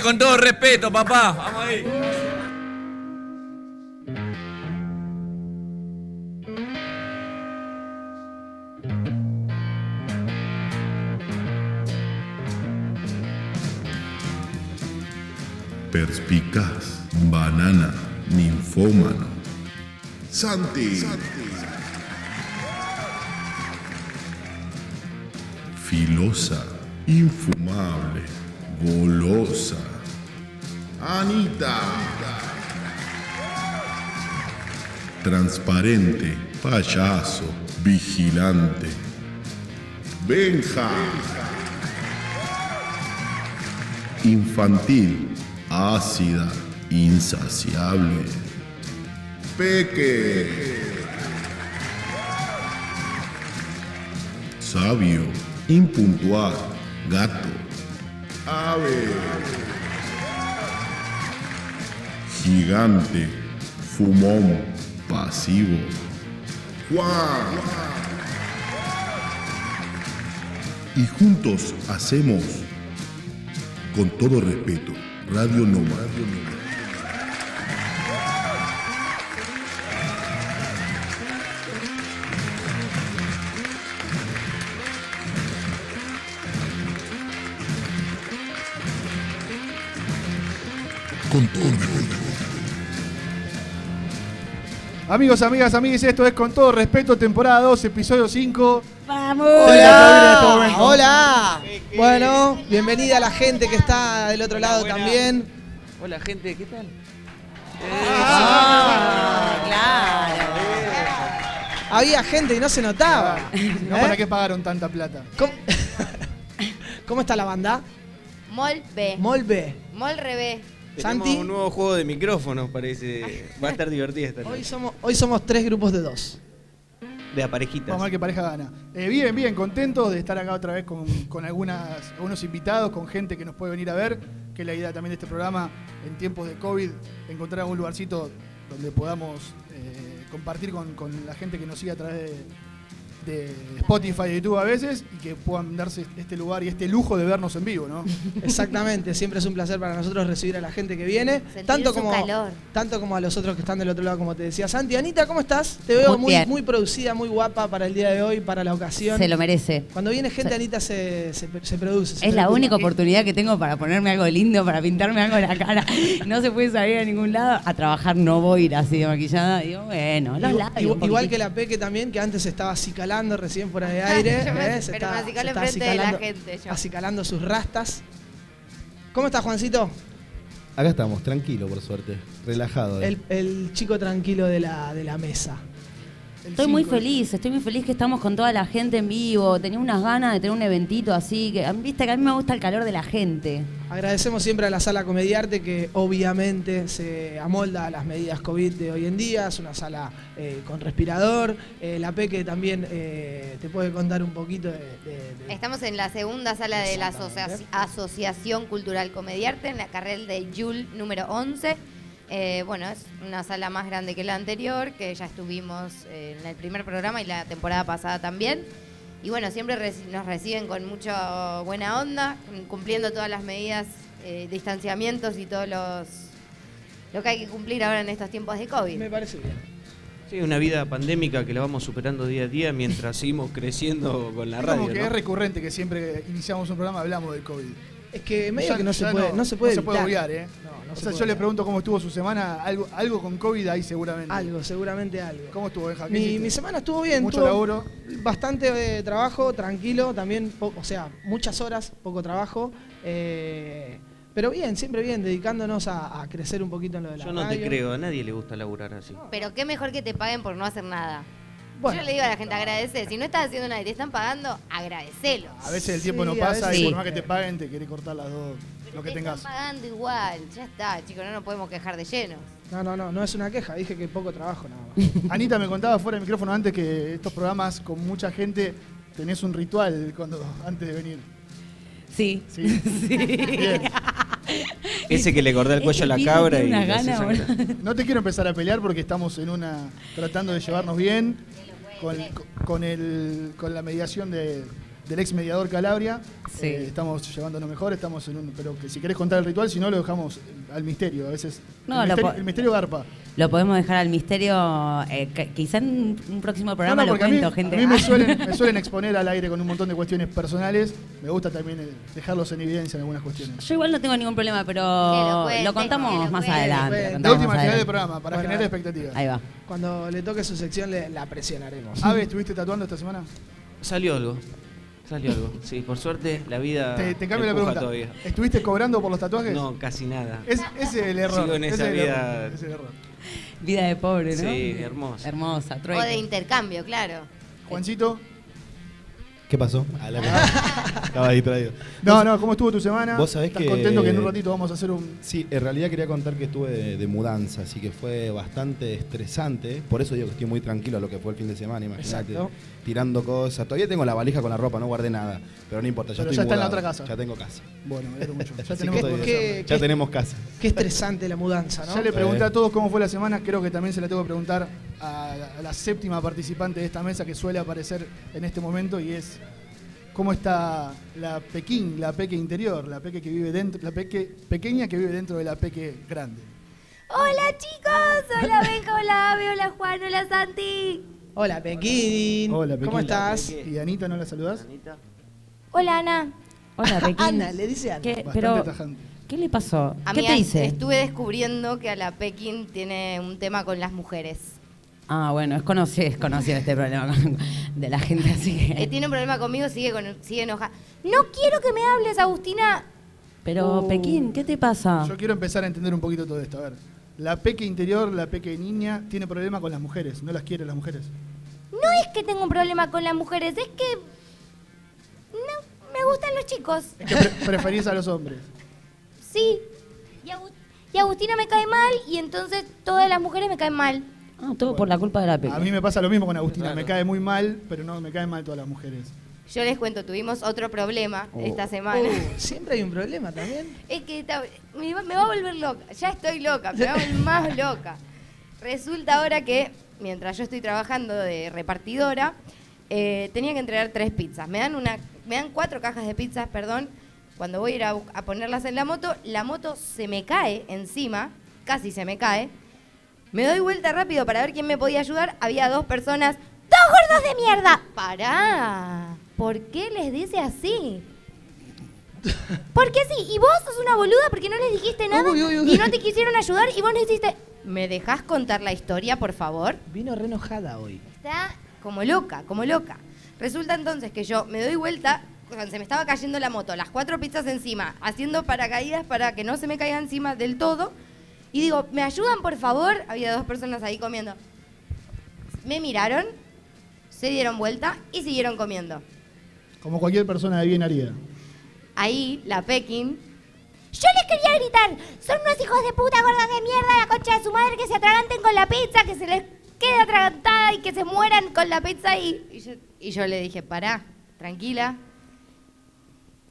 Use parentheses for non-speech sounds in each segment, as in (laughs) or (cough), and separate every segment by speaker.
Speaker 1: Con todo respeto,
Speaker 2: papá. Vamos ahí.
Speaker 3: Perspicaz, banana, ninfómano. Santi. Filosa, infumable, golosa. Anita. Transparente, payaso, vigilante. Benja. Infantil, ácida, insaciable. Peque. Sabio, impuntual, gato. Gigante, fumón, pasivo. Juan. Y juntos hacemos, con todo respeto, Radio Noma.
Speaker 4: Amigos, amigas, amigues, esto es con todo respeto, temporada 2, episodio 5.
Speaker 5: ¡Vamos!
Speaker 4: Hola,
Speaker 5: Hola. Bueno, bienvenida a la gente que está del otro lado también.
Speaker 2: Hola, gente, ¿qué tal?
Speaker 5: Ah, claro. Había gente y no se notaba.
Speaker 4: No,
Speaker 5: ¿Eh?
Speaker 4: ¿para qué pagaron tanta plata?
Speaker 5: ¿Cómo, (laughs) ¿Cómo está la banda?
Speaker 6: Mol B.
Speaker 5: Molbe.
Speaker 6: Mol Revés.
Speaker 5: Santi.
Speaker 7: Tenemos un nuevo juego de micrófonos, parece. Va a estar divertida esta
Speaker 5: Hoy somos, hoy somos tres grupos de dos.
Speaker 7: De a parejitas.
Speaker 4: Vamos a ver qué pareja gana. Eh, bien, bien, contentos de estar acá otra vez con, con algunas, algunos invitados, con gente que nos puede venir a ver, que es la idea también de este programa en tiempos de COVID, encontrar algún lugarcito donde podamos eh, compartir con, con la gente que nos sigue a través de, de Spotify y YouTube a veces y que puedan darse este lugar y este lujo de vernos en vivo, ¿no? (laughs)
Speaker 5: Exactamente, siempre es un placer para nosotros recibir a la gente que viene,
Speaker 6: Sentir
Speaker 5: tanto como,
Speaker 6: calor.
Speaker 5: tanto como a los otros que están del otro lado, como te decía Santi. Anita, ¿cómo estás? Te veo
Speaker 8: Muy
Speaker 5: muy, producida, muy guapa para el día de hoy, para la ocasión.
Speaker 8: Se lo merece.
Speaker 5: Cuando viene gente, Anita se, se, se produce. se
Speaker 8: Es la única oportunidad que tengo para ponerme algo lindo, para pintarme algo en la cara. (laughs) No se puede salir a ningún lado. A trabajar no voy a ir así de maquillada. Digo, bueno, los
Speaker 5: Igual,
Speaker 8: labios.
Speaker 5: igual- igual que la Peque también, que antes estaba acicalando recién fuera de (laughs) aire.
Speaker 6: Yo me-
Speaker 5: ¿eh? Se
Speaker 6: pero
Speaker 5: está-
Speaker 6: me acicalo
Speaker 5: se está
Speaker 6: enfrente de la
Speaker 5: acicalando-
Speaker 6: gente, yo.
Speaker 5: Acicalando sus rastas. ¿Cómo estás, Juancito?
Speaker 9: Acá estamos, tranquilo por suerte, relajado. eh.
Speaker 5: El, el chico tranquilo de la, de la mesa.
Speaker 8: Estoy muy feliz, estoy muy feliz que estamos con toda la gente en vivo. Tenía unas ganas de tener un eventito así. que Viste que a mí me gusta el calor de la gente.
Speaker 5: Agradecemos siempre a la sala Comediarte que obviamente se amolda a las medidas COVID de hoy en día. Es una sala eh, con respirador. Eh, la Peque también eh, te puede contar un poquito de, de- de-
Speaker 6: Estamos en la segunda sala de la Asociación Cultural Comediarte, en la carrera de Yul número 11. Eh, bueno, es una sala más grande que la anterior, que ya estuvimos eh, en el primer programa y la temporada pasada también. Y bueno, siempre nos reciben con mucha buena onda, cumpliendo todas las medidas, eh, distanciamientos y todos los lo que hay que cumplir ahora en estos tiempos de COVID.
Speaker 5: Me parece bien.
Speaker 7: Sí, una vida pandémica que la vamos superando día a día mientras seguimos creciendo con la
Speaker 4: Es
Speaker 7: radio.
Speaker 4: como que
Speaker 7: ¿no?
Speaker 4: es recurrente que siempre que iniciamos un programa hablamos del COVID.
Speaker 5: Es que medio
Speaker 4: Ya-
Speaker 5: que no se puede, no, se puede
Speaker 4: no se puede
Speaker 5: evitar.
Speaker 4: obviar, ¿eh?
Speaker 5: No, no
Speaker 4: o
Speaker 5: se
Speaker 4: sea,
Speaker 5: puede
Speaker 4: yo le pregunto cómo estuvo su semana, algo, algo con COVID ahí seguramente.
Speaker 5: Algo, seguramente algo.
Speaker 4: ¿Cómo estuvo, Benja? ¿Qué
Speaker 5: Mi, semana estuvo bien.
Speaker 4: Mucho laburo.
Speaker 5: Bastante eh, trabajo, tranquilo, también, o sea, muchas horas, poco trabajo. eh, pero bien, siempre bien, dedicándonos a, a crecer un poquito en lo de la
Speaker 7: Yo no te creo, a nadie le gusta laburar así.
Speaker 6: Pero qué mejor que te paguen por no hacer nada.
Speaker 5: Bueno.
Speaker 6: Yo le digo a la gente, agradece. Si no estás haciendo nada y te están pagando, agradecelo.
Speaker 4: A veces el tiempo
Speaker 5: Sí,
Speaker 4: no pasa
Speaker 5: veces
Speaker 4: y por más que te paguen te querés cortar las dos, lo que
Speaker 6: te
Speaker 4: tengas.
Speaker 6: están pagando igual. Ya está, chicos, no nos podemos quejar de llenos.
Speaker 5: No, no, no, no es una queja, dije que poco trabajo nada más. (laughs)
Speaker 4: Anita me contaba fuera del micrófono antes que estos programas con mucha gente tenés un ritual cuando antes de venir.
Speaker 8: Sí.
Speaker 4: Sí. (laughs) Bien. (laughs)
Speaker 7: Ese que le corté el cuello a la cabra y
Speaker 8: gana.
Speaker 4: No te quiero empezar a pelear porque estamos en una tratando de llevarnos bien con, con el con la mediación de- del ex mediador Calabria.
Speaker 8: Sí.
Speaker 4: Eh, estamos llevándonos mejor, estamos en un pero que si querés contar el ritual, si no lo dejamos al misterio, a veces
Speaker 8: No,
Speaker 4: el,
Speaker 8: lo
Speaker 4: misterio, el misterio garpa.
Speaker 8: Lo podemos dejar al misterio, eh, quizá en un próximo
Speaker 4: No,
Speaker 8: programa
Speaker 4: no,
Speaker 8: lo
Speaker 4: a mí,
Speaker 8: cuento, gente.
Speaker 4: a mí me, (laughs) suelen, me suelen exponer al aire con un montón de cuestiones personales. Me gusta también eh, dejarlos en evidencia en algunas cuestiones.
Speaker 8: Yo igual no tengo ningún problema, pero
Speaker 6: lo cuente,
Speaker 8: lo contamos
Speaker 6: lo
Speaker 8: más
Speaker 6: cuente.
Speaker 8: adelante. lo
Speaker 5: De
Speaker 4: De
Speaker 8: contamos
Speaker 4: última final del programa, para
Speaker 5: Bueno,
Speaker 4: generar expectativas.
Speaker 8: Ahí va.
Speaker 5: Cuando le toque su sección le, la presionaremos.
Speaker 4: Ave, ¿estuviste tatuando esta semana?
Speaker 7: Salió algo. Salió algo. Sí, por suerte la vida.
Speaker 4: Te, te cambio la pregunta.
Speaker 7: todavía.
Speaker 4: ¿Estuviste cobrando por los tatuajes?
Speaker 7: No, casi nada.
Speaker 4: Es, ese es el error.
Speaker 7: Sigo en esa
Speaker 4: es el error,
Speaker 7: vida.
Speaker 4: ese es el error.
Speaker 8: Vida de pobre, ¿no?
Speaker 7: Sí, hermosa.
Speaker 8: Hermosa,
Speaker 6: O de intercambio, claro.
Speaker 4: Juancito.
Speaker 9: ¿Qué pasó? Ah, la- (laughs) Estaba distraído.
Speaker 4: No, no, ¿cómo estuvo tu semana?
Speaker 9: Vos sabés
Speaker 4: ¿Estás
Speaker 9: que-
Speaker 4: contento que en un ratito vamos a hacer un.
Speaker 9: Sí, en realidad quería contar que estuve de, de mudanza, así que fue bastante estresante. Por eso digo que estoy muy tranquilo a lo que fue el fin de semana, imagínate. Tirando cosas. Todavía tengo la valija con la ropa, no guardé nada. Pero no importa, ya
Speaker 4: Pero
Speaker 9: estoy
Speaker 4: ya está en la otra casa.
Speaker 9: Ya tengo casa.
Speaker 4: Bueno, me alegro mucho. (laughs) Ya tenemos
Speaker 9: que
Speaker 4: todo
Speaker 5: ¿qué-
Speaker 4: eso.
Speaker 9: ya
Speaker 5: qué-
Speaker 9: tenemos casa.
Speaker 5: Qué estresante la mudanza, ¿no? (laughs)
Speaker 4: Ya le pregunté
Speaker 9: Eh.
Speaker 4: a todos cómo fue la semana, creo que también se la tengo que preguntar a la, a la séptima participante de esta mesa que suele aparecer en este momento y es cómo está la Pekín, la Peque interior, la Peque que vive dentro, la Peque pequeña que vive dentro de la Peque grande.
Speaker 6: Hola chicos, hola Benja, hola Ave, hola Juan, hola Santi.
Speaker 5: Hola, Pequín.
Speaker 4: Hola, Pekín.
Speaker 5: ¿Cómo estás?
Speaker 4: ¿Y Anita no la saludás?
Speaker 6: Hola Ana.
Speaker 8: Hola, (laughs) Pequín.
Speaker 5: Ana, le dice Ana.
Speaker 8: ¿Qué,
Speaker 4: Bastante
Speaker 8: pero,
Speaker 4: tajante.
Speaker 8: ¿qué le pasó? ¿Qué
Speaker 6: Amiga,
Speaker 8: te hice?
Speaker 6: estuve descubriendo que a la Pekín tiene un tema con las mujeres.
Speaker 8: Ah, bueno, es conocido, es conocido este problema de la gente así
Speaker 6: Eh,
Speaker 8: que...
Speaker 6: tiene un problema conmigo, sigue, con, sigue enojada. No quiero que me hables, Agustina.
Speaker 8: Pero,
Speaker 5: Uh.
Speaker 8: Pequín, ¿qué te pasa?
Speaker 4: Yo quiero empezar a entender un poquito todo esto. A ver, la Peque interior, la Peque niña, tiene problema con las mujeres, no las quiere las mujeres.
Speaker 6: No es que tengo un problema con las mujeres, es que... No, me gustan los chicos.
Speaker 4: Es que pre- preferís a los hombres.
Speaker 6: Sí. Y, Agu- y Agustina me cae mal y entonces todas las mujeres me caen mal.
Speaker 8: Ah, todo por la culpa de la Pequín.
Speaker 4: A mí me pasa lo mismo con Agustina,
Speaker 7: Claro.
Speaker 4: me cae muy mal, pero no me caen mal todas las mujeres.
Speaker 6: Yo les cuento, tuvimos otro problema
Speaker 8: Oh.
Speaker 6: esta semana.
Speaker 5: Uh, siempre hay un problema también. (laughs)
Speaker 6: Es que me, va, me va a volver loca. Ya estoy loca, me va a volver más loca. Resulta ahora que mientras yo estoy trabajando de repartidora, eh, tenía que entregar tres pizzas. Me dan, una, me dan cuatro cajas de pizzas, perdón. Cuando voy a ir a ponerlas en la moto, la moto se me cae encima, casi se me cae. Me doy vuelta rápido para ver quién me podía ayudar. Había dos personas. ¡Dos gordos de mierda! ¡Pará! ¿Por qué les dice así? ¿Por qué sí? Y vos sos una boluda porque no les dijiste nada
Speaker 5: Uy, uy, uy.
Speaker 6: y no te quisieron ayudar y vos no hiciste... ¿Me dejás contar la historia, por favor?
Speaker 5: Vino re enojada hoy.
Speaker 6: Está como loca, como loca. Resulta entonces que yo me doy vuelta, se me estaba cayendo la moto, las cuatro pizzas encima, haciendo paracaídas para que no se me caiga encima del todo. Y digo, ¿me ayudan por favor? Había dos personas ahí comiendo. Me miraron, se dieron vuelta y siguieron comiendo.
Speaker 4: Como cualquier persona de bien haría.
Speaker 6: Ahí, la Pekin. Yo les quería gritar, son unos hijos de puta gordas de mierda, la concha de su madre, que se atraganten con la pizza, que se les quede atragantada y que se mueran con la pizza. Y, y, yo, y yo le dije, pará, tranquila.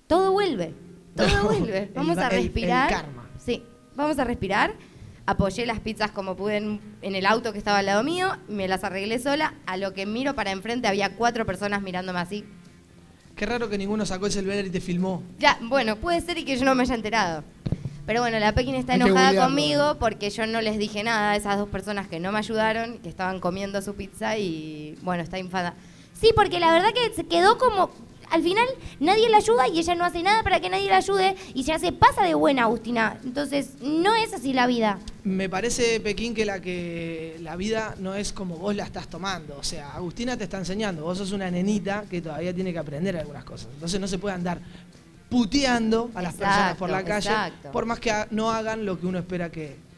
Speaker 6: Todo vuelve, todo vuelve. Vamos
Speaker 5: El-
Speaker 6: a
Speaker 5: el- el
Speaker 6: respirar.
Speaker 5: karma.
Speaker 6: Sí, vamos a respirar. Apoyé las pizzas como pude en, en el auto que estaba al lado mío, me las arreglé sola. A lo que miro para enfrente había cuatro personas mirándome así.
Speaker 5: Qué raro que ninguno sacó el celular y te filmó.
Speaker 6: Ya, bueno, puede ser y que yo no me haya enterado. Pero bueno, la Pekin está
Speaker 4: Hay
Speaker 6: enojada conmigo porque yo no les dije nada a esas dos personas que no me ayudaron, que estaban comiendo su pizza y bueno, está enfadada. Sí, porque la verdad que se quedó como... Al final nadie la ayuda y ella no hace nada para que nadie la ayude y ya se pasa de buena, Agustina. Entonces, no es así la vida.
Speaker 5: Me parece, Pekín, que la que la vida no es como vos la estás tomando. O sea, Agustina te está enseñando. Vos sos una nenita que todavía tiene que aprender algunas cosas. Entonces no se puede andar puteando a las
Speaker 6: Exacto,
Speaker 5: personas por la calle,
Speaker 6: exacto.
Speaker 5: por más que no hagan lo que uno espera que...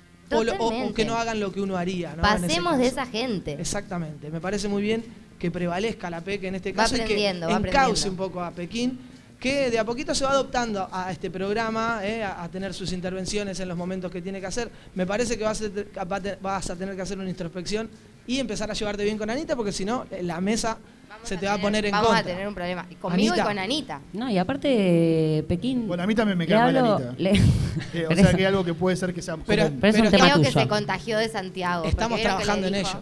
Speaker 5: O, que no hagan lo que uno haría. ¿no?
Speaker 6: Pasemos de esa gente.
Speaker 5: Exactamente. Me parece muy bien que prevalezca la PEC en este
Speaker 6: Va
Speaker 5: caso y que encauce un poco a Pekín, que de a poquito se va adoptando a este programa, eh, a, a tener sus intervenciones en los momentos que tiene que hacer. Me parece que vas a, vas tener que hacer una introspección y empezar a llevarte bien con Anita, porque si no, la mesa se te va a poner en
Speaker 6: Vamos
Speaker 5: contra.
Speaker 6: a tener un problema. Y conmigo
Speaker 5: Anita.
Speaker 6: y con Anita.
Speaker 8: No, y aparte, Pekín.
Speaker 4: Bueno, a mí también me cae mal Anita.
Speaker 8: le- (laughs)
Speaker 4: Eh, o (laughs)
Speaker 8: Pero
Speaker 4: sea que algo que puede ser que sea
Speaker 5: Pero-
Speaker 8: pero es un tema
Speaker 6: Creo que se contagió de Santiago.
Speaker 5: Estamos trabajando en ello.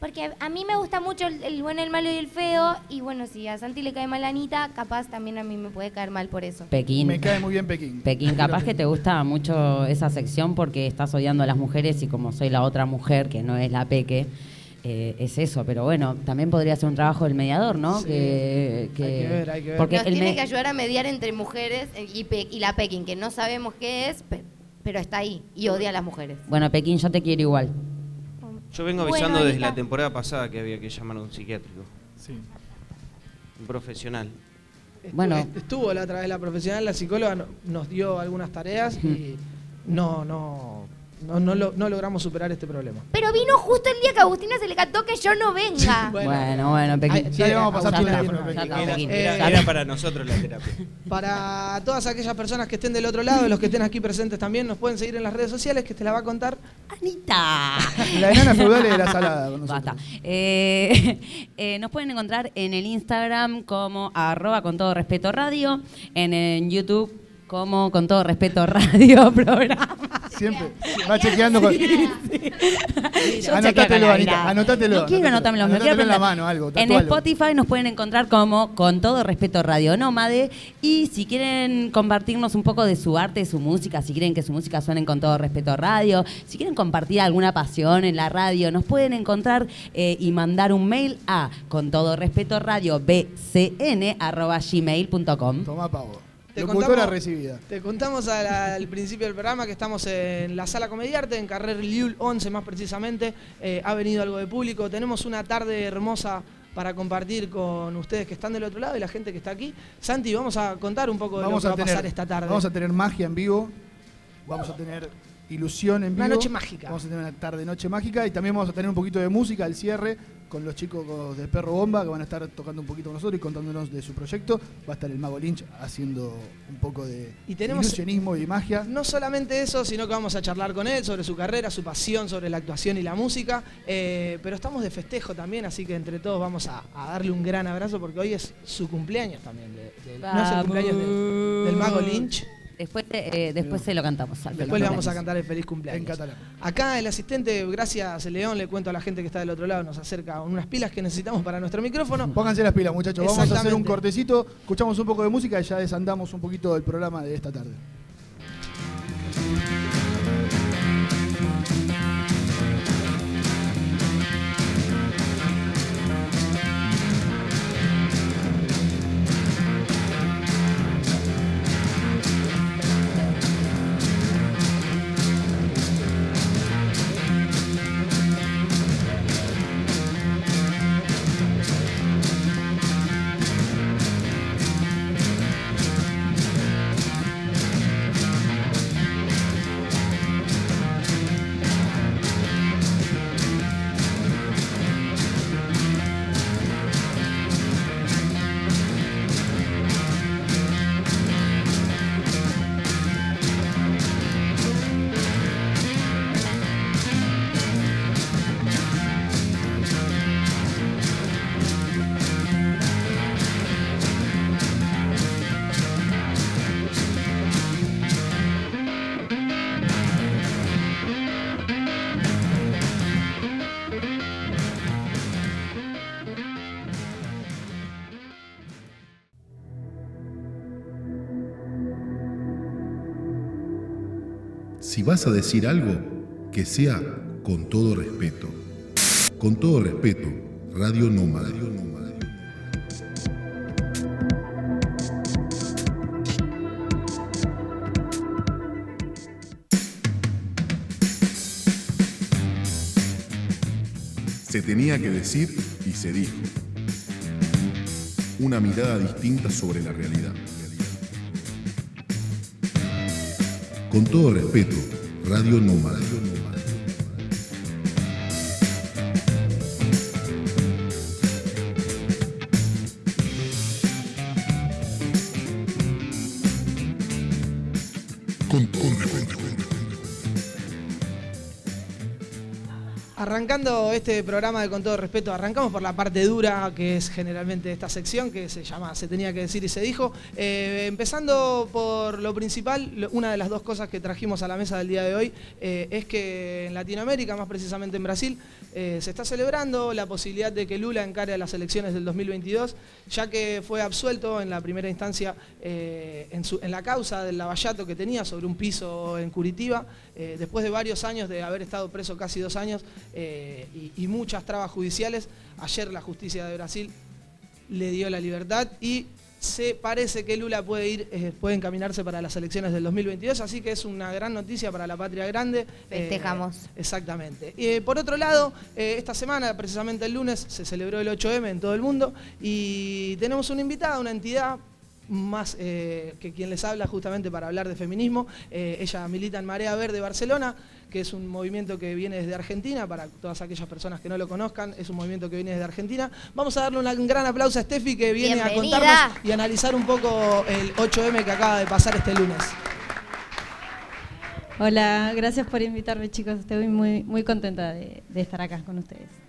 Speaker 6: Porque a mí me gusta mucho el, el bueno, el malo y el feo. Y bueno, si a Santi le cae mal a Anita, capaz también a mí me puede caer mal por eso.
Speaker 8: Pekín.
Speaker 4: Me cae muy bien Pekín.
Speaker 8: Pekín, (laughs) capaz que te gusta mucho esa sección porque estás odiando a las mujeres y como soy la otra mujer que no es la Peque, eh, es eso. Pero bueno, también podría ser un trabajo del mediador, ¿no?
Speaker 5: Sí.
Speaker 8: Que,
Speaker 5: Hay que ver, hay que ver.
Speaker 8: Porque
Speaker 6: Nos tiene que ayudar a mediar entre mujeres y, Pe- y la Pekin, que no sabemos qué es, pe- pero está ahí y odia a las mujeres.
Speaker 8: Bueno, Pekín, yo te quiero igual.
Speaker 7: Yo vengo
Speaker 6: Bueno,
Speaker 7: avisando desde la temporada pasada que había que llamar a un psiquiátrico,
Speaker 4: Sí.
Speaker 7: un profesional.
Speaker 8: Bueno.
Speaker 5: est- Estuvo la otra vez la profesional, la psicóloga no- nos dio algunas tareas y no, no, no, no, lo- no logramos superar este problema.
Speaker 6: Pero vino justo el día que a Agustina se le cantó que yo no venga.
Speaker 8: Bueno, bueno, Pekín.
Speaker 5: Ay,
Speaker 4: Ya le vamos a pasar tu
Speaker 7: Era,
Speaker 8: Pekín.
Speaker 7: era- para nosotros la terapia.
Speaker 5: Para todas aquellas personas que estén del otro lado los que estén aquí presentes también, nos pueden seguir en las redes sociales que te la va a contar.
Speaker 8: Anita.
Speaker 4: La enana feudal de la salada con nosotros.
Speaker 8: Basta. Eh, (laughs) eh, nos pueden encontrar en el Instagram como arroba con todo respeto radio, en, el YouTube como con todo respeto radio (laughs) programa.
Speaker 4: Siempre. Va chequeando con.
Speaker 8: Yo la
Speaker 4: Anita, anótatelo,
Speaker 8: No quiero anotármelo, me quiero
Speaker 4: en la mano, algo,
Speaker 8: En. Spotify nos pueden encontrar como con todo respeto Radio Nómade y si quieren compartirnos un poco de su arte, de su música, si quieren que su música suene con todo respeto radio, si quieren compartir alguna pasión en la radio, nos pueden encontrar eh, y mandar un mail a con todo respeto radio bcn arroba gmail.com.
Speaker 4: Tomá pavo.
Speaker 5: Te
Speaker 4: Locutora
Speaker 5: contamos-
Speaker 4: recibida.
Speaker 5: Te contamos al, al principio del programa que estamos en la sala Comediarte, en Carrer Liul 11 más precisamente. Eh, ha venido algo de público. Tenemos una tarde hermosa para compartir con ustedes que están del otro lado y la gente que está aquí. Santi, vamos a contar un poco de
Speaker 4: Vamos
Speaker 5: lo que
Speaker 4: a
Speaker 5: va a pasar esta tarde.
Speaker 4: Vamos a tener magia en vivo. Vamos a tener ilusión en vivo.
Speaker 5: Una noche mágica.
Speaker 4: Vamos a tener una tarde noche mágica y también vamos a tener un poquito de música al cierre con los chicos de Perro Bomba que van a estar tocando un poquito con nosotros y contándonos de su proyecto. Va a estar el Mago Lynch haciendo un poco de
Speaker 5: Y tenemos-
Speaker 4: ilusionismo y magia.
Speaker 5: No solamente eso, sino que vamos a charlar con él sobre su carrera, su pasión, sobre la actuación y la música. eh, pero estamos de festejo también, así que entre todos vamos a, a darle un gran abrazo porque hoy es su cumpleaños también. de- de- no es el cumpleaños de- del mago Lynch.
Speaker 8: Después, eh, después se lo cantamos. al
Speaker 5: Después le vamos a cantar el feliz cumpleaños.
Speaker 4: En catalán.
Speaker 5: Acá el asistente, gracias León, le cuento a la gente que está del otro lado, nos acerca unas pilas que necesitamos para nuestro micrófono.
Speaker 4: Pónganse las pilas, muchachos. Vamos a hacer un cortecito, escuchamos un poco de música y ya desandamos un poquito del programa de esta tarde.
Speaker 3: Vas a decir algo, que sea con todo respeto. Con todo respeto, Radio Nómada. Se tenía que decir y se dijo. Una mirada distinta sobre la realidad. Con todo respeto, Radio Nómada.
Speaker 5: Arrancando este programa de Con todo respeto, arrancamos por la parte dura, que es generalmente esta sección, que se llama Se tenía que decir y se dijo. Eh, empezando por lo principal, una de las dos cosas que trajimos a la mesa del día de hoy eh, es que en Latinoamérica, más precisamente en Brasil, eh, se está celebrando la posibilidad de que Lula encare las elecciones del 2022, ya que fue absuelto en la primera instancia en, su- en la causa del lavallato que tenía sobre un piso en Curitiba, eh, después de varios años de haber estado preso casi dos años eh, y, y muchas trabas judiciales, ayer la justicia de Brasil le dio la libertad y se parece que Lula puede ir, eh, puede encaminarse para las elecciones del 2022, así que es una gran noticia para la patria grande.
Speaker 6: Festejamos.
Speaker 5: exactamente. Por otro lado, esta semana, precisamente el lunes, se celebró el 8M en todo el mundo y tenemos una invitada, una entidad más eh, que quien les habla justamente para hablar de feminismo. Eh, ella milita en Marea Verde Barcelona, que es un movimiento que viene desde Argentina, para todas aquellas personas que no lo conozcan, es un movimiento que viene desde Argentina. Vamos a darle un gran aplauso a Steffi que viene a contarnos y analizar un poco el 8M que acaba de pasar este lunes.
Speaker 10: Hola, gracias por invitarme chicos, estoy muy, muy contenta de, de estar acá con ustedes.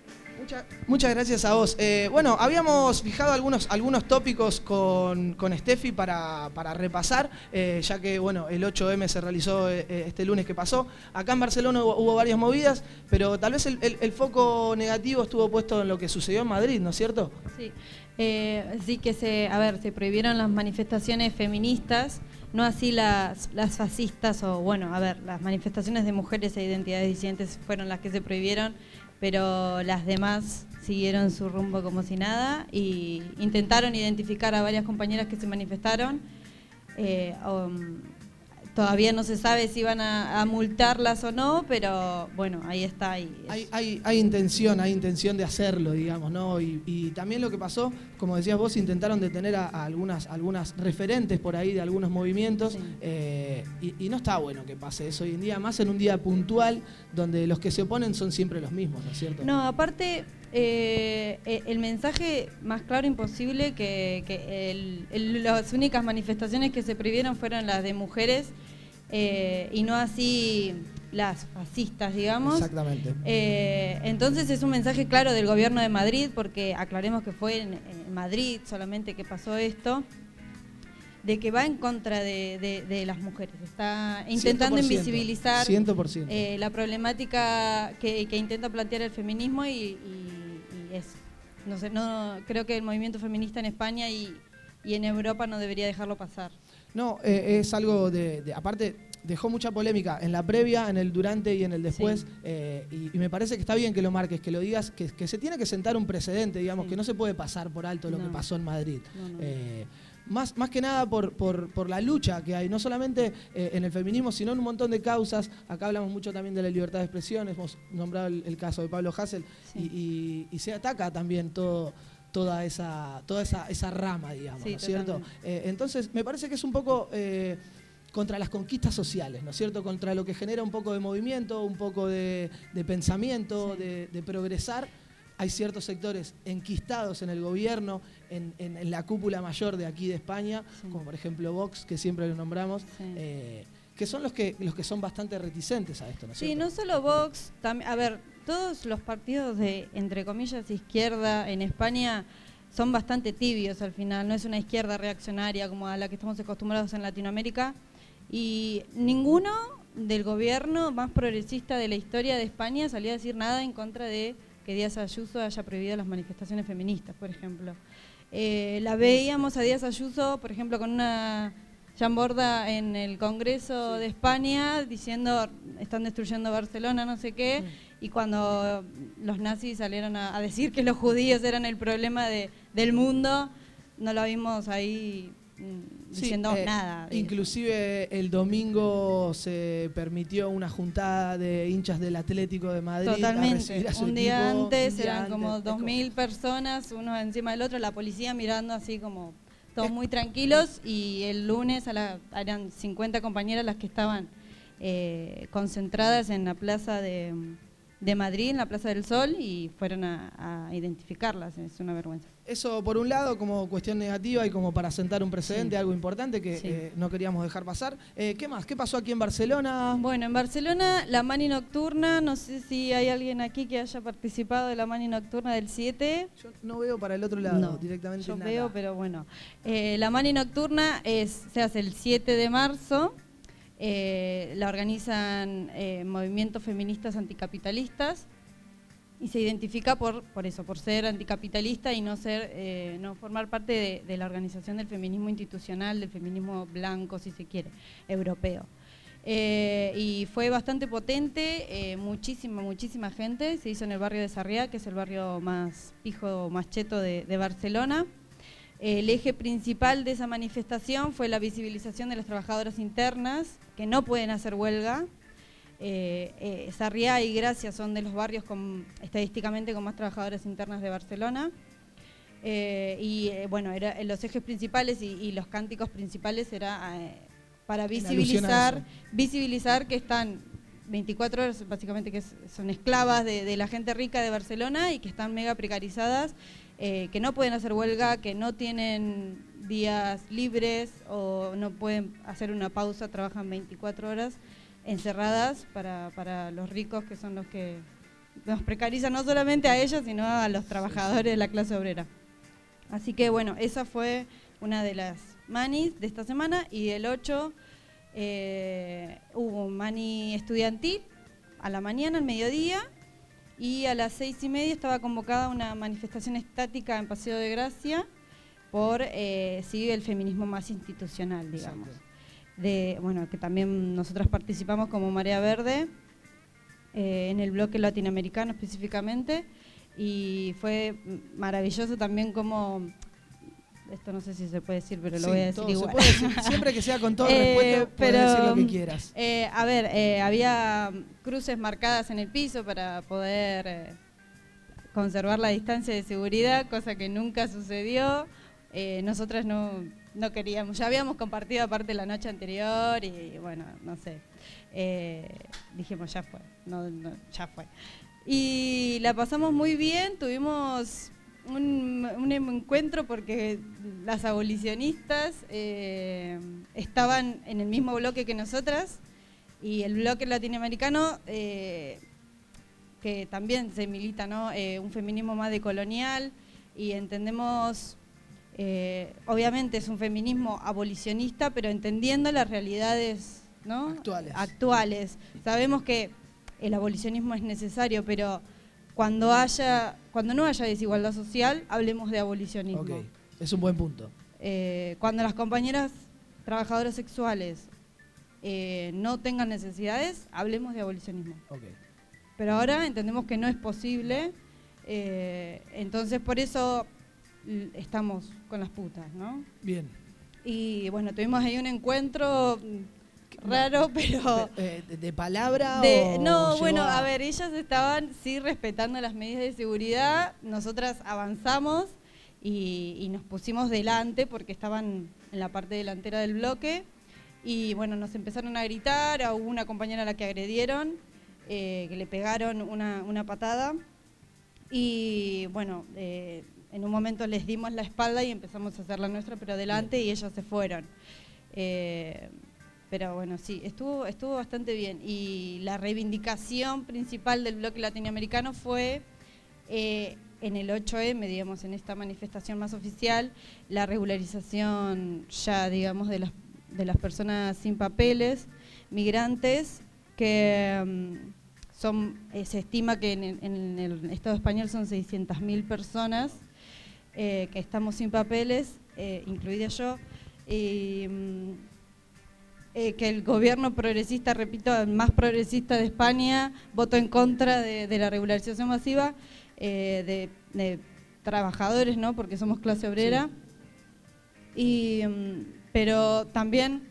Speaker 5: Mucha- muchas gracias a vos. Eh, bueno, habíamos fijado algunos, algunos tópicos con, con Steffi para, para repasar, eh, ya que bueno, el 8M se realizó eh, eh, este lunes que pasó. Acá en Barcelona hubo, hubo varias movidas, pero tal vez el, el- foco negativo estuvo puesto en lo que sucedió en Madrid, ¿no es cierto?
Speaker 10: Sí, sí que se, a ver, se prohibieron las manifestaciones feministas, no así las, las fascistas o bueno, a ver, las manifestaciones de mujeres e identidades disidentes fueron las que se prohibieron, pero las demás siguieron su rumbo como si nada y intentaron identificar a varias compañeras que se manifestaron. Eh, um, todavía no se sabe si van a, a multarlas o no, pero bueno, ahí está. Es-
Speaker 5: Hay, hay, hay intención, hay intención de hacerlo, digamos, ¿no? Y, y también lo que pasó, como decías vos, intentaron detener a, a algunas, algunas referentes por ahí de algunos movimientos,
Speaker 10: Sí.
Speaker 5: eh, y, y no está bueno que pase eso hoy en día, más en un día puntual donde los que se oponen son siempre los mismos, ¿no es cierto?
Speaker 10: No, aparte, eh, eh, el mensaje más claro imposible que, que el- el- las únicas manifestaciones que se prohibieron fueron las de mujeres eh, y no así las fascistas, digamos.
Speaker 5: Exactamente.
Speaker 10: Eh, entonces es un mensaje claro del gobierno de Madrid, porque aclaremos que fue en, en Madrid solamente que pasó esto, de que va en contra de, de- de las mujeres. Está intentando
Speaker 5: 100%,
Speaker 10: invisibilizar
Speaker 5: 100%.
Speaker 10: eh, la problemática que, que intenta plantear el feminismo y, y- y es, no sé, no creo que el movimiento feminista en España y, y en Europa no debería dejarlo pasar.
Speaker 5: No, eh, es algo de, de- Aparte, dejó mucha polémica en la previa, en el durante y en el después.
Speaker 10: Sí.
Speaker 5: eh, y, y me parece que está bien que lo marques, que lo digas, que, que se tiene que sentar un precedente, digamos,
Speaker 10: Sí.
Speaker 5: que no se puede pasar por alto lo que pasó en Madrid.
Speaker 10: No, no.
Speaker 5: Eh, más, más que nada por, por, por la lucha que hay, no solamente eh, en el feminismo, sino en un montón de causas. Acá hablamos mucho también de la libertad de expresión, hemos nombrado el, el caso de Pablo Hassel,
Speaker 10: Sí.
Speaker 5: y, y- y se ataca también todo toda esa toda esa, esa rama digamos
Speaker 10: Sí,
Speaker 5: ¿no es cierto. Eh, entonces me parece que es un poco eh, contra las conquistas sociales, ¿no es cierto? Contra lo que genera un poco de movimiento, un poco de, de pensamiento,
Speaker 10: Sí.
Speaker 5: de, de progresar. Hay ciertos sectores enquistados en el gobierno, en, en- en la cúpula mayor de aquí de España,
Speaker 10: Sí.
Speaker 5: como por ejemplo Vox, que siempre lo nombramos,
Speaker 10: Sí.
Speaker 5: eh, que son los que, los que son bastante reticentes a esto, ¿no es
Speaker 10: Sí, no solo Vox, a ver, todos los partidos de, entre comillas, izquierda en España son bastante tibios al final, no es una izquierda reaccionaria como a la que estamos acostumbrados en Latinoamérica, y ninguno del gobierno más progresista de la historia de España salió a decir nada en contra de que Díaz Ayuso haya prohibido las manifestaciones feministas, por ejemplo. Eh, la veíamos a Díaz Ayuso, por ejemplo, con una Borda en el Congreso de España diciendo están destruyendo Barcelona, no sé qué, y cuando los nazis salieron a, a decir que los judíos eran el problema de- del mundo, no lo vimos ahí mm,
Speaker 5: Sí,
Speaker 10: diciendo
Speaker 5: eh,
Speaker 10: nada.
Speaker 5: Inclusive el domingo se permitió una juntada de hinchas del Atlético de Madrid.
Speaker 10: Totalmente.
Speaker 5: a
Speaker 10: Un día
Speaker 5: equipo,
Speaker 10: antes
Speaker 5: un día
Speaker 10: eran
Speaker 5: antes.
Speaker 10: como
Speaker 5: Es
Speaker 10: 2.000 personas, uno encima del otro, la policía mirando así como todos muy tranquilos y el lunes a la- eran 50 compañeras las que estaban eh, concentradas en la plaza de, de Madrid, en la Plaza del Sol y fueron a, a identificarlas, es una vergüenza.
Speaker 5: Eso por un lado como cuestión negativa y como para sentar un precedente,
Speaker 10: Sí.
Speaker 5: algo importante que
Speaker 10: Sí.
Speaker 5: eh, no queríamos dejar pasar. Eh, ¿Qué más? ¿Qué pasó aquí en Barcelona?
Speaker 10: Bueno, en Barcelona la mani nocturna, no sé si hay alguien aquí que haya participado de la mani nocturna del 7.
Speaker 5: Yo no veo para el otro lado
Speaker 10: No,
Speaker 5: directamente
Speaker 10: Yo
Speaker 5: nada.
Speaker 10: veo, pero bueno. Eh, la mani nocturna es, se hace el 7 de marzo. eh, la organizan eh, movimientos feministas anticapitalistas y se identifica por, por eso, por ser anticapitalista y no ser, eh, no formar parte de, la organización del feminismo institucional, del feminismo blanco, si se quiere, europeo. Eh, y fue bastante potente, eh, muchísima, muchísima gente. Se hizo en el barrio de Sarriá, que es el barrio más pijo, más cheto de, de Barcelona. El eje principal de esa manifestación fue la visibilización de las trabajadoras internas, que no pueden hacer huelga. Eh, eh, Sarriá y Gracia son de los barrios con, estadísticamente con más trabajadoras internas de Barcelona. Eh, y eh, bueno, era, eh, los ejes principales y, y los cánticos principales era para visibilizar, visibilizar que están 24 horas, básicamente que son esclavas de, de la gente rica de Barcelona y que están mega precarizadas, que no pueden hacer huelga, que no tienen días libres o no pueden hacer una pausa, trabajan 24 horas encerradas para, para los ricos que son los que nos precarizan no solamente a ellos, sino a los trabajadores de la clase obrera. Así que bueno, esa fue una de las manis de esta semana y el 8 eh, hubo un mani estudiantil a la mañana, al mediodía, y a las seis y media estaba convocada una manifestación estática en Paseo de Gracia por eh, sí, el feminismo más institucional, digamos. De, bueno, que también nosotras participamos como Marea Verde eh, en el bloque latinoamericano específicamente y fue maravilloso también como esto no sé si se puede decir pero lo
Speaker 5: Sí,
Speaker 10: voy a decir
Speaker 5: se
Speaker 10: igual
Speaker 5: puede decir. Siempre que sea con todo (laughs)
Speaker 10: Eh,
Speaker 5: respeto, puedes decir lo que
Speaker 10: mm,
Speaker 5: quieras.
Speaker 10: eh, a ver eh, había cruces marcadas en el piso para poder conservar la distancia de seguridad cosa que nunca sucedió nosotras no, no queríamos ya habíamos compartido aparte la noche anterior y bueno no sé Eh, dijimos ya fue no, no, ya fue y la pasamos muy bien, tuvimos un, encuentro porque las abolicionistas eh, estaban en el mismo bloque que nosotras y el bloque latinoamericano, eh, que también se milita, ¿no? Un feminismo más decolonial y entendemos, eh, obviamente es un feminismo abolicionista, pero entendiendo las realidades ¿no?
Speaker 5: Actuales.
Speaker 10: actuales. Sabemos que el abolicionismo es necesario, pero cuando haya, cuando no haya desigualdad social, hablemos de abolicionismo.
Speaker 5: Ok, es un buen punto.
Speaker 10: Eh, cuando las compañeras trabajadoras sexuales eh, no tengan necesidades, hablemos de abolicionismo. Pero ahora entendemos que no es posible, eh, entonces por eso estamos con las putas, ¿no?
Speaker 5: Bien.
Speaker 10: Y bueno, tuvimos ahí un encuentro raro, pero...
Speaker 5: Eh, de, de palabra
Speaker 10: De-
Speaker 5: o
Speaker 10: no, bueno, a ver, ellas estaban sí respetando las medidas de seguridad, nosotras avanzamos y, y nos pusimos delante porque estaban en la parte delantera del bloque. Y bueno, nos empezaron a gritar, a hubo una compañera a la que agredieron, eh, que le pegaron una, una patada. Y bueno, eh, en un momento les dimos la espalda y empezamos a hacer la nuestra, pero adelante y ellos se fueron. Eh, pero bueno, sí, estuvo, estuvo bastante bien. Y la reivindicación principal del bloque latinoamericano fue eh, en el 8M, digamos, en esta manifestación más oficial, la regularización ya, digamos, de las, de las personas sin papeles, migrantes, que mm, son, eh, se estima que en, el- en el Estado español son 600.000 personas eh, que estamos sin papeles, eh, incluida yo. Y, mm, eh, que el gobierno progresista, repito, el más progresista de España, votó en contra de, de la regularización masiva de, de trabajadores, ¿no? Porque somos clase obrera. Y, mm, pero también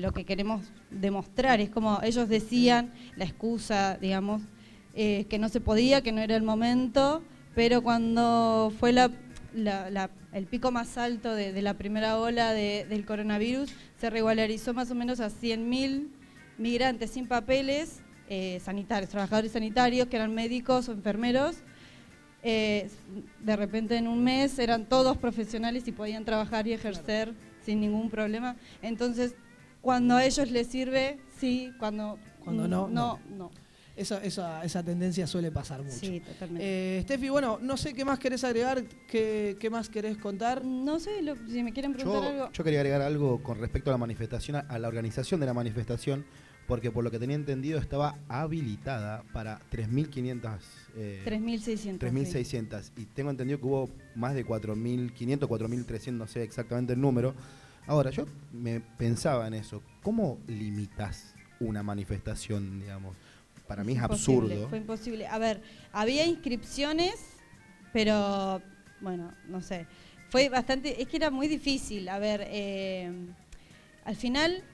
Speaker 10: lo que queremos demostrar es como ellos decían, la excusa, digamos, que no se podía, que no era el momento, pero cuando fue la, la- la- el pico más alto de, de la primera ola de- del coronavirus, se regularizó más o menos a 100.000 migrantes sin papeles eh, sanitarios, trabajadores sanitarios, que eran médicos o enfermeros, eh, de repente en un mes eran todos profesionales y podían trabajar y ejercer sin ningún problema. Entonces, cuando a ellos les sirve, sí, cuando,
Speaker 5: Cuando no,
Speaker 10: no, no.
Speaker 5: Esa, esa, esa tendencia suele pasar mucho.
Speaker 10: Sí, totalmente.
Speaker 5: Eh, Steffi, bueno, no sé qué más querés agregar, qué, qué más querés contar.
Speaker 10: No sé, lo- si me quieren preguntar algo.
Speaker 9: Yo, quería agregar algo con respecto a la manifestación, a- la organización de la manifestación, porque por lo que tenía entendido estaba habilitada para 3.500... eh,
Speaker 10: 3.600.
Speaker 9: 3.600 y tengo entendido que hubo más de 4.500, 4.300, no sé exactamente el número. Ahora, yo me pensaba en eso, ¿cómo limitas una manifestación, digamos? Para mí es absurdo.
Speaker 10: Fue imposible. A ver, había inscripciones, pero bueno, no sé. Fue bastante, es que era muy difícil. A ver, eh, al final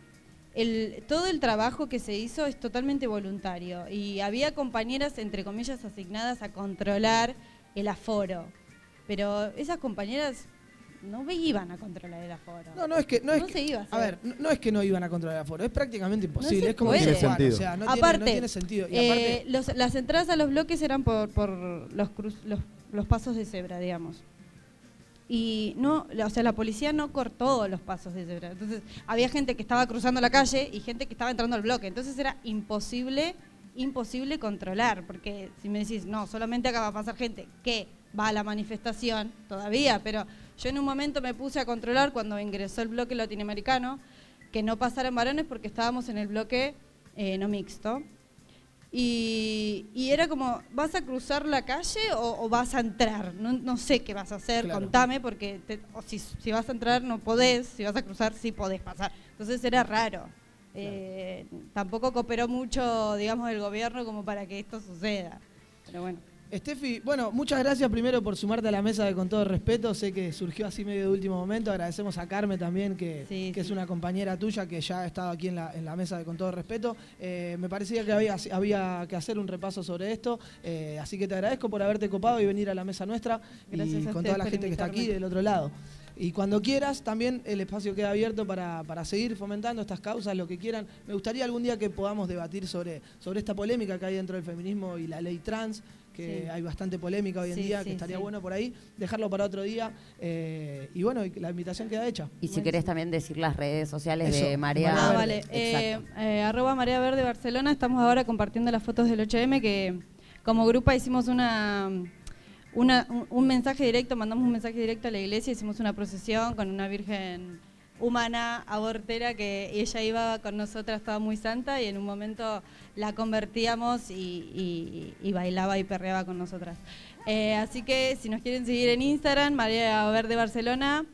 Speaker 10: el, todo el trabajo que se hizo es totalmente voluntario y había compañeras, entre comillas, asignadas a controlar el aforo. Pero esas compañeras no iban a controlar el aforo.
Speaker 5: No, no es que no es
Speaker 10: No
Speaker 5: que-
Speaker 10: se iba a hacer.
Speaker 5: ver, no, no es que no iban a controlar el aforo, es prácticamente imposible,
Speaker 10: se
Speaker 5: es como
Speaker 10: Tiene
Speaker 9: sentido.
Speaker 5: o sea, no,
Speaker 10: aparte,
Speaker 5: tiene, no tiene sentido. Y
Speaker 10: eh,
Speaker 5: aparte,
Speaker 10: los- las entradas a los bloques eran por, por los, cruz- los, los pasos de cebra, digamos. Y no, o sea, la policía no cortó los pasos de cebra. Entonces, había gente que estaba cruzando la calle y gente que estaba entrando al bloque. Entonces era imposible, imposible controlar. Porque si me decís, no, solamente acá va a pasar gente que va a la manifestación, todavía, pero yo en un momento me puse a controlar cuando ingresó el bloque latinoamericano que no pasaran varones porque estábamos en el bloque eh, no mixto. Y, y era como, ¿vas a cruzar la calle o, o vas a entrar? No, no sé qué vas a hacer,
Speaker 5: Claro.
Speaker 10: contame, porque te- o si, si vas a entrar no podés, si vas a cruzar sí podés pasar. Entonces era raro. Eh, tampoco cooperó mucho, digamos, el gobierno como para que esto suceda. Pero bueno.
Speaker 5: Steffi, bueno, muchas gracias primero por sumarte a la mesa de Con Todo Respeto. Sé que surgió así medio de último momento. Agradecemos a Carmen también, que,
Speaker 10: Sí,
Speaker 5: que es una compañera tuya que ya ha estado aquí en la, en la mesa de Con Todo Respeto. Eh, me parecía que había, había que hacer un repaso sobre esto. eh, así que te agradezco por haberte copado y venir a la mesa nuestra
Speaker 10: Gracias
Speaker 5: y
Speaker 10: a
Speaker 5: con toda la gente que está aquí del otro lado. Y cuando quieras, también el espacio queda abierto para, para seguir fomentando estas causas, lo que quieran. Me gustaría algún día que podamos debatir sobre, sobre esta polémica que hay dentro del feminismo y la ley trans, que
Speaker 10: Sí.
Speaker 5: hay bastante polémica hoy en
Speaker 10: Sí,
Speaker 5: día,
Speaker 10: sí,
Speaker 5: que estaría
Speaker 10: sí.
Speaker 5: bueno por ahí, dejarlo para otro día. eh, y bueno, la invitación queda hecha.
Speaker 8: Y si querés también decir las redes sociales
Speaker 5: Eso,
Speaker 8: de Marea.
Speaker 10: Ah,
Speaker 5: Verde.
Speaker 10: vale. Eh, eh, arroba Marea Verde Barcelona. Estamos ahora compartiendo las fotos del 8M que como grupo hicimos una, una- un, un mensaje directo, mandamos un mensaje directo a la iglesia, hicimos una procesión con una virgen humana, abortera, que ella iba con nosotras toda muy santa y en un momento la convertíamos y, y- bailaba y perreaba con nosotras. Eh, así que si nos quieren seguir en Instagram, Marea Verde Barcelona,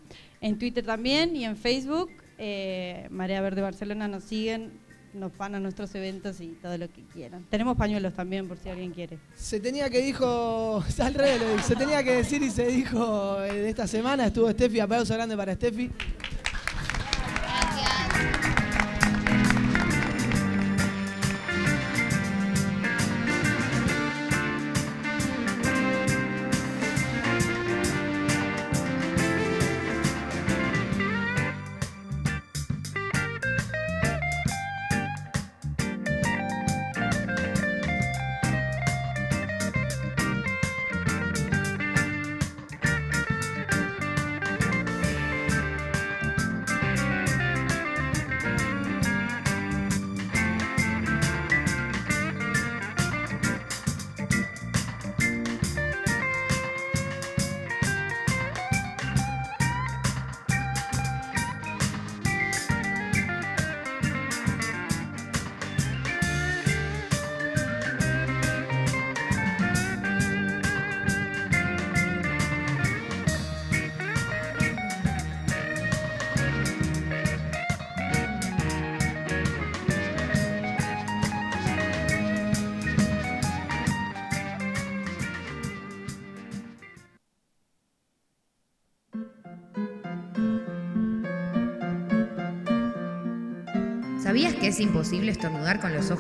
Speaker 10: en Twitter también y en Facebook, eh, Marea Verde Barcelona nos siguen, nos van a nuestros eventos y todo lo que quieran. Tenemos pañuelos también por si alguien quiere.
Speaker 5: Se tenía que dijo, (laughs) al revés, se tenía que decir y se dijo eh, de esta semana, estuvo Steffi, aplauso grande para Steffi.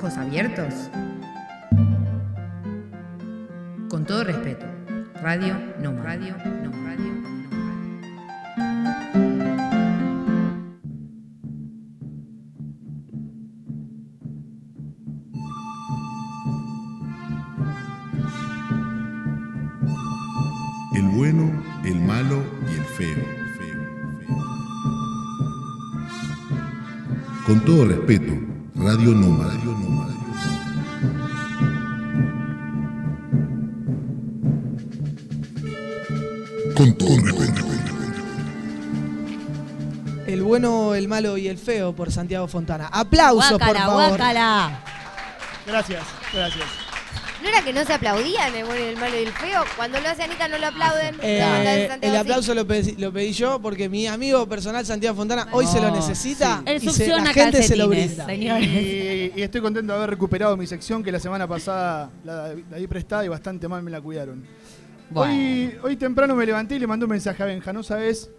Speaker 11: Ojos abiertos? Con todo respeto, Radio No Radio No Radio No.
Speaker 3: El bueno, el malo y el feo. Con todo respeto, Radio Nómada.
Speaker 5: Malo y el feo por Santiago Fontana. Aplausos, por
Speaker 8: Guácala,
Speaker 5: favor.
Speaker 8: guácala.
Speaker 4: Gracias, gracias.
Speaker 6: ¿No era que no se aplaudían el bueno y el malo y el feo? Cuando lo hace Anita no lo aplauden.
Speaker 5: Eh,
Speaker 6: Santiago
Speaker 5: el
Speaker 6: sí.
Speaker 5: aplauso lo pedí, lo pedí yo porque mi amigo personal Santiago Fontana hoy se lo necesita
Speaker 8: Él
Speaker 5: y se- la gente se lo brinda.
Speaker 8: señores.
Speaker 4: Y, y estoy contento de haber recuperado mi sección que la semana pasada la, la di prestada y bastante mal me la cuidaron.
Speaker 8: Bueno.
Speaker 4: Hoy, hoy temprano me levanté y le mandé un mensaje a Benja. No sabes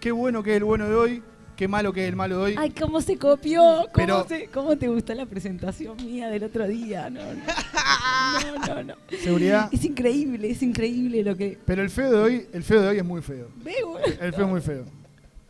Speaker 4: qué bueno que es el bueno de hoy, qué malo que es el malo de hoy.
Speaker 8: Ay, cómo se copió. ¿Cómo,
Speaker 4: Pero-
Speaker 8: se- cómo te gustó la presentación mía del otro día? No, no. (laughs) No, no, no.
Speaker 4: Seguridad.
Speaker 8: Es increíble, es increíble lo que.
Speaker 4: Pero el feo de hoy, el feo de hoy es muy feo.
Speaker 8: Ve,
Speaker 4: El feo es muy feo.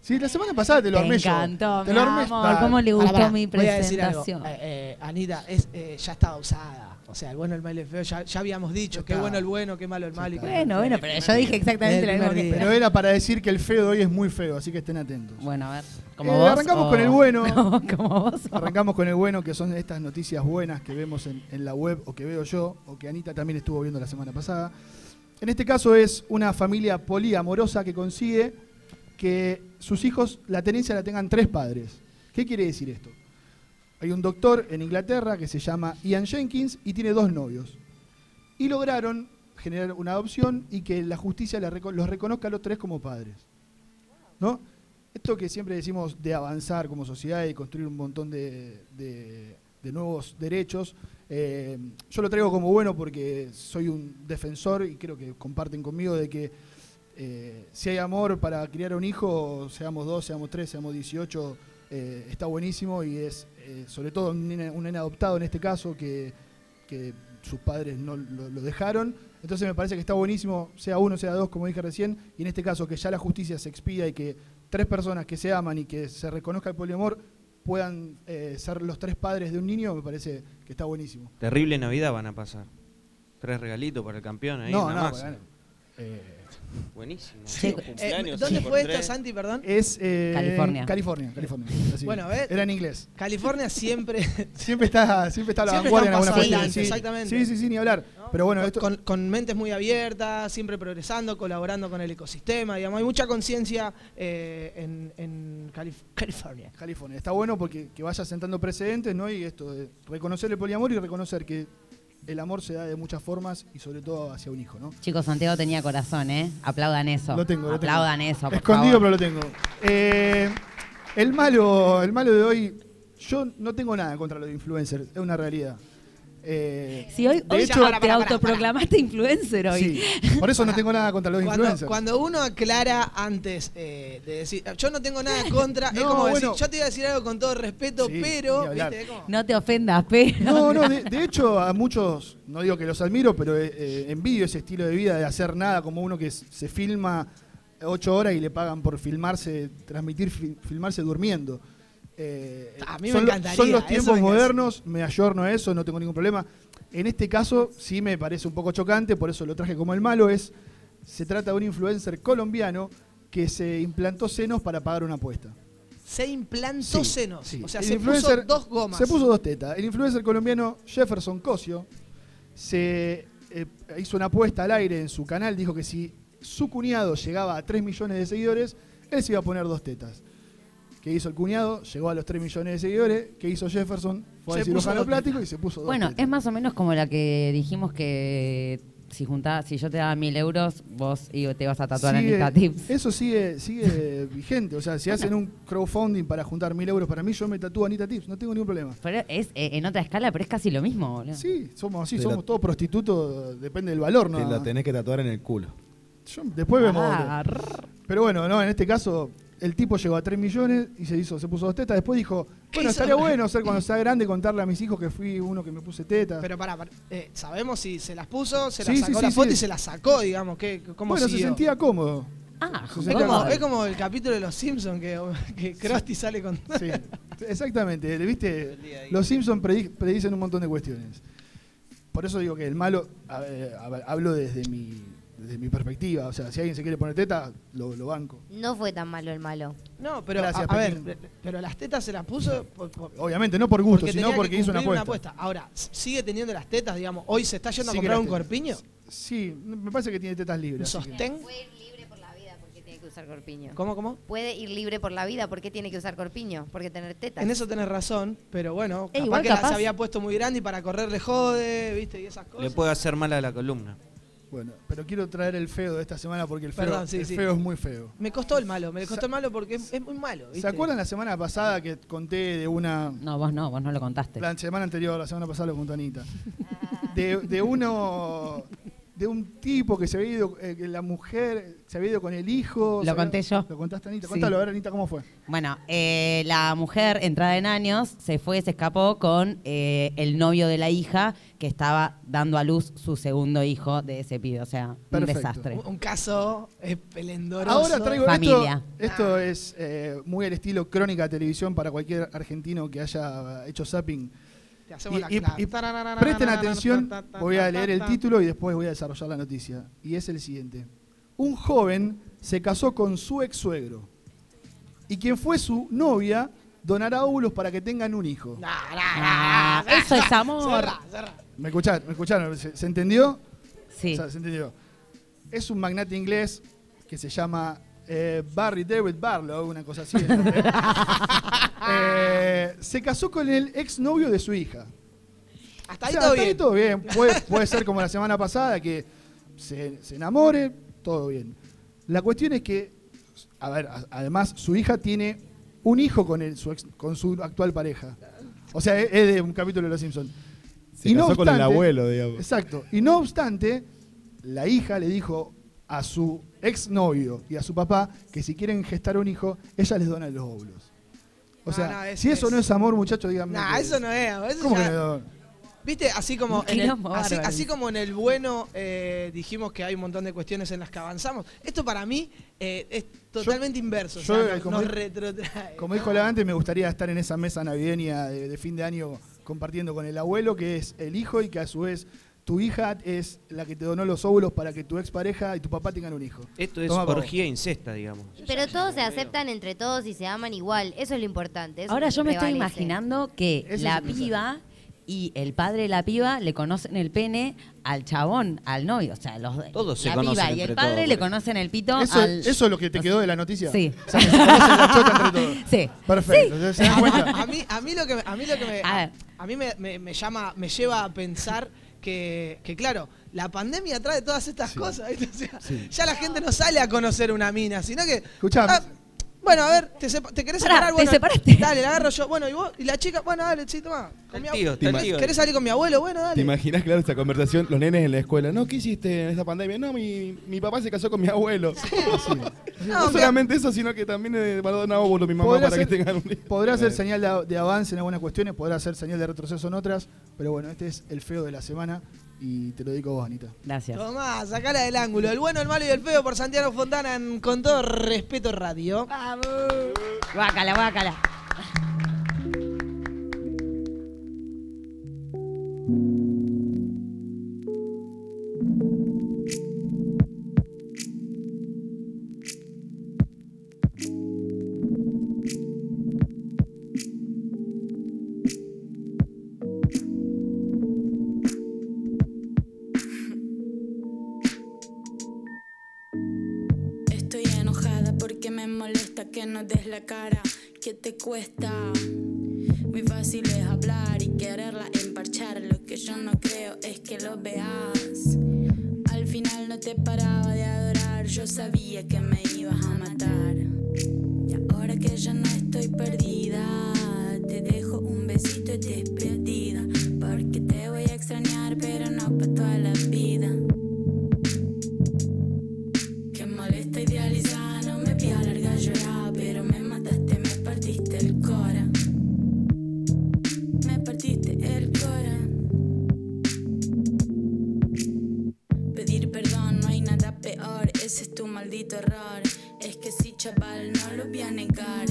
Speaker 4: Sí, la semana pasada te lo
Speaker 8: Te
Speaker 4: armé yo.
Speaker 8: encantó,
Speaker 4: Te
Speaker 8: mi
Speaker 4: lo armé
Speaker 8: amor, cómo le gustó mi
Speaker 5: voy a decir algo.
Speaker 8: presentación.
Speaker 5: Eh, eh, Anita, es, eh, ya estaba usada. O sea, el bueno, el malo y el feo, ya, ya habíamos dicho, qué bueno el bueno, qué malo el malo. y qué-
Speaker 8: Bueno, bueno, pero yo dije exactamente lo mismo que.
Speaker 4: Pero era para decir que el feo de hoy es muy feo, así que estén atentos.
Speaker 8: Bueno, a ver.
Speaker 4: Eh, arrancamos
Speaker 8: o-
Speaker 4: con el bueno. (laughs)
Speaker 8: como, como vos. o-
Speaker 4: Arrancamos con el bueno, que son estas noticias buenas que vemos en, en la web o que veo yo, o que Anita también estuvo viendo la semana pasada. En este caso es una familia poliamorosa que consigue que sus hijos la tenencia la tengan tres padres. ¿Qué quiere decir esto? Hay un doctor en Inglaterra que se llama Ian Jenkins y tiene dos novios. Y lograron generar una adopción y que la justicia los reconozca a los tres como padres. ¿No? Esto que siempre decimos de avanzar como sociedad y construir un montón de, nuevos derechos, eh, yo lo traigo como bueno porque soy un defensor y creo que comparten conmigo de que eh, si hay amor para criar un hijo, seamos dos, seamos tres, seamos 18, eh, está buenísimo y es eh, sobre todo un nene, un nene adoptado en este caso que, que sus padres no lo, lo dejaron. Entonces me parece que está buenísimo, sea uno, sea dos, como dije recién, y en este caso que ya la justicia se expida y que tres personas que se aman y que se reconozca el poliamor puedan eh, ser los tres padres de un niño, me parece que está buenísimo.
Speaker 7: Terrible Navidad van a pasar. Tres regalitos para el campeón ahí.
Speaker 4: no,
Speaker 7: una
Speaker 4: no, bueno, eh,
Speaker 7: Buenísimo.
Speaker 5: Sí, eh, ¿Dónde fue esta, Santi, perdón?
Speaker 4: es eh,
Speaker 8: California.
Speaker 4: California, California. así.
Speaker 5: Bueno.
Speaker 4: Era en inglés.
Speaker 5: California (laughs) siempre.
Speaker 4: Siempre está, siempre está a la
Speaker 5: Siempre
Speaker 4: vanguardia en alguna cuestión. Sí,
Speaker 5: exactamente.
Speaker 4: Sí, sí, sí, ni hablar. Pero bueno, esto,
Speaker 5: con, con mentes muy abiertas, siempre progresando, colaborando con el ecosistema, digamos, hay mucha conciencia eh, en, en Calif- California.
Speaker 4: California. Está bueno porque que vaya sentando precedentes, ¿no? Y esto de reconocer el poliamor y reconocer que el amor se da de muchas formas y sobre todo hacia un hijo, ¿no?
Speaker 8: Chicos, Santiago tenía corazón, ¿eh? Aplaudan eso.
Speaker 4: Lo tengo, lo tengo.
Speaker 8: Aplaudan eso, por
Speaker 4: Escondido,
Speaker 8: favor.
Speaker 4: pero lo tengo. Eh, el malo, el malo de hoy, yo no tengo nada contra los influencers, es una realidad. Eh,
Speaker 8: Si hoy,
Speaker 4: de
Speaker 8: hoy
Speaker 4: hecho-
Speaker 8: te
Speaker 5: Para, para, para,
Speaker 8: autoproclamaste influencer hoy.
Speaker 4: Sí, por eso no tengo nada contra los
Speaker 5: Cuando,
Speaker 4: influencers.
Speaker 5: cuando uno aclara antes eh, de decir, yo no tengo nada contra, es como decir, yo te voy a decir algo con todo respeto,
Speaker 4: Sí,
Speaker 5: pero,
Speaker 8: No te ofendas, pero.
Speaker 4: No, no, de, de hecho a muchos, no digo que los admiro, pero eh, eh, envidio ese estilo de vida de hacer nada como uno que se filma ocho horas y le pagan por filmarse, transmitir, fi- filmarse durmiendo. Eh,
Speaker 5: A mí me
Speaker 4: son,
Speaker 5: encantaría,
Speaker 4: son los tiempos
Speaker 5: me
Speaker 4: modernos, me ayorno a eso, no tengo ningún problema. En este caso sí me parece un poco chocante, por eso lo traje como el malo, es, se trata de un influencer colombiano que se implantó senos para pagar una apuesta.
Speaker 5: Se implantó
Speaker 4: Sí,
Speaker 5: senos.
Speaker 4: sí.
Speaker 5: O sea,
Speaker 4: El
Speaker 5: se puso dos gomas.
Speaker 4: Se puso dos tetas. El influencer colombiano Jefferson Cosio se eh, hizo una apuesta al aire en su canal. Dijo que si su cuñado llegaba a 3 millones de seguidores, él se iba a poner dos tetas. ¿Qué hizo el cuñado? Llegó a los 3 millones de seguidores. ¿Qué hizo Jefferson? Fue
Speaker 5: Se
Speaker 4: al
Speaker 5: puso
Speaker 4: cirujano plástico y se puso dos
Speaker 8: Bueno,
Speaker 4: tetas.
Speaker 8: es más o menos como la que dijimos que si juntá, si yo te daba mil euros, vos y te vas a tatuar
Speaker 4: Sigue-
Speaker 8: Anita Tips.
Speaker 4: Eso sigue, sigue (laughs) vigente. O sea, si hacen un crowdfunding para juntar mil euros para mí, yo me tatúo Anita Tips. No tengo ningún problema.
Speaker 8: Pero es eh, en otra escala, pero es casi lo mismo, boludo.
Speaker 4: Sí, somos así, somos
Speaker 9: la-
Speaker 4: todos prostitutos, depende del valor, ¿no?
Speaker 9: Te la tenés que tatuar en el culo.
Speaker 4: Yo- después vemos.
Speaker 8: Ah,
Speaker 4: Pero bueno, no, en este caso el tipo llegó a 3 millones y se hizo, se puso dos tetas. Después dijo, bueno,
Speaker 5: hizo?
Speaker 4: estaría (laughs) bueno ser cuando sea grande contarle a mis hijos que fui uno que me puse tetas.
Speaker 5: Pero pará, pará, eh, ¿sabemos si se las puso, se
Speaker 4: Sí,
Speaker 5: las
Speaker 4: sí,
Speaker 5: sacó
Speaker 4: sí,
Speaker 5: la foto
Speaker 4: sí.
Speaker 5: y se las sacó, digamos? ¿qué, ¿Cómo
Speaker 4: bueno, se
Speaker 5: siguió?
Speaker 4: sentía cómodo.
Speaker 8: Ah,
Speaker 4: Se
Speaker 5: Es
Speaker 4: sentía
Speaker 5: como,
Speaker 4: cómodo.
Speaker 5: es como el capítulo de Los Simpsons que, que Krusty sale con...
Speaker 4: Sí, (laughs) exactamente. ¿Viste? Los Simpsons predicen un montón de cuestiones. Por eso digo que el malo, a- a- hablo desde mi, desde mi perspectiva. O sea, si alguien se quiere poner teta, lo, lo banco.
Speaker 6: No fue tan malo el malo.
Speaker 5: No, pero
Speaker 4: Gracias,
Speaker 5: a, a ver, pero las tetas se las puso por- por-
Speaker 4: Obviamente, no por gusto,
Speaker 5: porque
Speaker 4: sino
Speaker 5: tenía que
Speaker 4: porque hizo una
Speaker 5: cumplir
Speaker 4: apuesta.
Speaker 5: Ahora, ¿sigue teniendo las tetas, digamos? ¿Hoy se está yendo a comprar
Speaker 4: las
Speaker 5: un
Speaker 4: tetas.
Speaker 5: corpiño?
Speaker 4: Sí, me parece que tiene tetas
Speaker 5: ¿Un
Speaker 4: libres. así que-
Speaker 5: sostén?
Speaker 6: Puede ir libre por la vida porque tiene que usar corpiño.
Speaker 5: ¿Cómo, cómo?
Speaker 6: Puede ir libre por la vida porque tiene que usar corpiño, porque tener tetas.
Speaker 5: En eso tenés razón, pero bueno,
Speaker 8: Eh,
Speaker 5: capaz
Speaker 8: igual
Speaker 5: que las
Speaker 8: capaz-
Speaker 5: había puesto muy grande y para correr le jode, ¿viste? Y esas cosas.
Speaker 7: Le puede hacer mal a la columna.
Speaker 4: Bueno, pero quiero traer el feo de esta semana porque el feo,
Speaker 5: Perdón, sí,
Speaker 4: el
Speaker 5: sí.
Speaker 4: feo es muy feo.
Speaker 5: Me costó el malo, me costó el malo porque es, es muy malo, ¿viste?
Speaker 4: ¿Se acuerdan la semana pasada que conté de una...
Speaker 8: No, vos no, vos no lo contaste.
Speaker 4: La semana anterior, la semana pasada lo contó Anita. De, de uno... De un tipo que se había ido, eh, que la mujer se había ido con el hijo.
Speaker 8: Lo
Speaker 4: había-
Speaker 8: conté yo.
Speaker 4: ¿Lo contaste, Anita?
Speaker 8: Sí.
Speaker 4: Contalo, a ver, Anita, ¿cómo fue?
Speaker 8: Bueno, eh, la mujer entrada en años se fue, se escapó con eh, el novio de la hija que estaba dando a luz su segundo hijo de ese pibe. O sea,
Speaker 4: Perfecto.
Speaker 8: un desastre.
Speaker 5: Un, caso esplendoroso.
Speaker 4: Ahora traigo
Speaker 8: Familia.
Speaker 4: esto. Esto es eh, muy al estilo crónica de televisión para cualquier argentino que haya hecho zapping.
Speaker 5: Te hacemos
Speaker 4: Y-
Speaker 5: la
Speaker 4: y-
Speaker 5: clave.
Speaker 4: y presten atención, voy a leer el título y después voy a desarrollar la noticia. Y es el siguiente. Un joven se casó con su ex suegro y quien fue su novia donará óvulos para que tengan un hijo.
Speaker 8: Ah, eso es amor.
Speaker 5: Cerra, cerra.
Speaker 4: ¿Me escucharon? ¿Me escucharon? ¿Se, se entendió?
Speaker 8: Sí.
Speaker 4: O sea, se entendió. Es un magnate inglés que se llama eh, Barry David Barlow, una cosa así. (laughs) Eh, se casó con el exnovio de su hija.
Speaker 5: Hasta
Speaker 4: O
Speaker 5: ahí
Speaker 4: sea,
Speaker 5: todo
Speaker 4: hasta ahí
Speaker 5: bien.
Speaker 4: todo bien. (laughs) Puede, puede ser como la semana pasada, que se, se enamore, todo bien. La cuestión es que, a ver, a- además su hija tiene un hijo con, el, su, ex- con su actual pareja. O sea, es, es de un capítulo de Los Simpsons.
Speaker 12: Se casó con el abuelo, digamos.
Speaker 4: Exacto. Y no obstante, la hija le dijo a su exnovio y a su papá que si quieren gestar un hijo, ella les dona los óvulos. O
Speaker 5: No,
Speaker 4: sea,
Speaker 5: no, es-
Speaker 4: si eso
Speaker 5: es-
Speaker 4: no es amor, muchachos, díganme. Qué
Speaker 5: eso
Speaker 4: es.
Speaker 5: no es. Eso
Speaker 4: ¿Cómo
Speaker 5: ya-
Speaker 4: que no?
Speaker 5: Viste, así como, en el, así, como en el bueno eh, dijimos que hay un montón de cuestiones en las que avanzamos, esto para mí eh, es totalmente inverso. o
Speaker 4: yo,
Speaker 5: sea,
Speaker 4: como
Speaker 5: nos
Speaker 4: di-
Speaker 5: retrotrae.
Speaker 4: Como dijo la antes, me gustaría estar en esa mesa navideña de, de fin de año compartiendo con el abuelo, que es el hijo, y que a su vez tu hija es la que te donó los óvulos para que tu expareja y tu papá tengan un hijo.
Speaker 7: Esto es
Speaker 4: Toma,
Speaker 7: orgía incesta, digamos.
Speaker 6: Pero todos se aceptan entre todos y se aman igual. Eso es lo importante. eso
Speaker 8: Ahora yo me estoy imaginando que la piba y el padre de la piba le conocen el pene al chabón, al novio. O sea, los,
Speaker 7: Todos se
Speaker 8: la
Speaker 7: conocen
Speaker 8: piba y el padre
Speaker 7: todos,
Speaker 8: le conocen el pito
Speaker 4: Eso,
Speaker 8: al...
Speaker 4: eso es lo que te quedó de la noticia.
Speaker 8: Sí.
Speaker 4: O sea, que se conocen la chota entre todos. (laughs)
Speaker 8: Sí.
Speaker 4: Perfecto. Entonces, ¿se dan
Speaker 5: a,
Speaker 4: cuenta?
Speaker 5: a mí, a mí lo que me- a mí lo que me,
Speaker 8: A ver.
Speaker 5: a mí me, me- me llama me lleva a pensar que, que, claro la pandemia trae todas estas cosas ¿viste? O sea,
Speaker 4: Sí.
Speaker 5: ya la gente no sale a conocer una mina sino que
Speaker 4: Escuchame.
Speaker 5: ah, bueno a ver te, sepa- te querés
Speaker 8: Pará,
Speaker 5: separar
Speaker 8: ¿te
Speaker 5: bueno
Speaker 8: separaste?
Speaker 5: dale la agarro yo bueno y vos y la chica bueno dale sí toma con mi
Speaker 7: tío,
Speaker 5: abuelo.
Speaker 7: el tío.
Speaker 5: ¿Querés salir con mi abuelo? Bueno,
Speaker 12: ¿Te
Speaker 5: dale.
Speaker 12: imaginas, claro, esa conversación? Los nenes en la escuela. No, ¿qué hiciste en esta pandemia? No, mi, mi papá se casó con mi abuelo.
Speaker 4: Sí. (laughs)
Speaker 5: No,
Speaker 12: solamente eso, sino que también eh, para donar óvulos mi mamá
Speaker 4: Podrá
Speaker 12: para
Speaker 4: ser-
Speaker 12: que tengan un hijo.
Speaker 4: Podrá ser señal de, de avance en algunas cuestiones, podrá ser señal de retroceso en otras, pero bueno, este es el feo de la semana y te lo dedico a vos, Anita.
Speaker 8: Gracias.
Speaker 5: Tomá, sacala del ángulo. El bueno, el malo y el feo por Santiago Fontana en Con todo respeto radio.
Speaker 8: Guácala.
Speaker 13: Estoy no des la cara. ¿Qué te cuesta? Muy fácil es hablar y quererla emparchar. Lo que yo no creo es que lo veas. Al final no te paraba de adorar. Yo sabía que me ibas a matar. Y ahora que ya no estoy perdida, te dejo un besito de despedida. Porque te voy a extrañar, pero no para toda la vida. maldito error. Es que sí, chaval, no lo voy a negar.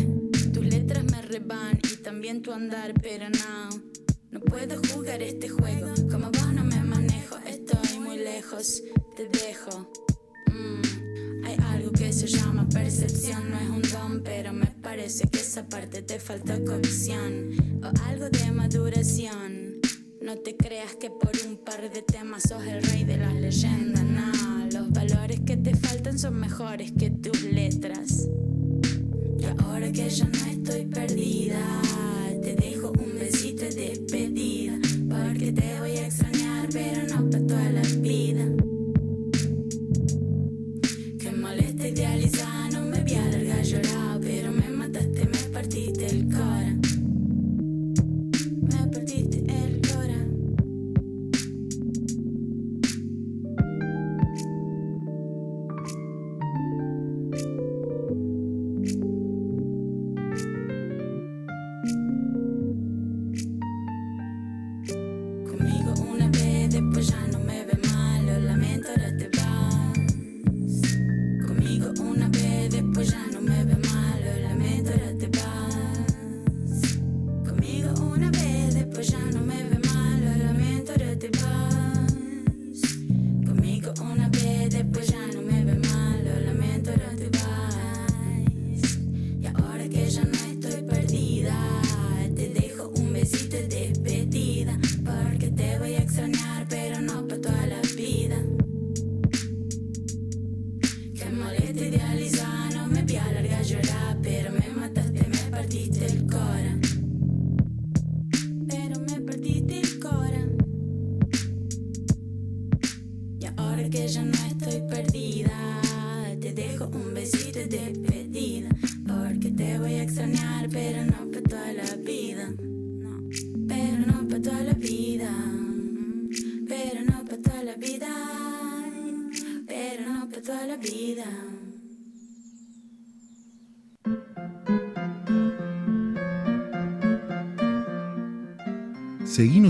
Speaker 13: Tus letras me reban y también tu andar, pero no. No puedo jugar este juego. Como vos no me manejo, estoy muy lejos. Te dejo. Mm. Hay algo que se llama percepción, no es un don, pero me parece que esa parte te falta cocción o algo de maduración. No te creas que por un par de temas sos el rey de las leyendas, no. Los valores que te faltan son mejores que tus letras. Y ahora que ya no estoy perdida, te dejo un besito de despedida.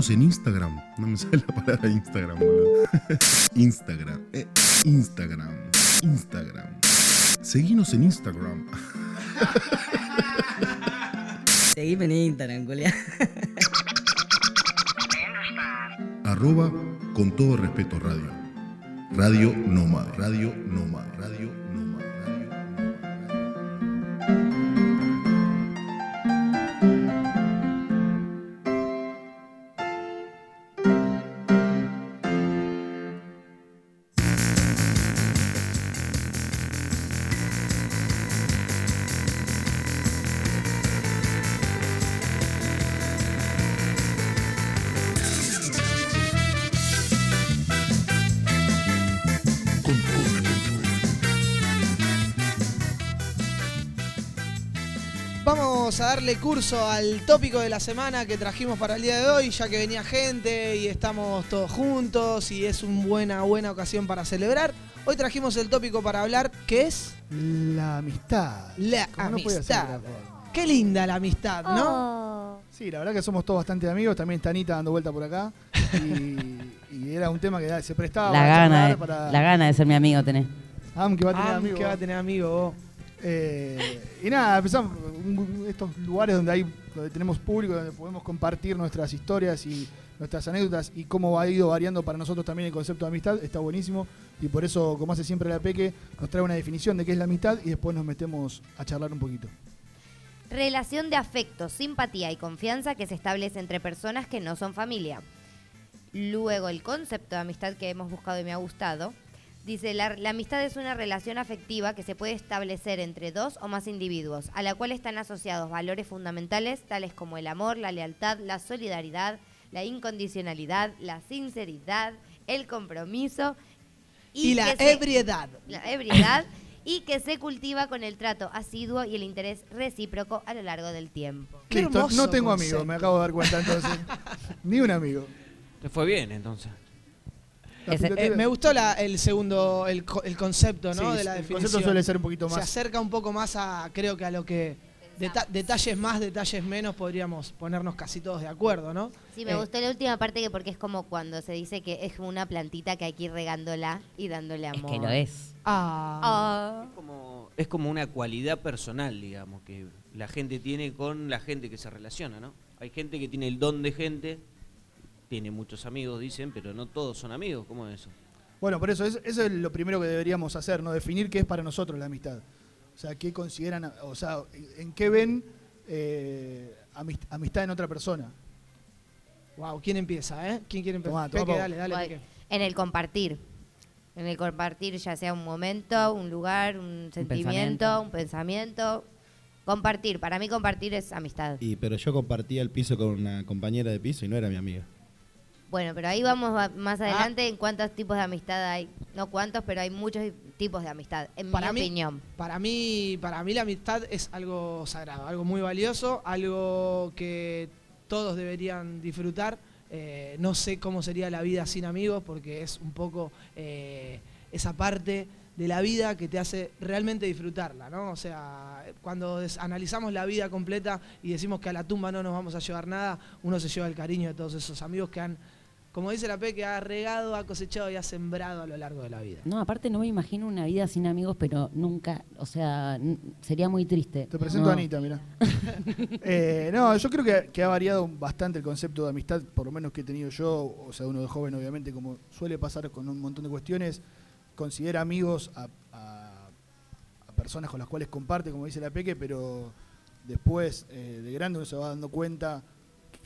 Speaker 3: Seguinos en Instagram. No me sale la palabra Instagram, boludo. (laughs) Instagram. eh, Instagram. Instagram. Seguinos en Instagram. (laughs)
Speaker 14: Seguime en Instagram, culia.
Speaker 3: Arroba con todo respeto radio. Radio Nómada. Radio Nómada. Radio Nómada.
Speaker 5: Darle curso al tópico de la semana que trajimos para el día de hoy, ya que venía gente y estamos todos juntos y es una buena, buena ocasión para celebrar. Hoy trajimos el tópico para hablar, que es
Speaker 4: La amistad.
Speaker 5: la
Speaker 4: Como
Speaker 5: amistad. Qué linda la amistad, ¿no?
Speaker 4: Sí, la verdad que somos todos bastante amigos. También está Anita dando vuelta por acá. Y, y era un tema que se prestaba
Speaker 8: La
Speaker 4: para
Speaker 8: gana, de,
Speaker 4: para...
Speaker 8: la gana de ser mi amigo tenés.
Speaker 4: Am, que va a tener
Speaker 5: Am,
Speaker 4: amigos.
Speaker 5: que va a tener amigos, vos.
Speaker 4: Eh, y nada, empezamos estos lugares donde hay donde tenemos público, donde podemos compartir nuestras historias y nuestras anécdotas y cómo ha ido variando para nosotros también el concepto de amistad, está buenísimo. Y por eso, como hace siempre la Peque, nos trae una definición de qué es la amistad y después nos metemos a charlar un poquito.
Speaker 6: Relación de afecto, simpatía y confianza que se establece entre personas que no son familia. Luego el concepto de amistad que hemos buscado y me ha gustado. Dice, la, la amistad es una relación afectiva que se puede establecer entre dos o más individuos, a la cual están asociados valores fundamentales tales como el amor, la lealtad, la solidaridad, la incondicionalidad, la sinceridad, el compromiso
Speaker 5: Y, la
Speaker 6: se-
Speaker 5: ebriedad.
Speaker 6: la ebriedad y que se cultiva con el trato asiduo y el interés recíproco a lo largo del tiempo.
Speaker 5: Qué hermoso
Speaker 4: no tengo amigos, me acabo de dar cuenta entonces. (laughs) Ni un amigo.
Speaker 7: Te fue bien entonces.
Speaker 5: Ese- eh, me gustó la- el segundo, el, co- el concepto, ¿no?
Speaker 4: Sí,
Speaker 5: de la
Speaker 4: el
Speaker 5: definición.
Speaker 4: concepto suele ser un poquito
Speaker 5: Se
Speaker 4: más-
Speaker 5: acerca un poco más a, creo que a lo que deta- detalles más, detalles menos, podríamos ponernos casi todos de acuerdo, ¿no?
Speaker 6: Sí, me
Speaker 5: Eh,
Speaker 6: gustó la última parte que porque es como cuando se dice que es como una plantita que hay que ir regándola y dándole
Speaker 8: Es
Speaker 6: amor.
Speaker 8: que lo es.
Speaker 6: Ah.
Speaker 7: Es como, es como una cualidad personal, digamos, que la gente tiene con la gente que se relaciona, ¿no? Hay gente que tiene el don de gente, tiene muchos amigos, dicen, pero no todos son amigos. ¿Cómo es eso?
Speaker 4: Bueno, por eso, es- eso es lo primero que deberíamos hacer, ¿no? Definir qué es para nosotros la amistad. O sea, qué consideran, o sea, en qué ven eh, amist- amistad en otra persona.
Speaker 5: Wow, ¿quién empieza, eh? ¿Quién quiere empezar?
Speaker 4: Tomá, tomá,
Speaker 5: Peque,
Speaker 4: Pau.
Speaker 5: dale, dale. Peque.
Speaker 6: En el compartir. En el compartir, ya sea un momento, un lugar, un sentimiento,
Speaker 8: pensamiento.
Speaker 6: un pensamiento. Compartir. Para mí compartir es amistad.
Speaker 9: Y, pero yo compartía el piso con una compañera de piso y no era mi amiga.
Speaker 6: Bueno, pero ahí vamos a-
Speaker 5: Ah.
Speaker 6: más adelante en cuántos tipos de amistad hay. No cuántos, pero hay muchos tipos de amistad, en
Speaker 5: Para
Speaker 6: mi
Speaker 5: mí-
Speaker 6: opinión.
Speaker 5: Para mí, para mí la amistad es algo sagrado, algo muy valioso, algo que todos deberían disfrutar. Eh, no sé cómo sería la vida sin amigos, porque es un poco eh, esa parte de la vida que te hace realmente disfrutarla, ¿no? O sea, cuando analizamos la vida completa y decimos que a la tumba no nos vamos a llevar nada, uno se lleva el cariño de todos esos amigos que han, como dice la P, que ha regado, ha cosechado y ha sembrado a lo largo de la vida.
Speaker 8: No, aparte no me imagino una vida sin amigos, pero nunca, o sea, sería muy triste.
Speaker 4: Te presento
Speaker 8: No.
Speaker 4: a Anita, mirá. (laughs) Eh, no, yo creo que, que ha variado bastante el concepto de amistad, por lo menos que he tenido yo, o sea, uno de joven, obviamente, como suele pasar con un montón de cuestiones, considera amigos a, a- a personas con las cuales comparte, como dice la Peque, pero después, eh, de grande, uno se va dando cuenta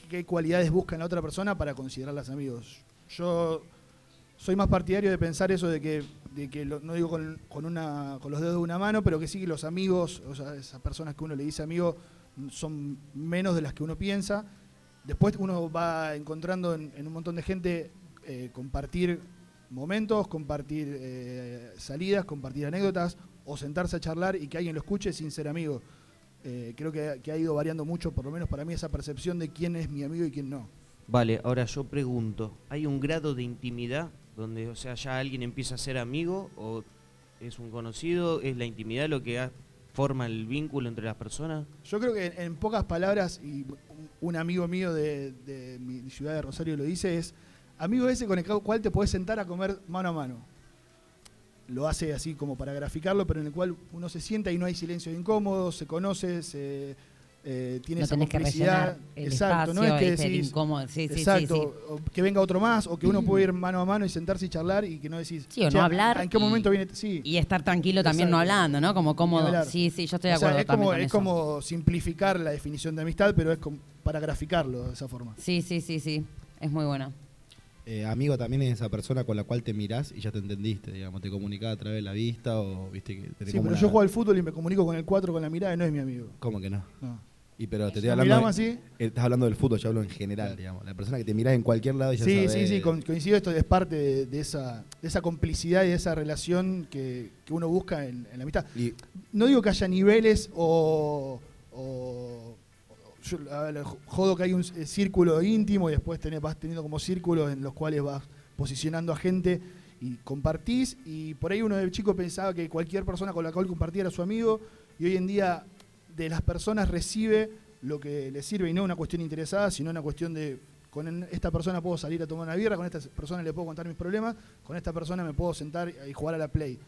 Speaker 4: qué- cualidades busca en la otra persona para considerarlas amigos. Yo soy más partidario de pensar eso de que, de que no digo con, con una, con los dedos de una mano, pero que sí que los amigos, o sea, esas personas que uno le dice amigo, son menos de las que uno piensa. Después uno va encontrando en, en un montón de gente eh, compartir momentos, compartir eh, salidas, compartir anécdotas, o sentarse a charlar y que alguien lo escuche sin ser amigo. Eh, creo que, que ha ido variando mucho, por lo menos para mí, esa percepción de quién es mi amigo y quién no.
Speaker 7: Vale, ahora yo pregunto, ¿hay un grado de intimidad donde, o sea, ya alguien empieza a ser amigo o es un conocido? ¿Es la intimidad lo que ha- forma el vínculo entre las personas?
Speaker 4: Yo creo que en, en pocas palabras, y un- amigo mío de, de mi ciudad de Rosario lo dice, es amigo ese con el cual te puedes sentar a comer mano a mano. Lo hace así como para graficarlo, pero en el cual uno se sienta y no hay silencio incómodo, se conoce, se, eh, tiene
Speaker 8: No
Speaker 4: esa
Speaker 8: tenés que
Speaker 4: complicidad.
Speaker 8: rellenar el
Speaker 4: Exacto, no es que
Speaker 8: es el
Speaker 4: decís,
Speaker 8: incómodo. Sí, sí, sí,
Speaker 4: exacto,
Speaker 8: sí.
Speaker 4: que venga otro más, o que uno puede ir mano a mano y sentarse y charlar y que no decís,
Speaker 8: Sí, o
Speaker 4: "Che,
Speaker 8: no hablar.
Speaker 4: ¿En qué
Speaker 8: y-
Speaker 4: momento viene? Sí.
Speaker 8: Y estar tranquilo también no hablando, ¿no? Como cómodo. Sí, sí, yo estoy de
Speaker 4: O sea,
Speaker 8: acuerdo
Speaker 4: es
Speaker 8: también
Speaker 4: como,
Speaker 8: con
Speaker 4: es
Speaker 8: eso.
Speaker 4: como simplificar la definición de amistad, pero es como para graficarlo de esa forma.
Speaker 8: Sí, sí, sí, sí. Es muy bueno.
Speaker 9: Eh, amigo también es esa persona con la cual te mirás y ya te entendiste, digamos, te comunicás a través de la vista o viste que tenés
Speaker 4: Sí, pero
Speaker 9: una-
Speaker 4: yo juego al fútbol y me comunico con el 4 con la mirada y no es mi amigo.
Speaker 9: ¿Cómo que no?
Speaker 4: No.
Speaker 9: Y pero te estoy hablando de-
Speaker 4: así.
Speaker 9: eh, estás hablando del fútbol, yo hablo en general, digamos. La persona que te mirás en cualquier lado y ya
Speaker 4: Sí,
Speaker 9: sabés-
Speaker 4: sí, sí, coincido esto, es parte de, de esa, de esa complicidad y de esa relación que, que uno busca en, en la amistad.
Speaker 9: Y-
Speaker 4: No digo que haya niveles o... o- yo, jodo que hay un eh, círculo íntimo y después vas teniendo como círculos en los cuales vas posicionando a gente y compartís y por ahí uno de chico pensaba que cualquier persona con la cual compartía era su amigo y hoy en día de las personas recibe lo que le sirve y no una cuestión interesada, sino una cuestión de con esta persona puedo salir a tomar una birra, con esta persona le puedo contar mis problemas, con esta persona me puedo sentar y jugar a la play.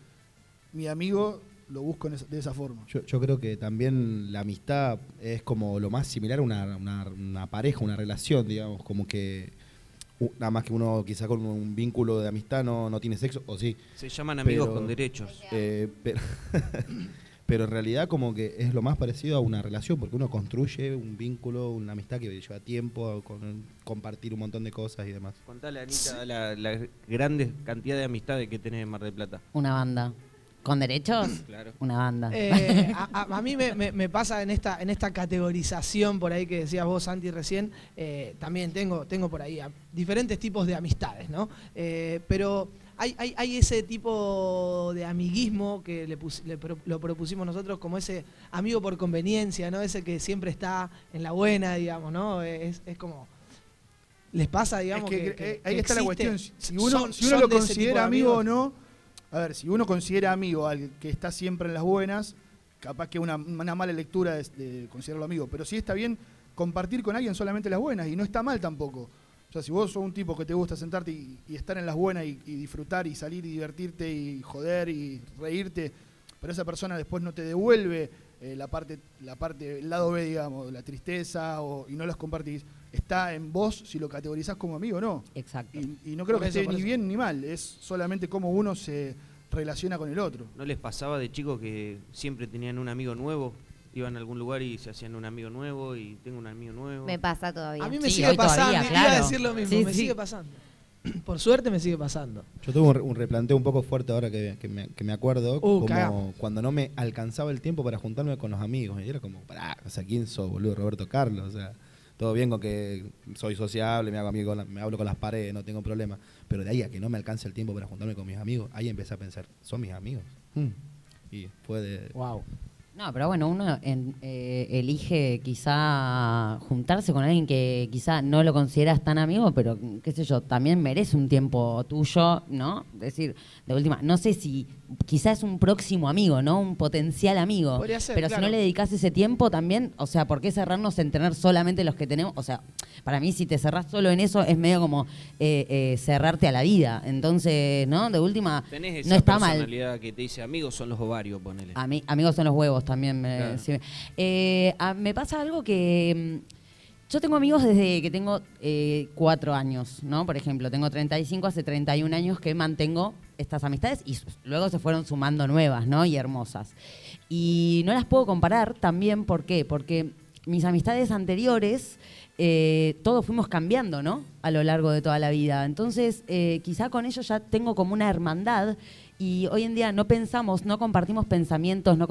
Speaker 4: Mi amigo lo busco en esa- de esa forma.
Speaker 9: Yo, yo creo que también la amistad es como lo más similar a una, una- una pareja, una relación, digamos, como que nada más que uno quizá con un vínculo de amistad no, no tiene sexo, o sí.
Speaker 7: Se llaman amigos con derechos.
Speaker 9: eh, pero, (laughs) pero en realidad como que es lo más parecido a una relación, porque uno construye un vínculo, una amistad que lleva tiempo, con, compartir un montón de cosas y demás.
Speaker 7: Contale, Anita, la, la grande cantidad de amistades que tenés en Mar del Plata.
Speaker 8: Una banda. ¿Con derechos? (clears throat)
Speaker 7: Claro.
Speaker 8: Una banda.
Speaker 5: Eh, (laughs) a, a- a mí me, me- me pasa en esta, en esta categorización por ahí que decías vos, Santi, recién, eh, también tengo, tengo por ahí a- diferentes tipos de amistades, ¿no? Eh, pero hay, hay- hay ese tipo de amiguismo que le, pus- le pro- lo propusimos nosotros como ese amigo por conveniencia, ¿no? Ese que siempre está en la buena, digamos, ¿no? Es, es como... ¿Les pasa, digamos,
Speaker 4: Es que,
Speaker 5: que, que-
Speaker 4: ahí
Speaker 5: que
Speaker 4: está la cuestión. Si uno,
Speaker 5: Son-
Speaker 4: si uno lo considera
Speaker 5: de
Speaker 4: amigo o no, a ver, si uno considera amigo al que está siempre en las buenas, capaz que una, una mala lectura de, de considerarlo amigo. Pero sí está bien compartir con alguien solamente las buenas y no está mal tampoco. O sea, si vos sos un tipo que te gusta sentarte y, estar en las buenas y, y disfrutar y salir y divertirte y joder y reírte, pero esa persona después no te devuelve eh, la parte, la parte, el lado B, digamos, la tristeza o, y no las compartís, está en vos si lo categorizás como amigo o no.
Speaker 8: Exacto.
Speaker 4: Y, y no creo
Speaker 7: Por
Speaker 4: que
Speaker 7: eso,
Speaker 4: esté ni
Speaker 7: eso.
Speaker 4: bien ni mal, es solamente cómo uno se relaciona con el otro.
Speaker 7: ¿No les pasaba de chicos que siempre tenían un amigo nuevo? Iban a algún lugar y se hacían un amigo nuevo y tengo un amigo nuevo.
Speaker 6: Me pasa todavía.
Speaker 5: A mí me
Speaker 8: Sí,
Speaker 5: sigue pasando,
Speaker 8: todavía,
Speaker 5: iba a
Speaker 8: claro.
Speaker 5: decir lo mismo,
Speaker 8: Sí,
Speaker 5: me
Speaker 8: sí.
Speaker 5: sigue pasando. (clears throat) Por suerte me sigue pasando.
Speaker 9: Yo tuve un, re- un replanteo un poco fuerte ahora que, que me, que me acuerdo,
Speaker 5: Uh,
Speaker 9: como
Speaker 5: cagamos.
Speaker 9: cuando no me alcanzaba el tiempo para juntarme con los amigos. Y era como, pará, o sea, ¿quién sos, boludo? Roberto Carlos, o sea, todo bien con que soy sociable, me hago amigo, con la- me hablo con las paredes, no tengo problema. Pero de ahí a que no me alcance el tiempo para juntarme con mis amigos, ahí empecé a pensar, ¿son mis amigos? Hmm. Y fue de...
Speaker 5: Wow.
Speaker 8: No, pero bueno, uno en- eh, elige quizá juntarse con alguien que quizá no lo consideras tan amigo, pero qué sé yo, también merece un tiempo tuyo, ¿no? Es decir, de última, no sé si quizá es un próximo amigo, ¿no? Un potencial amigo.
Speaker 5: Podría ser,
Speaker 8: pero
Speaker 5: claro.
Speaker 8: si no le dedicas ese tiempo también, o sea, ¿por qué cerrarnos en tener solamente los que tenemos? O sea, para mí si te cerrás solo en eso es medio como eh, eh, cerrarte a la vida. Entonces, ¿no? De última,
Speaker 7: Tenés esa
Speaker 8: no está mal.
Speaker 7: personalidad que te dice amigos son los ovarios, ponele.
Speaker 8: Ami- amigos son los huevos también. Me,
Speaker 7: Claro.
Speaker 8: sí. Eh, a- me pasa algo que. mm, Yo tengo amigos desde que tengo eh, cuatro años, ¿no? Por ejemplo, tengo 35, hace 31 años que mantengo estas amistades y luego se fueron sumando nuevas, ¿no? Y hermosas. Y no las puedo comparar también, ¿por qué? Porque mis amistades anteriores, eh, todos fuimos cambiando, ¿no? A lo largo de toda la vida. Entonces, eh, quizá con ellos ya tengo como una hermandad y hoy en día no pensamos, no compartimos pensamientos, no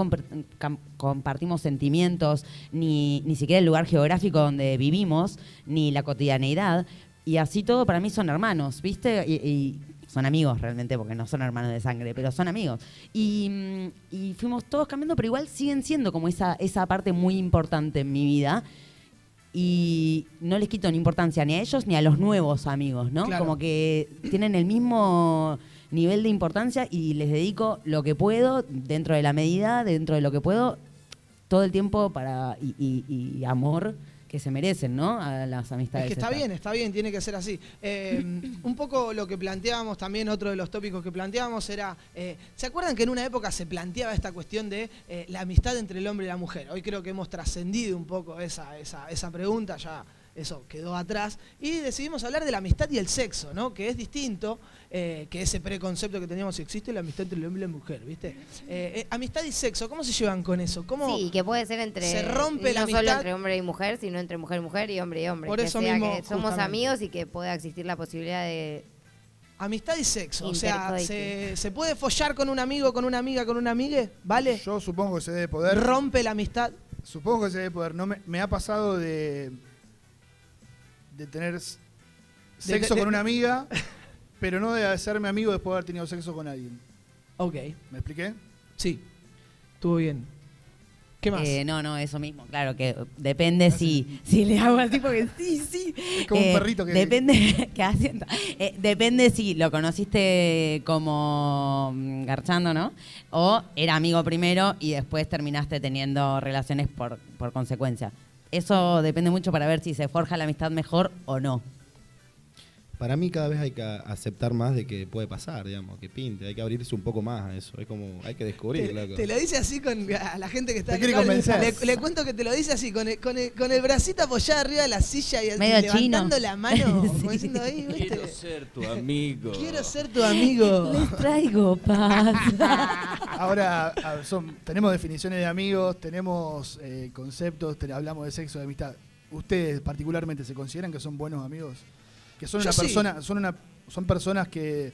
Speaker 8: compartimos sentimientos, ni, ni siquiera el lugar geográfico donde vivimos, ni la cotidianeidad. Y así todo para mí son hermanos, ¿viste? Y son amigos realmente, porque no son hermanos de sangre, pero son amigos. Y, y fuimos todos cambiando, pero igual siguen siendo como esa, esa parte muy importante en mi vida. Y no les quito ni importancia ni a ellos ni a los nuevos amigos, ¿no?
Speaker 5: Claro.
Speaker 8: Como que tienen el mismo nivel de importancia y les dedico lo que puedo, dentro de la medida, dentro de lo que puedo, todo el tiempo para y, y- y amor que se merecen, ¿no? A las amistades.
Speaker 5: Es que está bien, está bien, tiene que ser así. Eh, un poco lo que planteábamos también, otro de los tópicos que planteábamos era, eh, ¿se acuerdan que en una época se planteaba esta cuestión de eh, la amistad entre el hombre y la mujer? Hoy creo que hemos trascendido un poco esa, esa, esa pregunta, ya eso quedó atrás, y decidimos hablar de la amistad y el sexo, ¿no? Que es distinto eh, que ese preconcepto que teníamos, existe la amistad entre el hombre y la mujer, ¿viste? Eh, eh, amistad y sexo, ¿cómo se llevan con eso? ¿Cómo
Speaker 6: Sí, que puede ser entre.
Speaker 5: se rompe
Speaker 6: no
Speaker 5: la
Speaker 6: solo
Speaker 5: amistad?
Speaker 6: entre hombre y mujer, sino entre mujer y mujer y hombre y hombre.
Speaker 5: Por
Speaker 6: que
Speaker 5: eso
Speaker 6: sea
Speaker 5: mismo,
Speaker 6: que somos
Speaker 5: justamente.
Speaker 6: amigos y que pueda existir la posibilidad de.
Speaker 5: Amistad y sexo, o sea. ¿se, se puede follar con un amigo, con una amiga, con una amiga? ¿Vale?
Speaker 4: Yo supongo que se debe poder.
Speaker 5: ¿Rompe la amistad?
Speaker 4: Supongo que se debe poder. No me, me ha pasado de. De tener sexo
Speaker 5: de-
Speaker 4: con una amiga, (laughs) pero no de hacerme amigo después de haber tenido sexo con alguien.
Speaker 5: Ok.
Speaker 4: ¿Me expliqué?
Speaker 5: Sí. Estuvo bien. ¿Qué más?
Speaker 8: Eh, no, no, eso mismo, claro, que depende si, si le hago así, porque sí, sí.
Speaker 4: Es como un perrito que-
Speaker 8: Depende, (laughs) que asienta. Eh, depende si lo conociste como mm, garchando, ¿no? O era amigo primero y después terminaste teniendo relaciones por, por consecuencia. Eso depende mucho para ver si se forja la amistad mejor o no.
Speaker 9: Para mí cada vez hay que aceptar más de que puede pasar, digamos, que pinte, hay que abrirse un poco más a eso, es como, hay que descubrir,
Speaker 5: Te,
Speaker 9: loco.
Speaker 5: te lo dice así con a la gente que está
Speaker 4: Te quiere
Speaker 5: acá. Le, cuento que te lo dice así, con el, con el, con el bracito apoyado arriba de la silla y, y
Speaker 8: Medio
Speaker 5: levantando
Speaker 8: chino.
Speaker 5: la mano, (laughs)
Speaker 8: Sí.
Speaker 5: como diciendo ahí, ¿viste?
Speaker 7: Quiero ser tu amigo.
Speaker 5: Quiero ser tu amigo.
Speaker 8: Les traigo paz. (laughs)
Speaker 4: Ahora son- tenemos definiciones de amigos, tenemos eh, conceptos, te- hablamos de sexo, de amistad. ¿Ustedes particularmente se consideran que son buenos amigos? Que son
Speaker 5: Yo
Speaker 4: una
Speaker 5: sí.
Speaker 4: persona, son una, son personas que,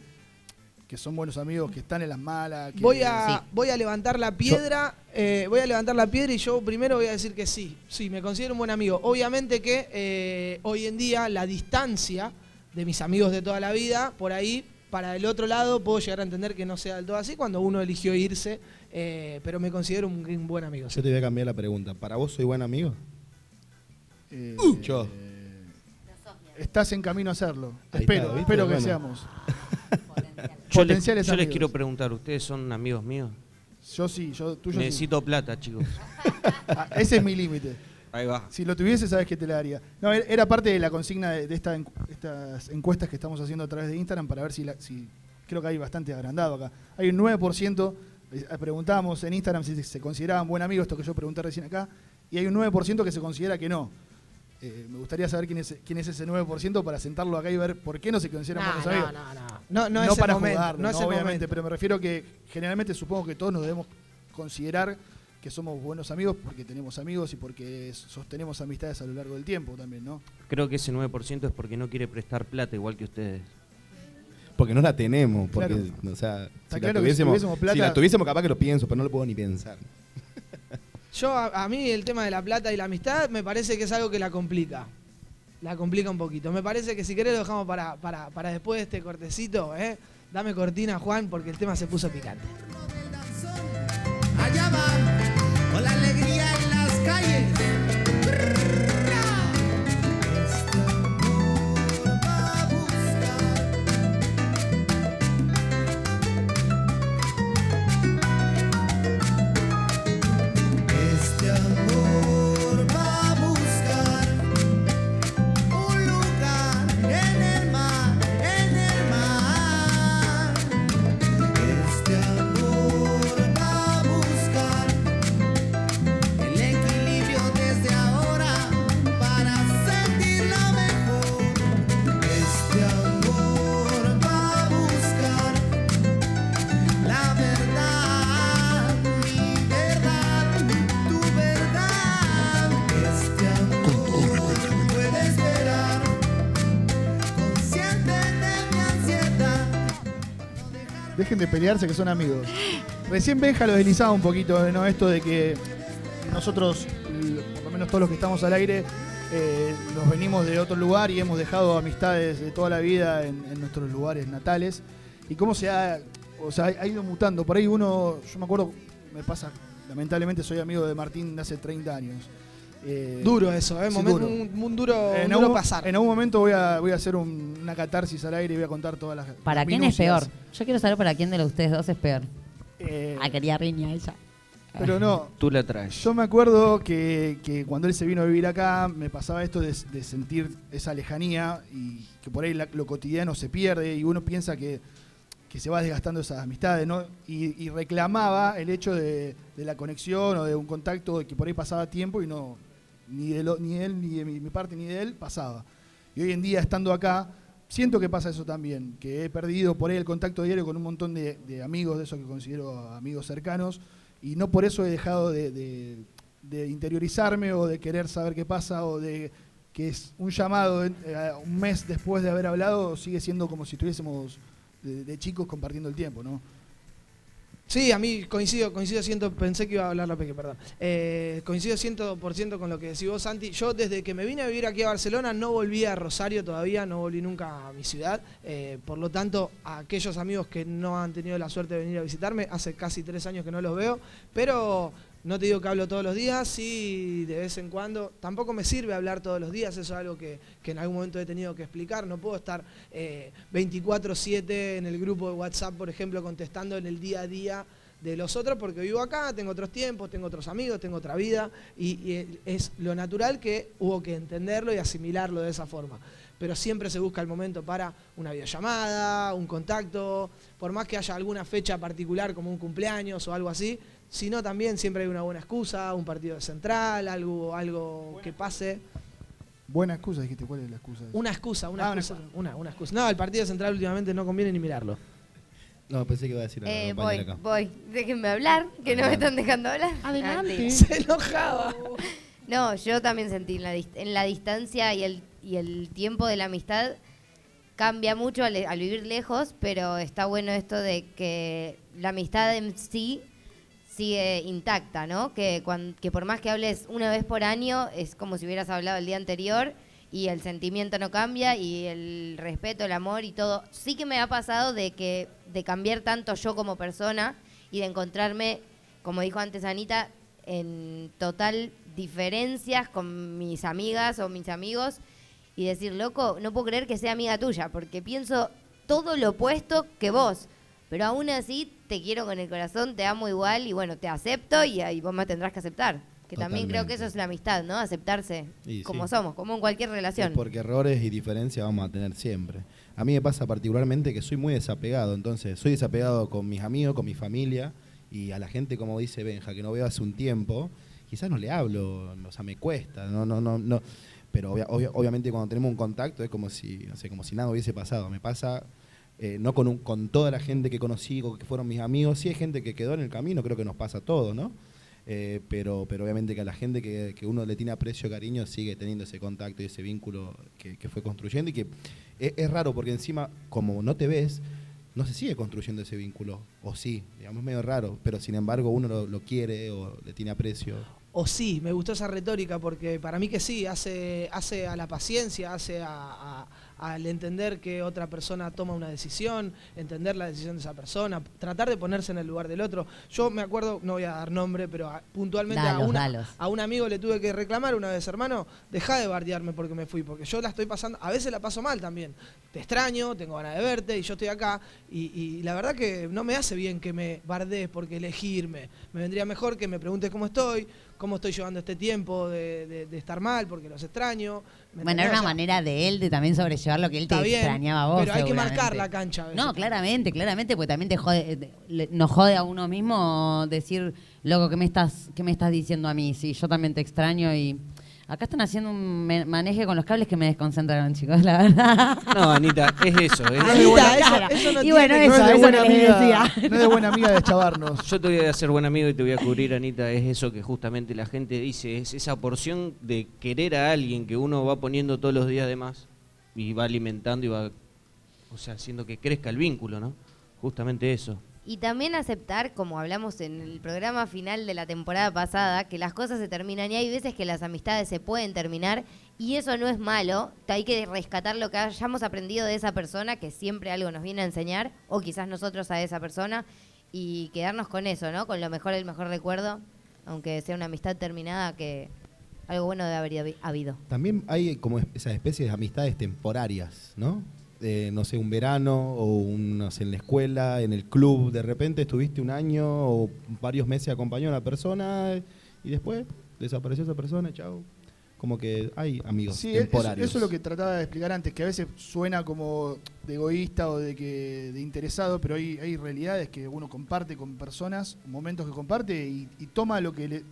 Speaker 4: que son buenos amigos, que están en las malas. que-
Speaker 5: Voy a, voy a levantar la piedra, eh, voy a levantar la piedra y yo primero voy a decir que sí, sí, me considero un buen amigo. Obviamente que eh, hoy en día la distancia de mis amigos de toda la vida, por ahí, para el otro lado, puedo llegar a entender que no sea del todo así cuando uno eligió irse, eh, pero me considero un, un buen amigo. sí.
Speaker 9: Yo te voy a cambiar la pregunta, ¿para vos soy buen amigo?
Speaker 4: eh,
Speaker 9: Yo.
Speaker 4: Estás en camino a hacerlo.
Speaker 9: Ahí
Speaker 4: espero, espero que
Speaker 9: Bueno.
Speaker 4: seamos. (laughs)
Speaker 7: Yo les,
Speaker 4: Potenciales
Speaker 7: yo les quiero preguntar, ¿ustedes son amigos míos?
Speaker 4: Yo sí, yo tuyo sí.
Speaker 7: Necesito plata, chicos.
Speaker 4: Ah, ese es mi límite.
Speaker 7: Ahí va.
Speaker 4: Si lo tuviese, sabes que te la daría. No, era- parte de la consigna de, de esta encu- estas encuestas que estamos haciendo a través de Instagram para ver si, la- si creo que hay bastante agrandado acá. Hay un 9%, eh, preguntábamos en Instagram si se consideraban buen amigo, esto que yo pregunté recién acá, y hay un 9% que se considera que no. Eh, me gustaría saber quién es, quién es ese 9% para sentarlo acá y ver por qué no se consideran
Speaker 5: No,
Speaker 4: buenos
Speaker 5: no,
Speaker 4: amigos.
Speaker 5: no, no. No, no es el
Speaker 4: para
Speaker 5: momento,
Speaker 4: jugarlo,
Speaker 5: no es el
Speaker 4: obviamente,
Speaker 5: momento.
Speaker 4: pero me refiero que generalmente supongo que todos nos debemos considerar que somos buenos amigos porque tenemos amigos y porque sostenemos amistades a lo largo del tiempo también, ¿no?
Speaker 7: Creo que ese 9% es porque no quiere prestar plata igual que ustedes.
Speaker 9: Porque no la tenemos. Porque,
Speaker 4: Claro.
Speaker 9: o sea, si,
Speaker 4: claro
Speaker 9: la
Speaker 4: si
Speaker 9: tuviésemos,
Speaker 4: plata-
Speaker 9: si la tuviésemos, capaz que lo pienso, pero no lo puedo ni pensar.
Speaker 5: Yo, a, a mí, el tema de la plata y la amistad me parece que es algo que la complica. La complica un poquito. Me parece que si querés lo dejamos para, para, para después de este cortecito, ¿eh? Dame cortina, Juan, porque el tema se puso picante.
Speaker 15: Allá va, en las
Speaker 4: pelearse que son amigos. Recién Benja lo deslizaba un poquito, ¿no? Esto de que nosotros, por lo menos todos los que estamos al aire, eh, nos venimos de otro lugar y hemos dejado amistades de toda la vida en, en nuestros lugares natales. Y cómo se ha, o sea, ha ido mutando. Por ahí uno, yo me acuerdo, me pasa, lamentablemente soy amigo de Martín de hace 30 años. Eh,
Speaker 5: Duro eso, ¿eh?
Speaker 4: sí,
Speaker 5: Momento-
Speaker 4: duro.
Speaker 5: un, un duro, un
Speaker 4: En
Speaker 5: duro
Speaker 4: algún,
Speaker 5: pasar.
Speaker 4: en algún momento voy a, voy a hacer un- una catarsis al aire y voy a contar todas las.
Speaker 8: ¿Para
Speaker 4: las
Speaker 8: quién es peor? Yo quiero saber para quién de los ustedes dos es peor.
Speaker 4: Eh,
Speaker 8: ah, quería riña ella.
Speaker 4: Pero no. (laughs)
Speaker 7: Tú la traes.
Speaker 4: Yo me acuerdo que, que cuando él se vino a vivir acá, me pasaba esto de, de sentir esa lejanía y que por ahí la- lo cotidiano se pierde y uno piensa que, que se va desgastando esas amistades, ¿no? Y, y reclamaba el hecho de, de la conexión o de un contacto de que por ahí pasaba tiempo y no, ni de, lo- ni él, ni de mi, parte, ni de él pasaba. Y hoy en día, estando acá, siento que pasa eso también, que he perdido por ahí el contacto diario con un montón de, amigos, de esos que considero amigos cercanos, y no por eso he dejado de, de- de interiorizarme o de querer saber qué pasa o de que es un llamado eh, un mes después de haber hablado, sigue siendo como si estuviésemos de, de chicos compartiendo el tiempo, ¿no?
Speaker 5: Sí, a mí coincido, coincido ciento, pensé que iba a hablar la Peque, perdón. Eh, coincido 100% con lo que decís vos, Santi. Yo desde que me vine a vivir aquí a Barcelona no volví a Rosario todavía, no volví nunca a mi ciudad. Eh, por lo tanto, a aquellos amigos que no han tenido la suerte de venir a visitarme, hace casi tres años que no los veo, pero no te digo que hablo todos los días, sí de vez en cuando. Tampoco me sirve hablar todos los días, eso es algo que, que en algún momento he tenido que explicar. No puedo estar eh, 24/7 en el grupo de WhatsApp, por ejemplo, contestando en el día a día de los otros porque vivo acá, tengo otros tiempos, tengo otros amigos, tengo otra vida y, y es lo natural que hubo que entenderlo y asimilarlo de esa forma. Pero siempre se busca el momento para una videollamada, un contacto, por más que haya alguna fecha particular como un cumpleaños o algo así, sino también siempre hay una buena excusa, un partido de central, algo, algo que pase.
Speaker 4: Buena excusa, dijiste, ¿cuál es la excusa?
Speaker 5: Una excusa, una
Speaker 4: Ah, una
Speaker 5: excusa, una, una excusa. No, el partido de central últimamente no conviene ni mirarlo.
Speaker 9: No, pensé que iba a decir a la
Speaker 6: Eh, voy,
Speaker 9: compañera acá.
Speaker 6: voy. Déjenme hablar, que no me están dejando hablar.
Speaker 5: Adelante. (laughs) Se enojaba.
Speaker 6: No, yo también sentí en la, dist- en la distancia y el, y el tiempo de la amistad cambia mucho al, al vivir lejos, pero está bueno esto de que la amistad en sí sigue intacta, ¿no? Que, cuan- que por más que hables una vez por año, es como si hubieras hablado el día anterior y el sentimiento no cambia y el respeto, el amor y todo. Sí que me ha pasado de que de cambiar tanto yo como persona y de encontrarme, como dijo antes Anita, en total diferencias con mis amigas o mis amigos y decir, loco, no puedo creer que sea amiga tuya, porque pienso todo lo opuesto que vos. Pero aún así te quiero con el corazón, te amo igual y bueno, te acepto y ahí vos me tendrás que aceptar. Que también creo que eso es la amistad, ¿no? Aceptarse
Speaker 9: Y
Speaker 6: como
Speaker 9: sí.
Speaker 6: somos, como en cualquier relación.
Speaker 9: Es porque errores y diferencias vamos a tener siempre. A mí me pasa particularmente que soy muy desapegado, entonces soy desapegado con mis amigos, con mi familia y a la gente, como dice Benja, que no veo hace un tiempo, quizás no le hablo, o sea, me cuesta, no, no, no, no. Pero obvia- obvia- obviamente cuando tenemos un contacto es como si, no sé, como si nada hubiese pasado. Me pasa eh, no con, un- con toda la gente que conocí que fueron mis amigos, sí hay gente que quedó en el camino, creo que nos pasa a todos, ¿no? Eh, pero, pero obviamente que a la gente que, que uno le tiene aprecio, cariño, sigue teniendo ese contacto y ese vínculo que, que fue construyendo y que es, raro porque encima, como no te ves, no se sigue construyendo ese vínculo, o sí, digamos, es medio raro, pero sin embargo uno lo, quiere o le tiene aprecio.
Speaker 5: O sí, me gustó esa retórica porque para mí que sí, hace, hace a la paciencia, hace a- al entender que otra persona toma una decisión, entender la decisión de esa persona, tratar de ponerse en el lugar del otro. Yo me acuerdo, no voy a dar nombre, pero a- puntualmente a, una- a un amigo le tuve que reclamar una vez, hermano, deja de bardearme porque me fui, porque yo la estoy pasando, a veces la paso mal también. Te extraño, tengo ganas de verte y yo estoy acá y, y la verdad que no me hace bien que me bardees porque elegirme. Me vendría mejor que me preguntes cómo estoy, cómo estoy llevando este tiempo de, de- de estar mal porque los extraño. ¿me
Speaker 8: Bueno, era
Speaker 5: O
Speaker 8: una
Speaker 5: sea,
Speaker 8: manera de él de también sobrellevar lo que él te
Speaker 5: bien,
Speaker 8: extrañaba a vos.
Speaker 5: pero hay que marcar la cancha a veces.
Speaker 8: No, claramente, claramente, porque también te jode, eh, le- nos jode a uno mismo decir, loco, ¿qué me estás, qué me estás diciendo a mí? Sí, yo también te extraño y acá están haciendo un me- maneje con los cables que me desconcentraron, chicos, la verdad. (laughs)
Speaker 7: No, Anita, es eso. Es
Speaker 8: Anita, buena eso- no
Speaker 4: Y
Speaker 8: tiene-
Speaker 4: bueno,
Speaker 8: no
Speaker 4: eso,
Speaker 8: es de
Speaker 4: eso
Speaker 8: buena amiga-
Speaker 4: decía. (laughs) No es de buena amiga de chavarnos.
Speaker 7: Yo te voy a hacer buen amigo y te voy a cubrir, Anita. Es eso que justamente la gente dice, es esa porción de querer a alguien que uno va poniendo todos los días de más y va alimentando y va, o sea, haciendo que crezca el vínculo, ¿no? Justamente eso.
Speaker 6: Y también aceptar, como hablamos en el programa final de la temporada pasada, que las cosas se terminan y hay veces que las amistades se pueden terminar y eso no es malo. Hay que rescatar lo que hayamos aprendido de esa persona, que siempre algo nos viene a enseñar, o quizás nosotros a esa persona, y quedarnos con eso, ¿no? Con lo mejor, el mejor recuerdo, aunque sea una amistad terminada, que algo bueno debe haber habi- habido.
Speaker 9: También hay como es- esas especies de amistades temporarias, ¿no? Eh, no sé, un verano o un, no sé, en la escuela, en el club, de repente estuviste un año o varios meses acompañó a una persona y después desapareció esa persona, chao. Como que hay amigos
Speaker 4: Sí, eso,
Speaker 9: temporarios.
Speaker 4: eso es lo que trataba de explicar antes, que a veces suena como de egoísta o de que de interesado, pero hay, hay realidades que uno comparte con personas, momentos que comparte y, y toma lo que le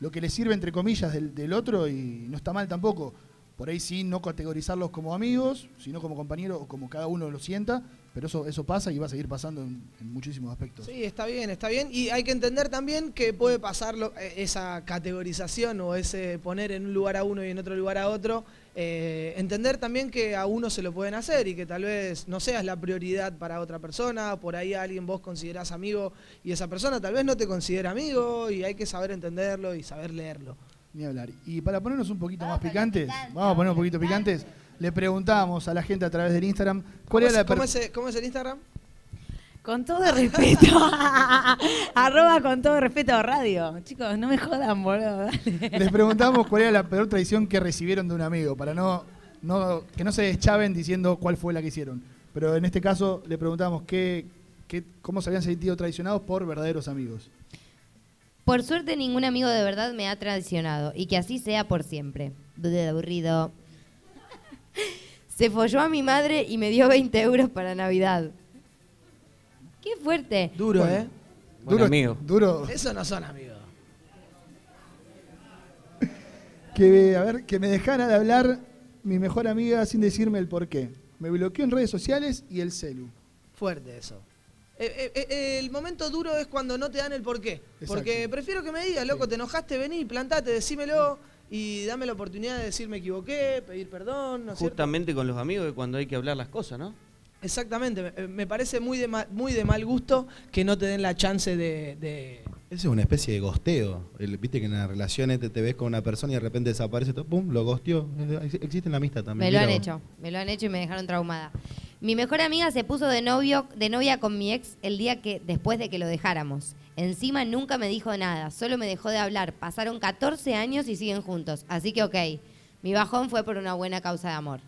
Speaker 4: lo que le sirve entre comillas del, del otro y no está mal tampoco. Por ahí sí, no categorizarlos como amigos, sino como compañeros o como cada uno lo sienta, pero eso, eso pasa y va a seguir pasando en, muchísimos aspectos.
Speaker 5: Sí, está bien, está bien. Y hay que entender también que puede pasar eh, esa categorización o ese poner en un lugar a uno y en otro lugar a otro. eh, entender también que a uno se lo pueden hacer y que tal vez no seas la prioridad para otra persona. Por ahí alguien vos considerás amigo y esa persona tal vez no te considera amigo y hay que saber entenderlo y saber leerlo.
Speaker 4: Ni hablar. Y para ponernos un poquito más picantes, vamos a poner un poquito picantes, le preguntamos a la gente a través del Instagram cuál
Speaker 5: ¿Cómo,
Speaker 4: era
Speaker 5: es,
Speaker 4: la
Speaker 5: cómo es el- cómo es el Instagram?
Speaker 8: Con todo respeto. (laughs) Arroba con todo respeto radio. Chicos, no me jodan, boludo. dale.
Speaker 4: Les preguntamos cuál era la peor traición que recibieron de un amigo, para no, no que no se deschaven diciendo cuál fue la que hicieron. Pero en este caso le preguntamos qué, qué, cómo se habían sentido traicionados por verdaderos amigos.
Speaker 6: Por suerte ningún amigo de verdad me ha traicionado y que así sea por siempre. Bleh, aburrido. Se folló a mi madre y me dio 20 euros para Navidad. Qué fuerte.
Speaker 5: Duro,
Speaker 4: Bueno,
Speaker 5: ¿eh?
Speaker 7: Buen
Speaker 4: Duro,
Speaker 7: amigo.
Speaker 4: duro.
Speaker 5: Eso no son amigos.
Speaker 4: Que, a ver, que me dejara de hablar mi mejor amiga sin decirme el por qué. Me bloqueó en redes sociales y el celu.
Speaker 5: Fuerte eso. Eh, eh, eh, el momento duro es cuando no te dan el porqué. Porque prefiero que me digas, loco, te enojaste, vení, plantate, decímelo y dame la oportunidad de decir me equivoqué, pedir perdón, ¿no es cierto?
Speaker 7: Justamente con los amigos que cuando hay que hablar las cosas, ¿no?
Speaker 5: Exactamente, me, me parece muy de, ma- muy de mal gusto que no te den la chance de... de-
Speaker 9: Ese es una especie de gosteo. El- Viste que en las relaciones te, te ves con una persona y de repente desaparece, todo, pum, lo gosteó. Ex- Existe en la amistad también.
Speaker 6: Me lo han hecho, me lo han hecho y me dejaron traumada. Mi mejor amiga se puso de novio, de novia con mi ex el día que después de que lo dejáramos. Encima nunca me dijo nada, solo me dejó de hablar. Pasaron 14 años y siguen juntos, así que ok. Mi bajón fue por una buena causa de amor.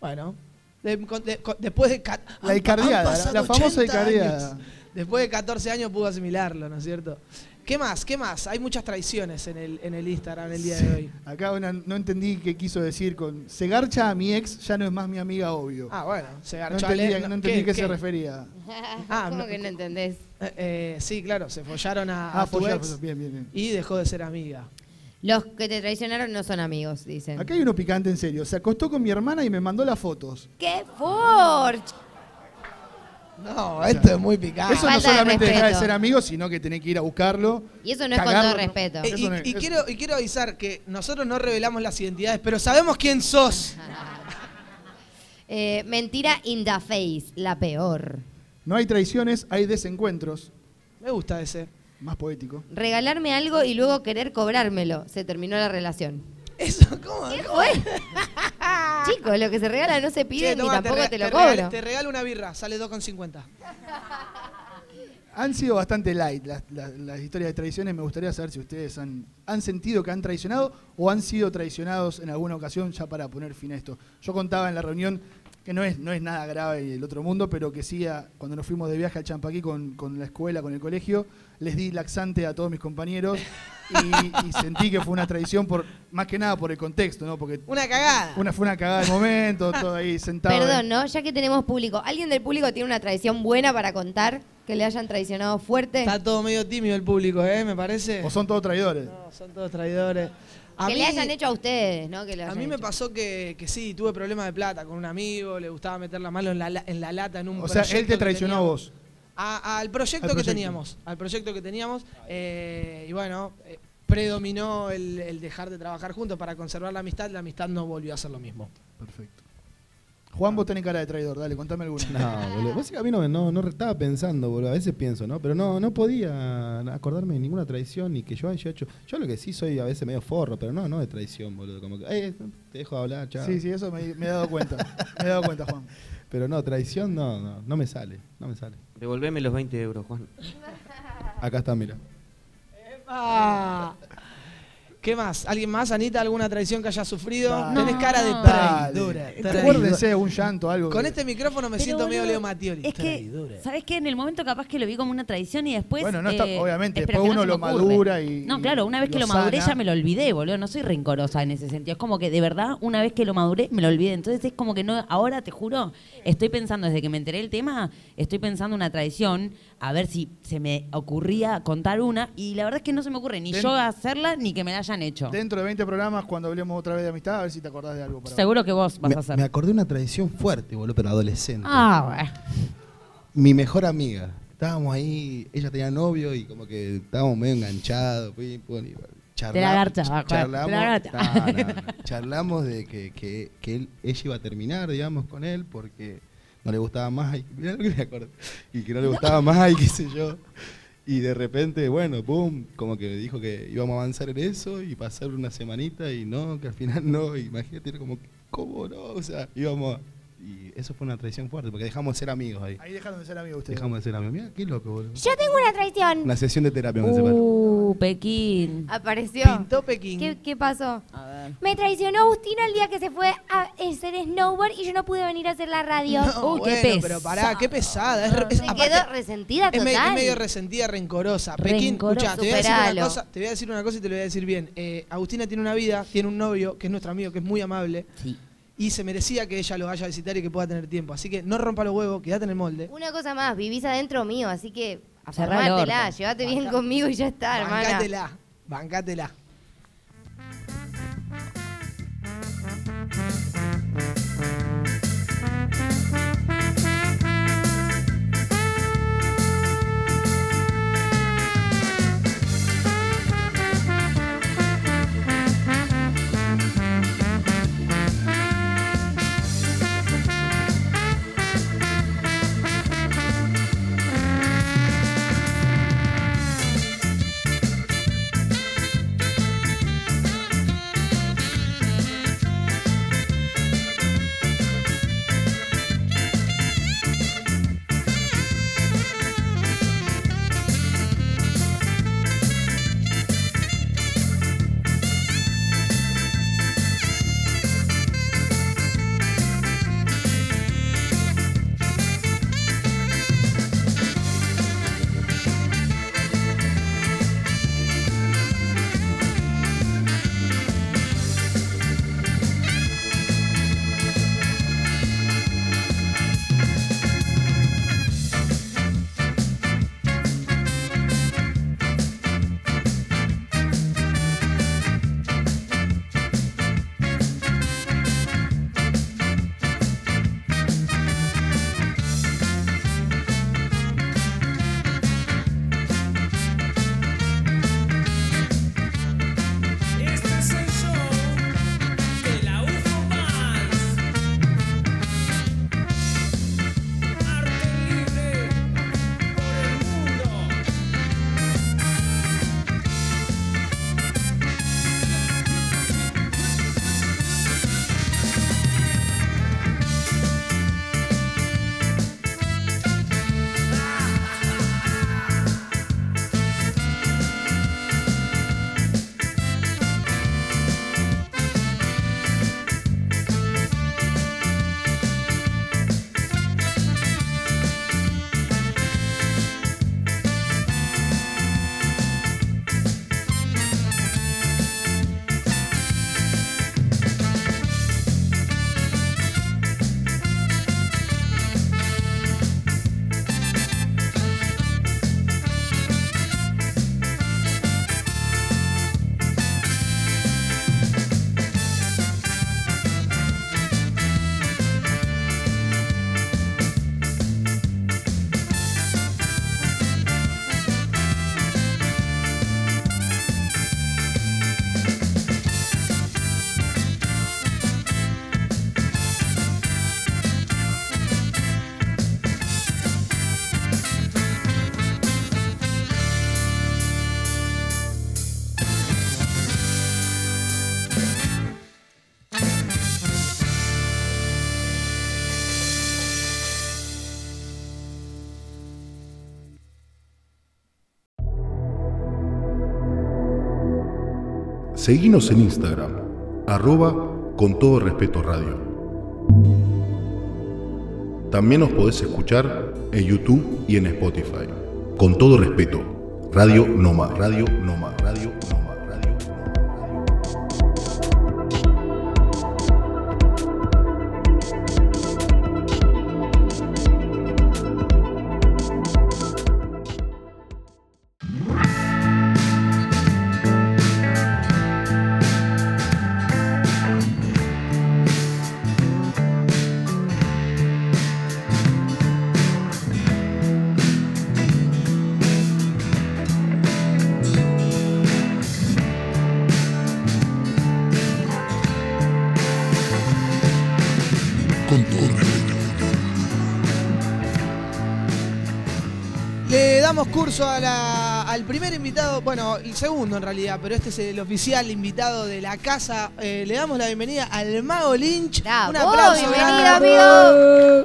Speaker 5: Bueno, de- de- después de...
Speaker 4: La
Speaker 5: han-
Speaker 4: icardiada,
Speaker 5: han
Speaker 4: la- famosa
Speaker 5: 80
Speaker 4: icardiada.
Speaker 5: años. Después de 14 años pudo asimilarlo, ¿no es cierto? ¿Qué más? ¿Qué más? Hay muchas traiciones en el, en el Instagram el día de hoy.
Speaker 4: Acá una- no entendí qué quiso decir con se garcha a mi ex, ya no es más mi amiga, obvio.
Speaker 5: Ah, bueno, se
Speaker 4: no
Speaker 5: garchó a
Speaker 4: entendí,
Speaker 5: Ale-
Speaker 4: no entendí
Speaker 5: ¿qué-
Speaker 4: qué, se refería. (laughs)
Speaker 5: Ah,
Speaker 6: ¿Cómo
Speaker 5: no-
Speaker 6: que no entendés?
Speaker 5: Eh, eh, sí, claro, se follaron a,
Speaker 4: Ah,
Speaker 5: a tu
Speaker 4: follar,
Speaker 5: ex
Speaker 4: follar, bien, bien, bien.
Speaker 5: y dejó de ser amiga.
Speaker 6: Los que te traicionaron no son amigos, dicen.
Speaker 4: Acá hay uno picante en serio. Se acostó con mi hermana y me mandó las fotos.
Speaker 6: ¡Qué forch!
Speaker 5: No, esto es muy picante.
Speaker 4: Eso no
Speaker 6: Falta de
Speaker 4: solamente deja de
Speaker 6: respeto.
Speaker 4: ser amigos, sino que tenés que ir a buscarlo.
Speaker 6: Y eso no es con
Speaker 4: cagarlo,
Speaker 6: todo
Speaker 4: ¿no?
Speaker 6: respeto.
Speaker 5: Eh,
Speaker 4: Eso no es-
Speaker 5: y, y
Speaker 4: eso-
Speaker 5: quiero, y quiero avisar que nosotros no revelamos las identidades, pero sabemos quién sos.
Speaker 6: Eh, mentira in the face, la peor.
Speaker 4: No hay traiciones, hay desencuentros.
Speaker 5: Me gusta ese.
Speaker 4: Más poético.
Speaker 6: Regalarme algo y luego querer cobrármelo. Se terminó la relación.
Speaker 5: Eso, ¿cómo? (laughs)
Speaker 6: Chicos, lo que se regala no se pide
Speaker 5: Che,
Speaker 6: ni
Speaker 5: toma,
Speaker 6: tampoco te lo
Speaker 5: regalo-
Speaker 6: cobro.
Speaker 5: te regalo una birra, sale 2,50.
Speaker 4: Han sido bastante light las, las- las historias de traiciones. Me gustaría saber si ustedes han, han sentido que han traicionado o han sido traicionados en alguna ocasión ya para poner fin a esto. Yo contaba en la reunión que no es, no es nada grave del otro mundo, pero que sí, a- cuando nos fuimos de viaje al Champaquí con, con la escuela, con el colegio, les di laxante a todos mis compañeros y, y sentí que fue una traición por más que nada por el contexto, ¿no? Porque
Speaker 5: Una cagada.
Speaker 4: una fue una cagada del momento, (laughs) todo ahí sentado.
Speaker 6: Perdón, ¿no? Ya que tenemos público, ¿alguien del público tiene una traición buena para contar? Que le hayan traicionado fuerte.
Speaker 5: Está todo medio tímido el público, ¿eh? Me parece.
Speaker 4: O son todos traidores.
Speaker 5: No, son todos traidores. A
Speaker 6: que
Speaker 5: mí,
Speaker 6: le hayan hecho a ustedes, ¿no? Que
Speaker 5: a mí me
Speaker 6: hecho.
Speaker 5: pasó que, que sí, tuve problemas de plata con un amigo, le gustaba meter la mano en la, en la lata en un
Speaker 4: O sea, él te traicionó a vos.
Speaker 5: A- al proyecto
Speaker 4: Al
Speaker 5: que
Speaker 4: proyecto.
Speaker 5: teníamos, al proyecto que teníamos, eh, y bueno, eh, predominó el, el dejar de trabajar juntos para conservar la amistad, la amistad no volvió a ser lo mismo.
Speaker 4: Perfecto. Juan, vos tenés cara de traidor, dale, contame alguna.
Speaker 9: No, boludo. Vos a mí no, no, no estaba pensando, boludo. A veces pienso, ¿no? Pero no, no podía acordarme de ninguna traición ni que yo haya hecho. Yo lo que sí soy a veces medio forro, pero no, no de traición, boludo. Como que, "Eh, te dejo hablar, chao.
Speaker 4: Sí, sí, eso me, me he dado cuenta. Me he dado cuenta, Juan. (laughs)
Speaker 9: Pero no, traición no, no, no me sale, no me sale.
Speaker 7: Devolveme los 20 euros, Juan.
Speaker 9: Acá está, mira.
Speaker 5: Ah. ¿Qué más? ¿Alguien más, Anita? ¿Alguna traición que haya sufrido?
Speaker 4: Dale.
Speaker 5: Tenés cara de
Speaker 6: No.
Speaker 5: traidora.
Speaker 4: Acuérdense, un llanto, algo.
Speaker 5: Con
Speaker 4: que-
Speaker 5: este micrófono me
Speaker 8: Pero,
Speaker 5: siento medio Leo Mattioli.
Speaker 8: Es que, ¿sabes qué? En el momento capaz que lo vi como una tradición y después.
Speaker 4: Bueno, no está-
Speaker 8: eh,
Speaker 4: obviamente, después
Speaker 8: no
Speaker 4: uno lo madura y-
Speaker 8: No, claro, una vez que
Speaker 4: lo
Speaker 8: maduré
Speaker 4: sana.
Speaker 8: ya me lo olvidé, boludo. No soy rencorosa en ese sentido. Es como que de verdad, una vez que lo maduré, me lo olvidé. Entonces es como que no. Ahora te juro, estoy pensando, desde que me enteré del tema, estoy pensando una tradición, a ver si se me ocurría contar una. Y la verdad es que no se me ocurre ni yo hacerla ni que me la hayan hecho.
Speaker 4: Dentro de 20 programas, cuando hablemos otra vez de amistad, a ver si te acordás de algo. para-
Speaker 8: Seguro que vos vas
Speaker 9: Me,
Speaker 8: a hacer.
Speaker 9: me acordé de una tradición fuerte, boludo, pero adolescente.
Speaker 8: Ah, bueno.
Speaker 9: Mi mejor amiga. Estábamos ahí, ella tenía novio y como que estábamos medio enganchados. pim, pum, y charla-
Speaker 8: Te la garchaba, Juan,
Speaker 9: charlamos,
Speaker 8: te la.
Speaker 9: No, no, no. charlamos de que, que, que él, ella iba a terminar, digamos, con él porque no le gustaba más. Y, mirá lo que me. Y que no le gustaba más y qué sé yo. Y de repente, bueno, pum, como que dijo que íbamos a avanzar en eso y pasar una semanita y no, que al final no. Imagínate, era como, ¿cómo no? O sea, íbamos. a- Y eso fue una traición fuerte porque dejamos de ser amigos ahí.
Speaker 4: Ahí dejaron de ser amigos ustedes.
Speaker 9: Dejamos de ser amigos. Mira, qué loco, boludo.
Speaker 6: Yo tengo una traición.
Speaker 9: Una sesión de terapia me separó.
Speaker 8: Uh, Pekín.
Speaker 6: Apareció.
Speaker 5: Pintó Pekín.
Speaker 6: ¿Qué, qué pasó?
Speaker 8: A ver.
Speaker 6: Me traicionó Agustina el día que se fue a hacer snowboard y yo no pude venir a hacer la radio.
Speaker 5: No,
Speaker 8: Uy, qué
Speaker 5: bueno, pero pará, qué pesada. Es, re- es-
Speaker 6: Se
Speaker 5: aparte,
Speaker 6: quedó resentida
Speaker 5: es, me- es medio resentida, rencorosa. Pekín, escuchá, te voy, a decir una
Speaker 6: Superalo.
Speaker 5: cosa, te voy a decir una cosa y te lo voy a decir bien. Eh, Agustina tiene una vida, tiene un novio que es nuestro amigo, que es muy amable.
Speaker 8: Sí.
Speaker 5: Y se merecía que ella lo vaya a visitar y que pueda tener tiempo. Así que no rompa los huevos, quédate en el molde.
Speaker 6: Una cosa más, vivís adentro mío, así que
Speaker 8: orto.
Speaker 6: llévate bien conmigo y ya está, hermana.
Speaker 5: Bancátela, bancátela.
Speaker 3: Seguinos en Instagram, arroba con todo respeto radio. También nos podés escuchar en YouTube y en Spotify. Con todo respeto, Radio Noma, Radio Noma,
Speaker 5: bueno, el segundo en realidad, pero este es el oficial invitado de la casa. Eh, le damos la bienvenida al Mago Lynch. Un aplauso.
Speaker 6: bienvenido,
Speaker 5: grande.
Speaker 6: amigo.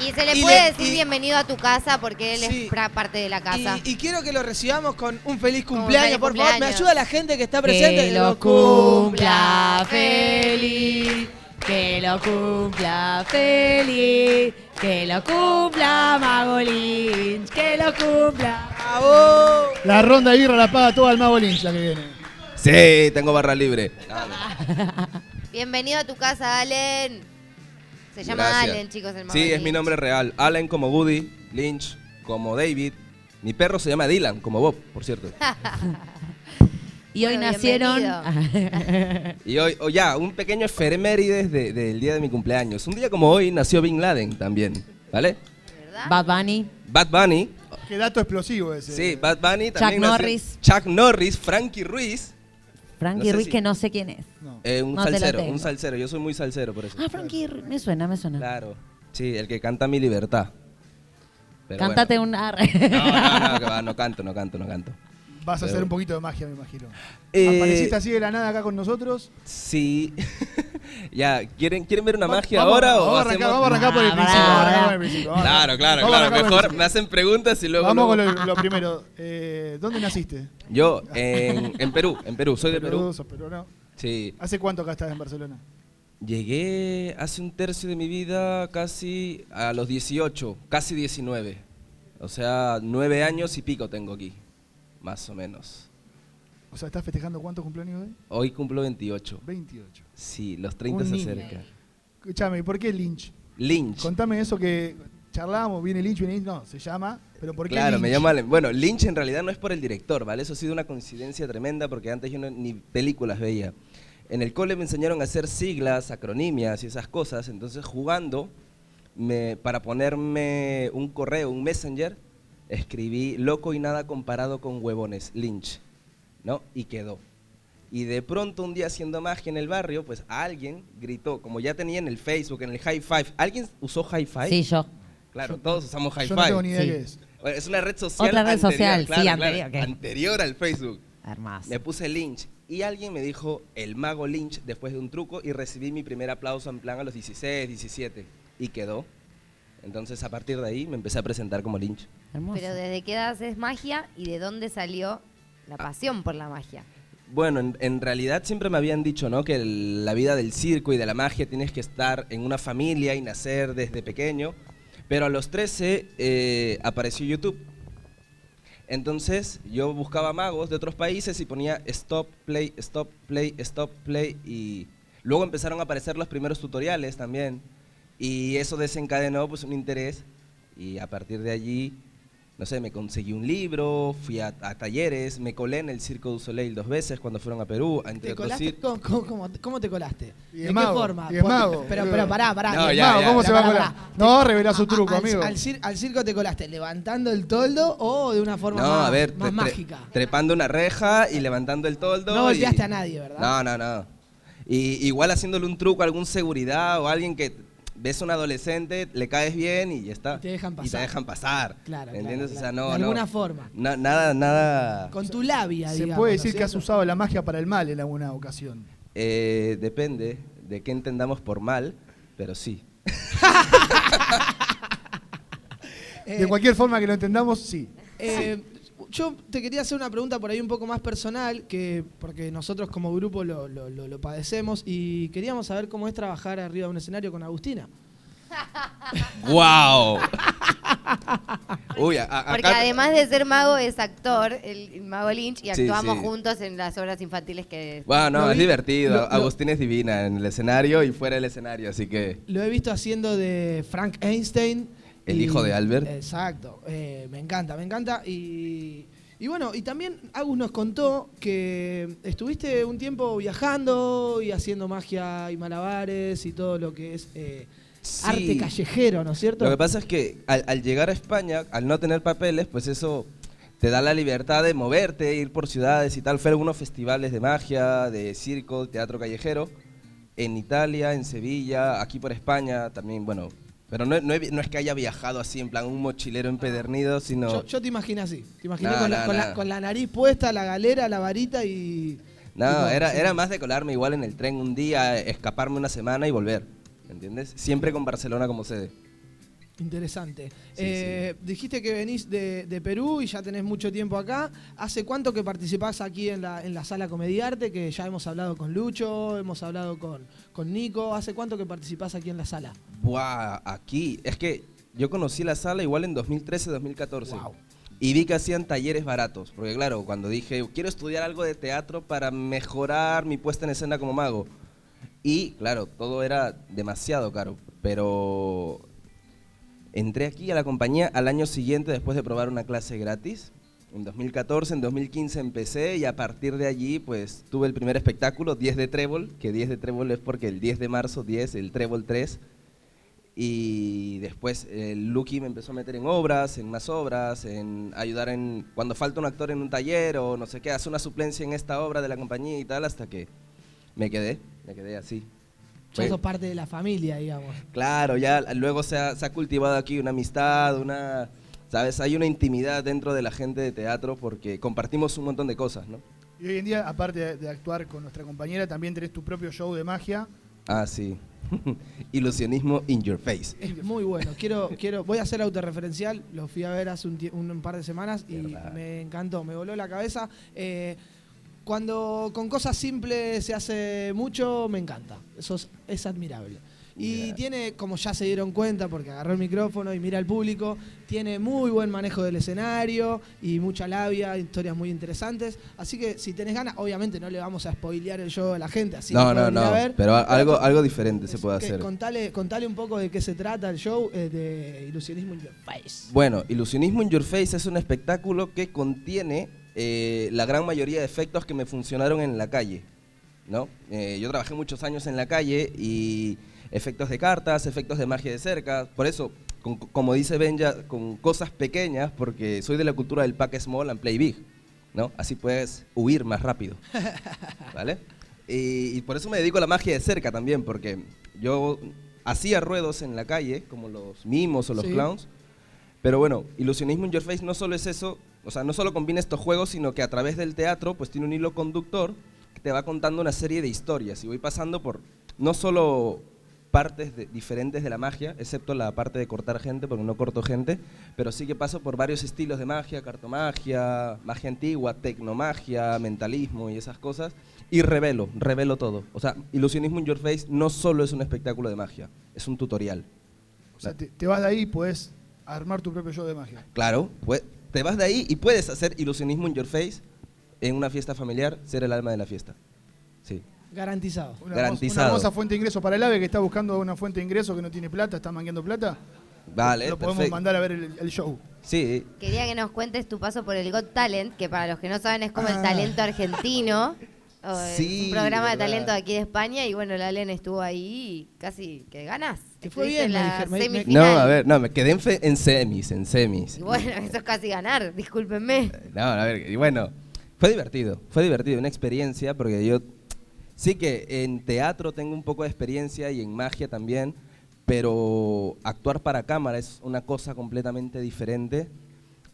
Speaker 6: Y se le
Speaker 5: Y
Speaker 6: puede
Speaker 5: le-
Speaker 6: decir
Speaker 5: y-
Speaker 6: bienvenido a tu casa porque él
Speaker 5: Sí.
Speaker 6: es parte de la casa.
Speaker 5: Y, y quiero que lo recibamos con un feliz
Speaker 6: un
Speaker 5: cumpleaños,
Speaker 6: feliz
Speaker 5: por favor. Me ayuda la gente que está presente.
Speaker 8: Que lo cumpla feliz, que lo cumpla feliz, que lo cumpla Mago Lynch, que lo cumpla.
Speaker 4: La ronda de birra la paga toda el Mago Lynch la que viene.
Speaker 16: Sí, tengo barra libre. (laughs)
Speaker 6: Bienvenido a tu casa, Allen. Se llama
Speaker 16: Gracias.
Speaker 6: Allen, chicos, el Mago
Speaker 16: Sí, es
Speaker 6: Lynch.
Speaker 16: mi nombre real. Allen como Woody, Lynch como David. Mi perro se llama Dylan como Bob, por cierto. (laughs)
Speaker 8: Y hoy
Speaker 6: Bueno,
Speaker 8: nacieron. (laughs)
Speaker 16: Y hoy, o ya, un pequeño efemérides de- del día de mi cumpleaños. Un día como hoy nació Bin Laden también, ¿vale?
Speaker 8: Bad Bunny.
Speaker 16: Bad Bunny.
Speaker 4: Qué dato explosivo ese.
Speaker 16: Sí, Bad Bunny
Speaker 8: Chuck
Speaker 16: nació-
Speaker 8: Norris.
Speaker 16: Chuck Norris, Frankie Ruiz.
Speaker 8: Frankie
Speaker 16: No sé
Speaker 8: Ruiz,
Speaker 16: si-
Speaker 8: que no sé quién es.
Speaker 16: eh, un
Speaker 8: No te lo
Speaker 16: salsero,
Speaker 8: tengo.
Speaker 16: un salsero. Yo soy muy salsero por eso.
Speaker 8: Ah, Frankie Ruiz, me suena, me suena.
Speaker 16: Claro. Sí, el que canta Mi Libertad. Pero
Speaker 8: Cántate
Speaker 16: bueno.
Speaker 8: un arre.
Speaker 16: No, no, no, (laughs) que va, no canto, no canto, no canto.
Speaker 4: Vas a hacer un poquito de magia, me imagino.
Speaker 16: Eh,
Speaker 4: Apareciste así de la nada acá con nosotros.
Speaker 16: Sí. (laughs) ya, ¿quieren, ¿quieren ver una
Speaker 4: Va-
Speaker 16: magia
Speaker 4: vamos-
Speaker 16: ahora o
Speaker 4: vamos a arrancar-
Speaker 16: hacemos-
Speaker 4: vamos a arrancar por el principio, vamos a arrancar
Speaker 16: pará.
Speaker 4: por el principio, vamos
Speaker 16: Claro, claro, claro. Mejor me hacen preguntas y luego.
Speaker 4: Vamos
Speaker 16: luego-
Speaker 4: con lo, lo primero. Eh, ¿Dónde naciste? (laughs)
Speaker 16: Yo, en, en Perú, en Perú, soy de Perú.
Speaker 4: sos peruano.
Speaker 16: Sí.
Speaker 4: ¿Hace cuánto acá estás en Barcelona?
Speaker 16: Llegué hace un tercio de mi vida casi a los 18, casi 19. O sea, nueve años y pico tengo aquí, más o menos.
Speaker 4: O sea, ¿estás festejando cuántos cumpleaños hoy?
Speaker 16: Hoy cumplo 28.
Speaker 4: 28.
Speaker 16: Sí, los 30
Speaker 4: Un
Speaker 16: se
Speaker 4: niño.
Speaker 16: acercan.
Speaker 4: Escuchame, ¿y por qué Lynch?
Speaker 16: Lynch.
Speaker 4: Contame eso que charlábamos, viene Lynch, viene Lynch. No, se llama, pero ¿por qué
Speaker 16: Claro,
Speaker 4: Lynch?
Speaker 16: me llama. Bueno, Lynch en realidad no es por el director, ¿vale? Eso ha sido una coincidencia tremenda porque antes yo no- ni películas veía. En el cole me enseñaron a hacer siglas, acronimias y esas cosas, entonces jugando, me, para ponerme un correo, un messenger, escribí loco y nada comparado con huevones, Lynch, ¿no? Y quedó. Y de pronto un día haciendo magia en el barrio, pues alguien gritó, como ya tenía en el Facebook, en el High Five. ¿Alguien usó High Five?
Speaker 8: Sí, yo.
Speaker 16: Claro, todos usamos High
Speaker 4: yo
Speaker 16: Five.
Speaker 4: no tengo ni idea
Speaker 8: Sí.
Speaker 4: qué es.
Speaker 16: Bueno, es una red social
Speaker 8: Otra red
Speaker 16: anterior,
Speaker 8: social, sí,
Speaker 16: claro,
Speaker 8: ok.
Speaker 16: anterior al Facebook.
Speaker 8: Hermoso.
Speaker 16: Me puse Lynch y alguien me dijo el mago Lynch después de un truco y recibí mi primer aplauso en plan a los 16, 17 y quedó. Entonces a partir de ahí me empecé a presentar como Lynch.
Speaker 6: Pero ¿desde qué edad haces magia y de dónde salió la pasión por la magia?
Speaker 16: Bueno, en, en realidad siempre me habían dicho, ¿no? Que el- la vida del circo y de la magia tienes que estar en una familia y nacer desde pequeño. Pero a los 13 eh, apareció YouTube. Entonces yo buscaba magos de otros países y ponía stop, play, stop, play, stop, play. Y luego empezaron a aparecer los primeros tutoriales también. Y eso desencadenó pues un interés. Y a partir de allí no sé, me conseguí un libro, fui a, a talleres, me colé en el Circo du Soleil dos veces cuando fueron a Perú, a
Speaker 5: ¿Te
Speaker 16: entre otros
Speaker 5: colaste? ¿Cómo, cómo- cómo- cómo te colaste? ¿De qué forma?
Speaker 4: y mago,
Speaker 5: Pero, pero pará, pará.
Speaker 16: No, ya,
Speaker 4: Mago,
Speaker 16: ya.
Speaker 4: ¿cómo se va a colar?
Speaker 5: pará.
Speaker 4: No, revela su
Speaker 5: A-
Speaker 4: truco, amigo.
Speaker 5: Al, cir- al circo te colaste levantando el toldo o de una forma
Speaker 16: No,
Speaker 5: más,
Speaker 16: a ver,
Speaker 5: más
Speaker 16: tre- tre-
Speaker 5: mágica.
Speaker 16: trepando una reja y levantando el toldo.
Speaker 5: No
Speaker 16: y-
Speaker 5: golpeaste a nadie, ¿verdad?
Speaker 16: No, no, no. Y igual haciéndole un truco a algún seguridad o alguien que ves a un adolescente, le caes bien y ya está.
Speaker 5: Y te dejan
Speaker 16: Y te
Speaker 5: pasar.
Speaker 16: dejan pasar.
Speaker 5: Claro, claro,
Speaker 16: ¿Entiendes?
Speaker 5: claro.
Speaker 16: O sea, no,
Speaker 5: De
Speaker 16: no-
Speaker 5: alguna forma.
Speaker 16: na- nada, nada.
Speaker 5: Con tu labia,
Speaker 4: Se
Speaker 5: digamos.
Speaker 4: puede
Speaker 5: ¿no
Speaker 4: decir que has usado la magia para el mal en alguna ocasión.
Speaker 16: Eh, depende de qué entendamos por mal, pero sí. (laughs)
Speaker 4: De cualquier forma que lo entendamos, sí.
Speaker 5: Eh, yo te quería hacer una pregunta por ahí un poco más personal, que porque nosotros como grupo lo, lo- lo- lo padecemos y queríamos saber cómo es trabajar arriba de un escenario con Agustina. (laughs)
Speaker 16: ¡Wow! Uy, a- a-
Speaker 6: Porque
Speaker 16: acá-
Speaker 6: además de ser mago, es actor, el, el mago Lynch, y
Speaker 16: Sí,
Speaker 6: actuamos
Speaker 16: sí.
Speaker 6: juntos en las obras infantiles que...
Speaker 16: Bueno, no, es
Speaker 5: vi-
Speaker 16: divertido.
Speaker 5: lo- lo-
Speaker 16: Agustín es divina en el escenario y fuera del escenario, así que
Speaker 5: Lo he visto haciendo de Frank Einstein.
Speaker 16: El
Speaker 5: y-
Speaker 16: hijo de Albert.
Speaker 5: Exacto, eh, me encanta, me encanta. Y, y bueno, y también Agus nos contó que estuviste un tiempo viajando y haciendo magia y malabares y todo lo que es eh,
Speaker 16: Sí.
Speaker 5: arte callejero, ¿no es cierto?
Speaker 16: Lo que pasa es que al, al llegar a España, al no tener papeles, pues eso te da la libertad de moverte, ir por ciudades y tal. Fue a algunos festivales de magia, de circo, teatro callejero, en Italia, en Sevilla, aquí por España también, bueno. Pero no, no he vi- no es que haya viajado así en plan un mochilero empedernido, sino...
Speaker 5: Yo, yo te imaginé así, te imaginé
Speaker 16: No,
Speaker 5: con, la,
Speaker 16: no,
Speaker 5: con,
Speaker 16: no.
Speaker 5: la- con la nariz puesta, la galera, la varita y...
Speaker 16: No,
Speaker 5: y
Speaker 16: era,
Speaker 5: sí.
Speaker 16: era más de colarme igual en el tren un día, escaparme una semana y volver, ¿entiendes? Siempre con Barcelona como sede.
Speaker 5: Interesante. Eh, Dijiste que venís de, de Perú y ya tenés mucho tiempo acá. ¿Hace cuánto que participás aquí en la, en la sala Comediarte? Que ya hemos hablado con Lucho, hemos hablado con, con Nico. ¿Hace cuánto que participás aquí en la sala?
Speaker 16: Buah, aquí. Es que yo conocí la sala igual en 2013, 2014. Y vi que hacían talleres baratos. Porque claro, cuando dije, quiero estudiar algo de teatro para mejorar mi puesta en escena como mago. Y claro, todo era demasiado caro. Pero entré aquí a la compañía al año siguiente después de probar una clase gratis. En 2014, en 2015 empecé y a partir de allí pues tuve el primer espectáculo, 10 de Trébol, que 10 de Trébol es porque el 10 de marzo 10, el Trébol 3. Y después el Lucky me empezó a meter en obras, en más obras, en ayudar en cuando falta un actor en un taller o no sé qué, hace una suplencia en esta obra de la compañía y tal, hasta que me quedé, me quedé así.
Speaker 5: Ya
Speaker 16: Fue-
Speaker 5: sos parte de la familia, digamos.
Speaker 16: Claro, ya luego se ha, se ha cultivado aquí una amistad, una, ¿sabes? Hay una intimidad dentro de la gente de teatro porque compartimos un montón de cosas, ¿no?
Speaker 4: Y hoy en día, aparte de, actuar con nuestra compañera, también tenés tu propio show de magia.
Speaker 16: Ah, sí. (laughs) Ilusionismo in your face.
Speaker 5: Es muy bueno. Quiero, quiero, voy a hacer autorreferencial. Lo fui a ver hace un- un par de semanas y me encantó, me voló la cabeza. Eh, cuando con cosas simples se hace mucho, me encanta. Eso es, es admirable. Y tiene, como ya se dieron cuenta, porque agarró el micrófono y mira al público, tiene muy buen manejo del escenario y mucha labia, historias muy interesantes. Así que si tenés ganas, obviamente no le vamos a spoilear el show a la gente, así
Speaker 16: no, no,
Speaker 5: ir a
Speaker 16: no,
Speaker 5: ver.
Speaker 16: pero algo, algo diferente se puede hacer.
Speaker 5: Contale, contale un poco de qué se trata el show eh, de Ilusionismo in Your Face.
Speaker 16: Bueno, Ilusionismo in Your Face es un espectáculo que contiene eh, la gran mayoría de efectos que me funcionaron en la calle. ¿no? Eh, yo trabajé muchos años en la calle y efectos de cartas, efectos de magia de cerca. Por eso, con- como dice Benja, con cosas pequeñas, porque soy de la cultura del pack small and play big. ¿no? Así puedes huir más rápido. (laughs) ¿Vale? Y, y por eso me dedico a la magia de cerca también, porque yo hacía ruedos en la calle, como los mimos o los
Speaker 5: Sí.
Speaker 16: clowns. Pero bueno, Ilusionismo in Your Face no solo es eso, o sea, no solo combina estos juegos, sino que a través del teatro, pues tiene un hilo conductor que te va contando una serie de historias. Y voy pasando por no solo partes de- diferentes de la magia, excepto la parte de cortar gente, porque no corto gente, pero sí que paso por varios estilos de magia, cartomagia, magia antigua, tecnomagia, mentalismo y esas cosas, y revelo, revelo todo. O sea, Ilusionismo in Your Face no solo es un espectáculo de magia, es un tutorial.
Speaker 4: O sea, te, te vas de ahí y puedes armar tu propio show de magia.
Speaker 16: Claro, pues, te vas de ahí y puedes hacer ilusionismo in your face en una fiesta familiar, ser el alma de la fiesta. Sí.
Speaker 5: Garantizado.
Speaker 4: Una
Speaker 16: Garantizado.
Speaker 4: Una hermosa fuente de ingreso para el AVE que está buscando una fuente de ingreso que no tiene plata, está mangueando plata.
Speaker 16: Vale,
Speaker 4: Lo podemos
Speaker 16: perfecto.
Speaker 4: mandar a ver el, el show.
Speaker 16: Sí,
Speaker 6: Quería que nos cuentes tu paso por el Got Talent, que para los que no saben es como el
Speaker 4: Ah.
Speaker 6: talento argentino. eh,
Speaker 16: Sí,
Speaker 6: un programa de talento de aquí de España y bueno, la Len estuvo ahí y casi que ganas.
Speaker 5: Te fue bien,
Speaker 6: en la
Speaker 5: me-
Speaker 16: no, a ver, no, me quedé en, fe- en semis, en semis.
Speaker 6: Y bueno, eso es casi ganar, discúlpenme.
Speaker 16: No, a ver, y bueno, fue divertido, fue divertido, una experiencia, porque yo sí que en teatro tengo un poco de experiencia y en magia también, pero actuar para cámara es una cosa completamente diferente.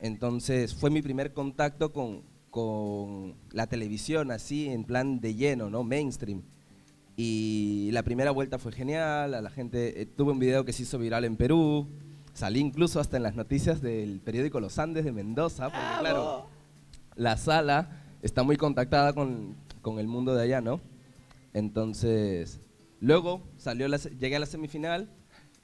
Speaker 16: Entonces fue mi primer contacto con, con la televisión, así en plan de lleno, ¿no? Mainstream. Y la primera vuelta fue genial, a la gente, eh, tuve un video que se hizo viral en Perú, salí incluso hasta en las noticias del periódico Los Andes de Mendoza, porque claro, la sala está muy contactada con, con el mundo de allá, ¿no? Entonces, luego salió la llegué a la semifinal.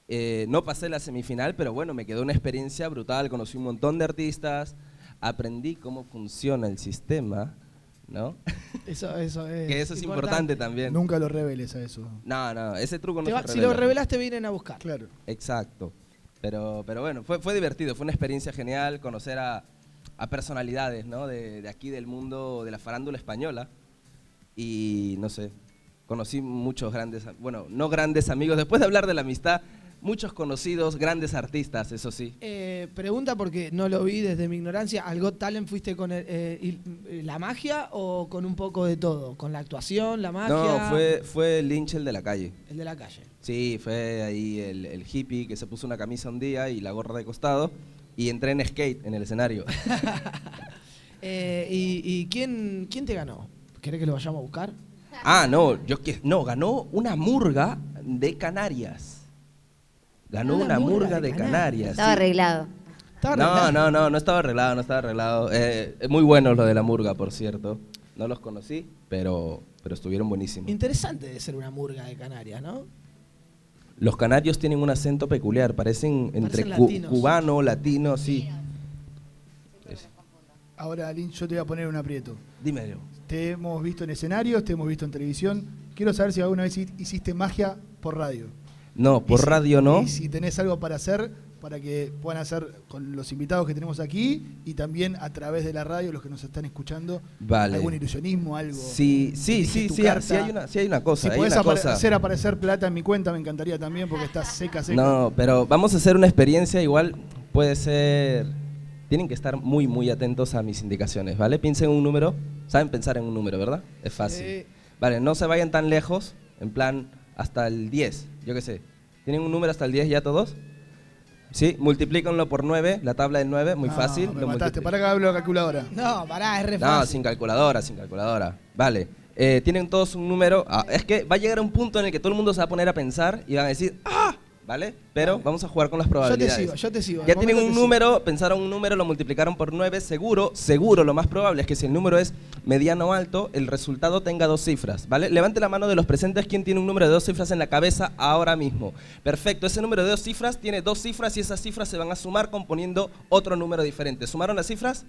Speaker 16: eh, no pasé la semifinal, pero bueno, me quedó una experiencia brutal. Conocí un montón de artistas, aprendí cómo funciona el sistema, ¿no? (laughs)
Speaker 5: Eso, eso (laughs) es.
Speaker 16: que eso es importante, también.
Speaker 4: Nunca lo reveles a eso.
Speaker 16: No, no, ese truco no se
Speaker 5: va- si
Speaker 16: revela.
Speaker 5: lo revelaste, vienen a buscar.
Speaker 4: Claro.
Speaker 16: Exacto. Pero, pero bueno, fue, fue divertido, fue una experiencia genial conocer a, a personalidades ¿no? de, de aquí del mundo de la farándula española. Y no sé, conocí muchos grandes, bueno, no grandes amigos, después de hablar de la amistad, muchos conocidos, grandes artistas, eso sí.
Speaker 5: Eh, pregunta porque no lo vi desde mi ignorancia. ¿Al Got Talent fuiste con el- eh, y- la magia o con un poco de todo? ¿Con la actuación, la magia?
Speaker 16: No, fue, fue Lynch el de la calle.
Speaker 5: El de la calle.
Speaker 16: Sí, fue ahí el, el hippie que se puso una camisa un día y la gorra de costado y entré en skate en el escenario. (laughs)
Speaker 5: Eh, ¿Y, y quién, quién te ganó? ¿Querés que lo vayamos a buscar?
Speaker 16: Ah, no, yo que no, ganó una murga de Canarias. Ganó
Speaker 6: Una
Speaker 16: una
Speaker 6: murga
Speaker 16: murga
Speaker 6: de Canarias. Estaba
Speaker 16: sí.
Speaker 6: arreglado.
Speaker 16: No, no, no, no estaba arreglado, no estaba arreglado. Eh, es muy bueno lo de la murga, por cierto. No los conocí, pero, pero estuvieron buenísimos.
Speaker 5: Interesante de ser una murga de Canarias, ¿no?
Speaker 16: Los canarios tienen un acento peculiar, parecen entre
Speaker 5: Parecen
Speaker 16: cu-
Speaker 5: latinos.
Speaker 16: cubano, latino, sí.
Speaker 4: Ahora, Lynn, yo te voy a poner un aprieto.
Speaker 16: Dímelo.
Speaker 4: Te hemos visto en escenarios, te hemos visto en televisión. Quiero saber si alguna vez hi- hiciste magia por radio.
Speaker 16: No, por
Speaker 4: si-
Speaker 16: radio no.
Speaker 4: Y si tenés algo para hacer, para que puedan hacer con los invitados que tenemos aquí y también a través de la radio, los que nos están escuchando,
Speaker 16: Vale.
Speaker 4: algún ilusionismo, algo.
Speaker 16: Sí, sí, sí, sí,
Speaker 4: carta.
Speaker 16: sí hay una, sí hay una cosa.
Speaker 4: Si
Speaker 16: hay
Speaker 4: podés
Speaker 16: una cosa.
Speaker 4: hacer aparecer plata en mi cuenta, me encantaría también porque está seca, seca.
Speaker 16: No, pero vamos a hacer una experiencia igual, puede ser... Tienen que estar muy, muy atentos a mis indicaciones, ¿vale? Piensen en un número, saben pensar en un número, ¿verdad? Es fácil.
Speaker 5: Sí.
Speaker 16: Vale, no se vayan tan lejos, en plan hasta el 10, yo qué sé. ¿Tienen un número hasta el 10 ya todos? Sí, multiplícanlo por 9, la tabla del 9, muy
Speaker 4: No,
Speaker 16: fácil.
Speaker 4: Me
Speaker 16: lo
Speaker 4: mataste, para que hablo la calculadora.
Speaker 5: No, pará, es re
Speaker 16: no,
Speaker 5: fácil.
Speaker 16: sin calculadora, sin calculadora. Vale. Eh, tienen todos un número. ah, es que va a llegar un punto en el que todo el mundo se va a poner a pensar y van a decir, ¡ah! ¿Vale? Pero vamos a jugar con las
Speaker 5: Yo te
Speaker 16: probabilidades.
Speaker 5: sigo, yo te sigo.
Speaker 16: Ya tienen un
Speaker 5: sigo.
Speaker 16: número, pensaron un número, lo multiplicaron por 9, seguro, seguro, lo más probable es que si el número es mediano o alto, el resultado tenga dos cifras, ¿vale? Levante la mano de los presentes, ¿quién tiene un número de dos cifras en la cabeza ahora mismo? Perfecto, ese número de dos cifras tiene dos cifras y esas cifras se van a sumar componiendo otro número diferente. ¿Sumaron las cifras?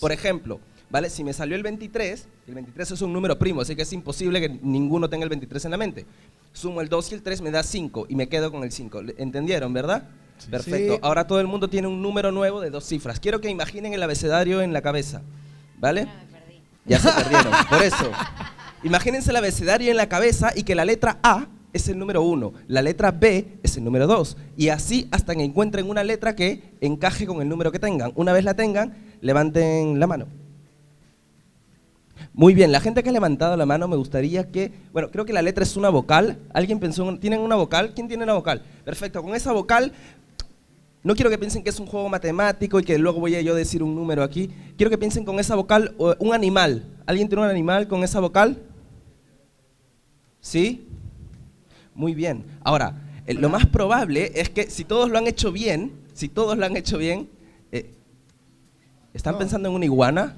Speaker 16: Por ejemplo, ¿vale? Si me salió el 23, el 23 es un número primo, así que es imposible que ninguno tenga el 23 en la mente. Sumo el 2 y el 3 me da 5 y me quedo con el 5. ¿Entendieron, verdad? Perfecto.
Speaker 5: Sí.
Speaker 16: Ahora todo el mundo tiene un número nuevo de dos cifras. Quiero que imaginen el abecedario en la cabeza. ¿Vale? Ya se perdieron. Por eso. Imagínense el abecedario en la cabeza y que la letra A es el número 1, la letra B es el número 2. Y así hasta que encuentren una letra que encaje con el número que tengan. Una vez la tengan, levanten la mano. Muy bien, la gente que ha levantado la mano me gustaría que, bueno, creo que la letra es una vocal. ¿Alguien pensó, en- ¿tienen una vocal? ¿Quién tiene una vocal? Perfecto, con esa vocal, no quiero que piensen que es un juego matemático y que luego voy a yo decir un número aquí. Quiero que piensen con esa vocal un animal. ¿Alguien tiene un animal con esa vocal? ¿Sí? Muy bien. Ahora, eh, lo más probable es que si todos lo han hecho bien, si todos lo han hecho bien, eh, ¿están pensando en una iguana?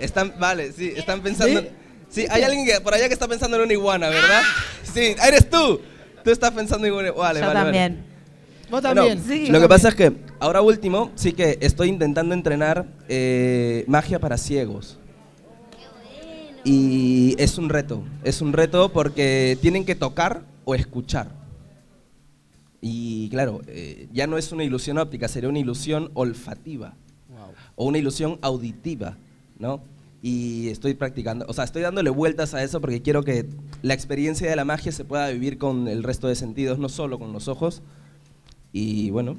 Speaker 16: Están, vale, sí, están pensando. Sí, hay alguien que, por allá que está pensando en una iguana, ¿verdad? Sí, eres tú. Tú estás pensando en una Vale,
Speaker 8: Yo
Speaker 16: vale, vale.
Speaker 8: también.
Speaker 5: Vos
Speaker 16: Bueno,
Speaker 5: también.
Speaker 16: lo que pasa es que ahora último, sí que estoy intentando entrenar eh, magia para ciegos. Y es un reto, es un reto porque tienen que tocar o escuchar. Y claro, eh, ya no es una ilusión óptica, sería una ilusión olfativa o una ilusión auditiva, ¿no? Y estoy practicando, o sea, estoy dándole vueltas a eso porque quiero que la experiencia de la magia se pueda vivir con el resto de sentidos, no solo con los ojos. Y bueno,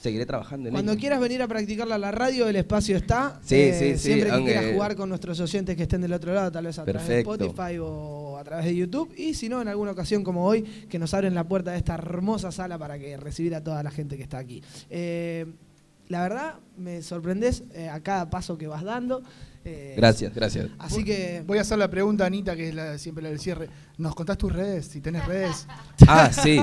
Speaker 16: seguiré trabajando en
Speaker 5: Cuando
Speaker 16: ello.
Speaker 5: quieras venir a practicarla a la radio, el espacio está.
Speaker 16: Sí, sí, sí,
Speaker 5: Siempre que quieras jugar con nuestros oyentes que estén del otro lado, tal vez a
Speaker 16: Perfecto.
Speaker 5: través de Spotify o a través de YouTube. Y si no, en alguna ocasión como hoy, que nos abren la puerta de esta hermosa sala para que recibir a toda la gente que está aquí. Eh, la verdad, me sorprendes eh, a cada paso que vas dando. Eh,
Speaker 16: Gracias, gracias.
Speaker 5: Así que.
Speaker 4: Voy a hacer la pregunta, Anita, que es la, siempre la del cierre. ¿Nos contás tus redes? Si tenés redes. (laughs)
Speaker 16: Ah, sí.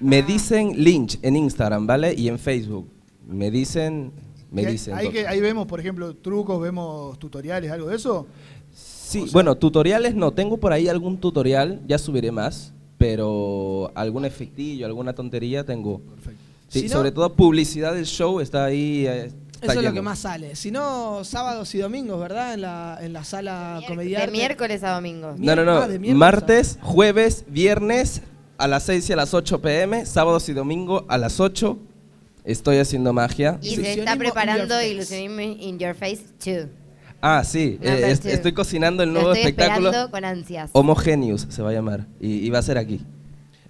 Speaker 16: Me dicen Lynch en Instagram, ¿vale? Y en Facebook. me dicen, me
Speaker 4: ahí-
Speaker 16: dicen.
Speaker 4: ahí, que, ahí vemos, por ejemplo, trucos, vemos tutoriales, algo de eso.
Speaker 16: Sí, bueno, tutoriales no. Tengo por ahí algún tutorial, ya subiré más, pero algún efectillo, alguna tontería tengo. Sí,
Speaker 5: Si no-
Speaker 16: sobre todo publicidad del show está ahí. eh,
Speaker 5: Eso es lo que más sale. Si no, sábados y domingos, ¿verdad? En la, en la sala comediante.
Speaker 6: De miércoles a domingo.
Speaker 16: No, no, no.
Speaker 5: Ah,
Speaker 16: Martes, jueves, viernes a las 6 y a las 8 pm, sábados y domingo a las 8. Estoy haciendo magia.
Speaker 6: Y se está preparando Ilusionismo in Your Face 2.
Speaker 16: Ah, sí, eh, est-
Speaker 6: two.
Speaker 16: estoy cocinando el nuevo
Speaker 6: estoy
Speaker 16: espectáculo.
Speaker 6: esperando con ansias.
Speaker 16: Homogenius se va a llamar. Y, y va a ser aquí.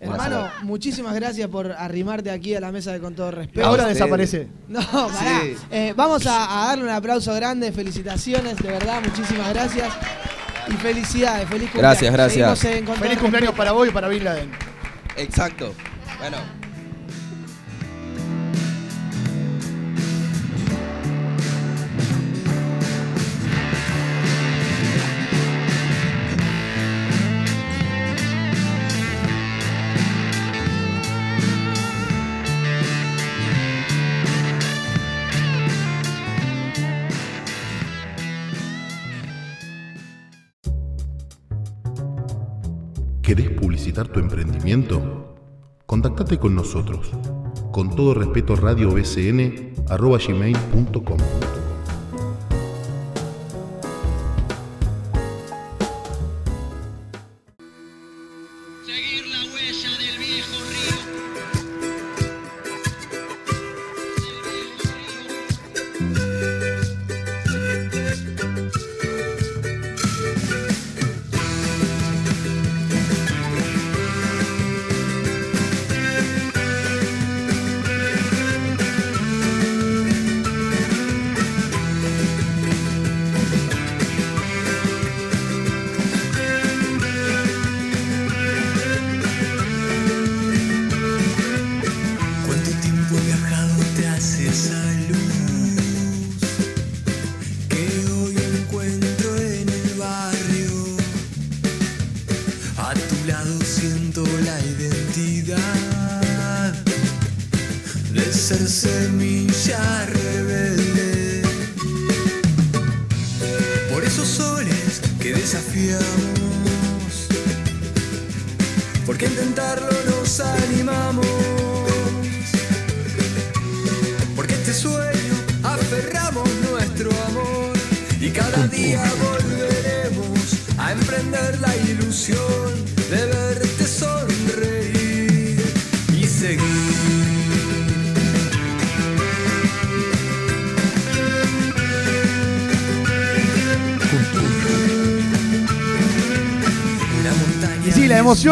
Speaker 5: Hermano, muchísimas gracias por arrimarte aquí a la mesa de Con Todo Respeto.
Speaker 4: Ahora desaparece.
Speaker 5: No, pará.
Speaker 16: Sí.
Speaker 5: Eh, vamos a, a darle un aplauso grande, felicitaciones, de verdad, muchísimas gracias. Y felicidades, feliz cumpleaños.
Speaker 16: Gracias, gracias.
Speaker 4: Feliz cumpleaños
Speaker 5: Respeto.
Speaker 4: para vos y para Bin Laden.
Speaker 16: Exacto. Bueno.
Speaker 3: Publicitar tu emprendimiento? Contactate con nosotros. Con todo respeto, radiobcn.gmail.com
Speaker 15: ¿Cuánto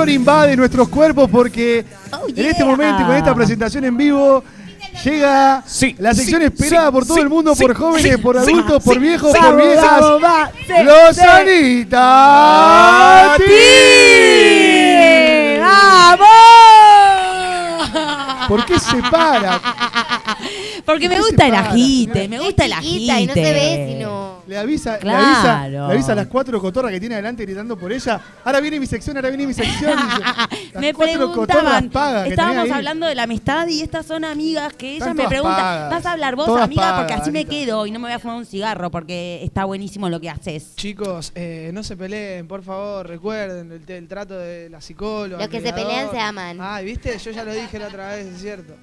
Speaker 4: emoción invade nuestros cuerpos porque en este momento y con esta presentación en vivo llega la sección
Speaker 15: sí,
Speaker 4: esperada
Speaker 15: sí,
Speaker 4: por todo
Speaker 15: sí,
Speaker 4: el mundo,
Speaker 15: sí,
Speaker 4: por jóvenes,
Speaker 15: sí,
Speaker 4: por
Speaker 15: sí,
Speaker 4: adultos, por viejos,
Speaker 15: sí.
Speaker 4: por viejas. Los
Speaker 15: sí.
Speaker 4: Anita.
Speaker 8: ¡Vamos!
Speaker 4: ¿Por qué se para? (laughs)
Speaker 8: Porque me
Speaker 4: ¿Por qué
Speaker 8: gusta el agite, me gusta el agite.
Speaker 6: y no se ve sino-
Speaker 4: Le avisa,
Speaker 8: Claro.
Speaker 4: le avisa, le avisa a las cuatro cotorras que tiene adelante gritando por ella. Ahora viene mi sección, ahora viene mi sección. (laughs) Dice, las
Speaker 8: me
Speaker 4: cuatro cotorras
Speaker 8: preguntaban,
Speaker 4: pagas
Speaker 8: estábamos hablando de la amistad y estas son amigas que ellas me preguntan,
Speaker 4: pagas,
Speaker 8: ¿vas a hablar vos, amiga? Porque así me quedo y no me voy a fumar un cigarro porque está buenísimo lo que haces.
Speaker 5: Chicos, eh, no se peleen, por favor, recuerden el, el trato de la psicóloga.
Speaker 6: Los que se pelean se aman.
Speaker 5: Ay, ¿viste? Yo ya lo dije la otra vez, es cierto.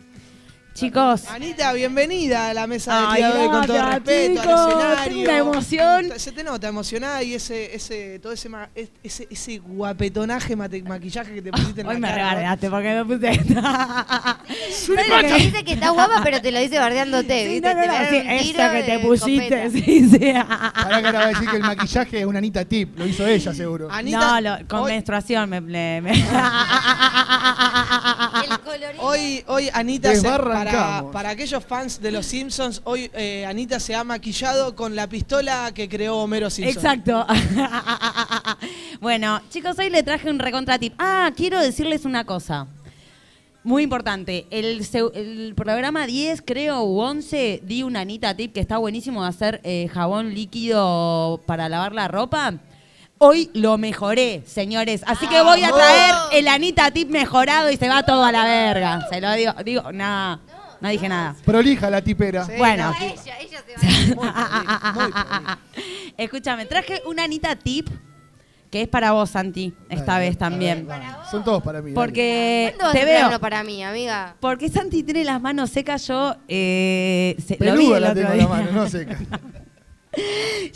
Speaker 8: Chicos.
Speaker 5: Anita, bienvenida a la mesa de
Speaker 8: Ay,
Speaker 5: criadores con todo respeto,
Speaker 8: chicos,
Speaker 5: al escenario.
Speaker 8: tengo una emoción.
Speaker 5: Se te nota emocionada y ese, ese, todo ese, ma- es- ese, ese guapetonaje, maquillaje que te pusiste en
Speaker 8: Hoy
Speaker 5: la
Speaker 8: me
Speaker 5: cara.
Speaker 8: rebardeaste porque me puse
Speaker 6: ¿Sabes lo (laughs) que dice que está guapa, pero te lo dice bardeándote?
Speaker 8: Sí, no, no,
Speaker 6: Te
Speaker 8: no, sí, eso que te
Speaker 6: de
Speaker 8: pusiste, sí, sí. (laughs)
Speaker 4: Ahora que ahora va a decir que el maquillaje es una Anita Tip, lo hizo ella seguro.
Speaker 8: no, lo- con menstruación me... me- (laughs)
Speaker 5: Hoy, hoy Anita, se- para, para aquellos fans de los Simpsons, hoy eh, Anita se ha maquillado con la pistola que creó Homero Simpson.
Speaker 8: Exacto. (laughs) bueno, chicos, hoy le traje un recontra tip. Ah, quiero decirles una cosa. Muy importante. El programa 10, creo, u 11, di una Anita tip que está buenísimo de hacer eh, jabón líquido para lavar la ropa. Hoy lo mejoré, señores. Así que voy a traer el Anita tip mejorado y se va todo a la verga. Se lo digo, digo, nada. No dije nada.
Speaker 4: Prolija la tipera.
Speaker 8: Bueno.
Speaker 6: Ella, ella se va. (laughs) (laughs)
Speaker 8: Escúchame, traje una Anita tip que es para vos, Santi, esta
Speaker 4: Dale,
Speaker 8: vez también.
Speaker 4: Son todos para mí.
Speaker 8: Porque
Speaker 6: ¿Cuándo vas
Speaker 8: te veo.
Speaker 6: uno para mí, amiga?
Speaker 8: Porque Santi tiene las manos secas, yo eh, se- lo vi
Speaker 4: Peluda
Speaker 8: el
Speaker 4: la
Speaker 8: otro día.
Speaker 4: la mano, no seca. (laughs)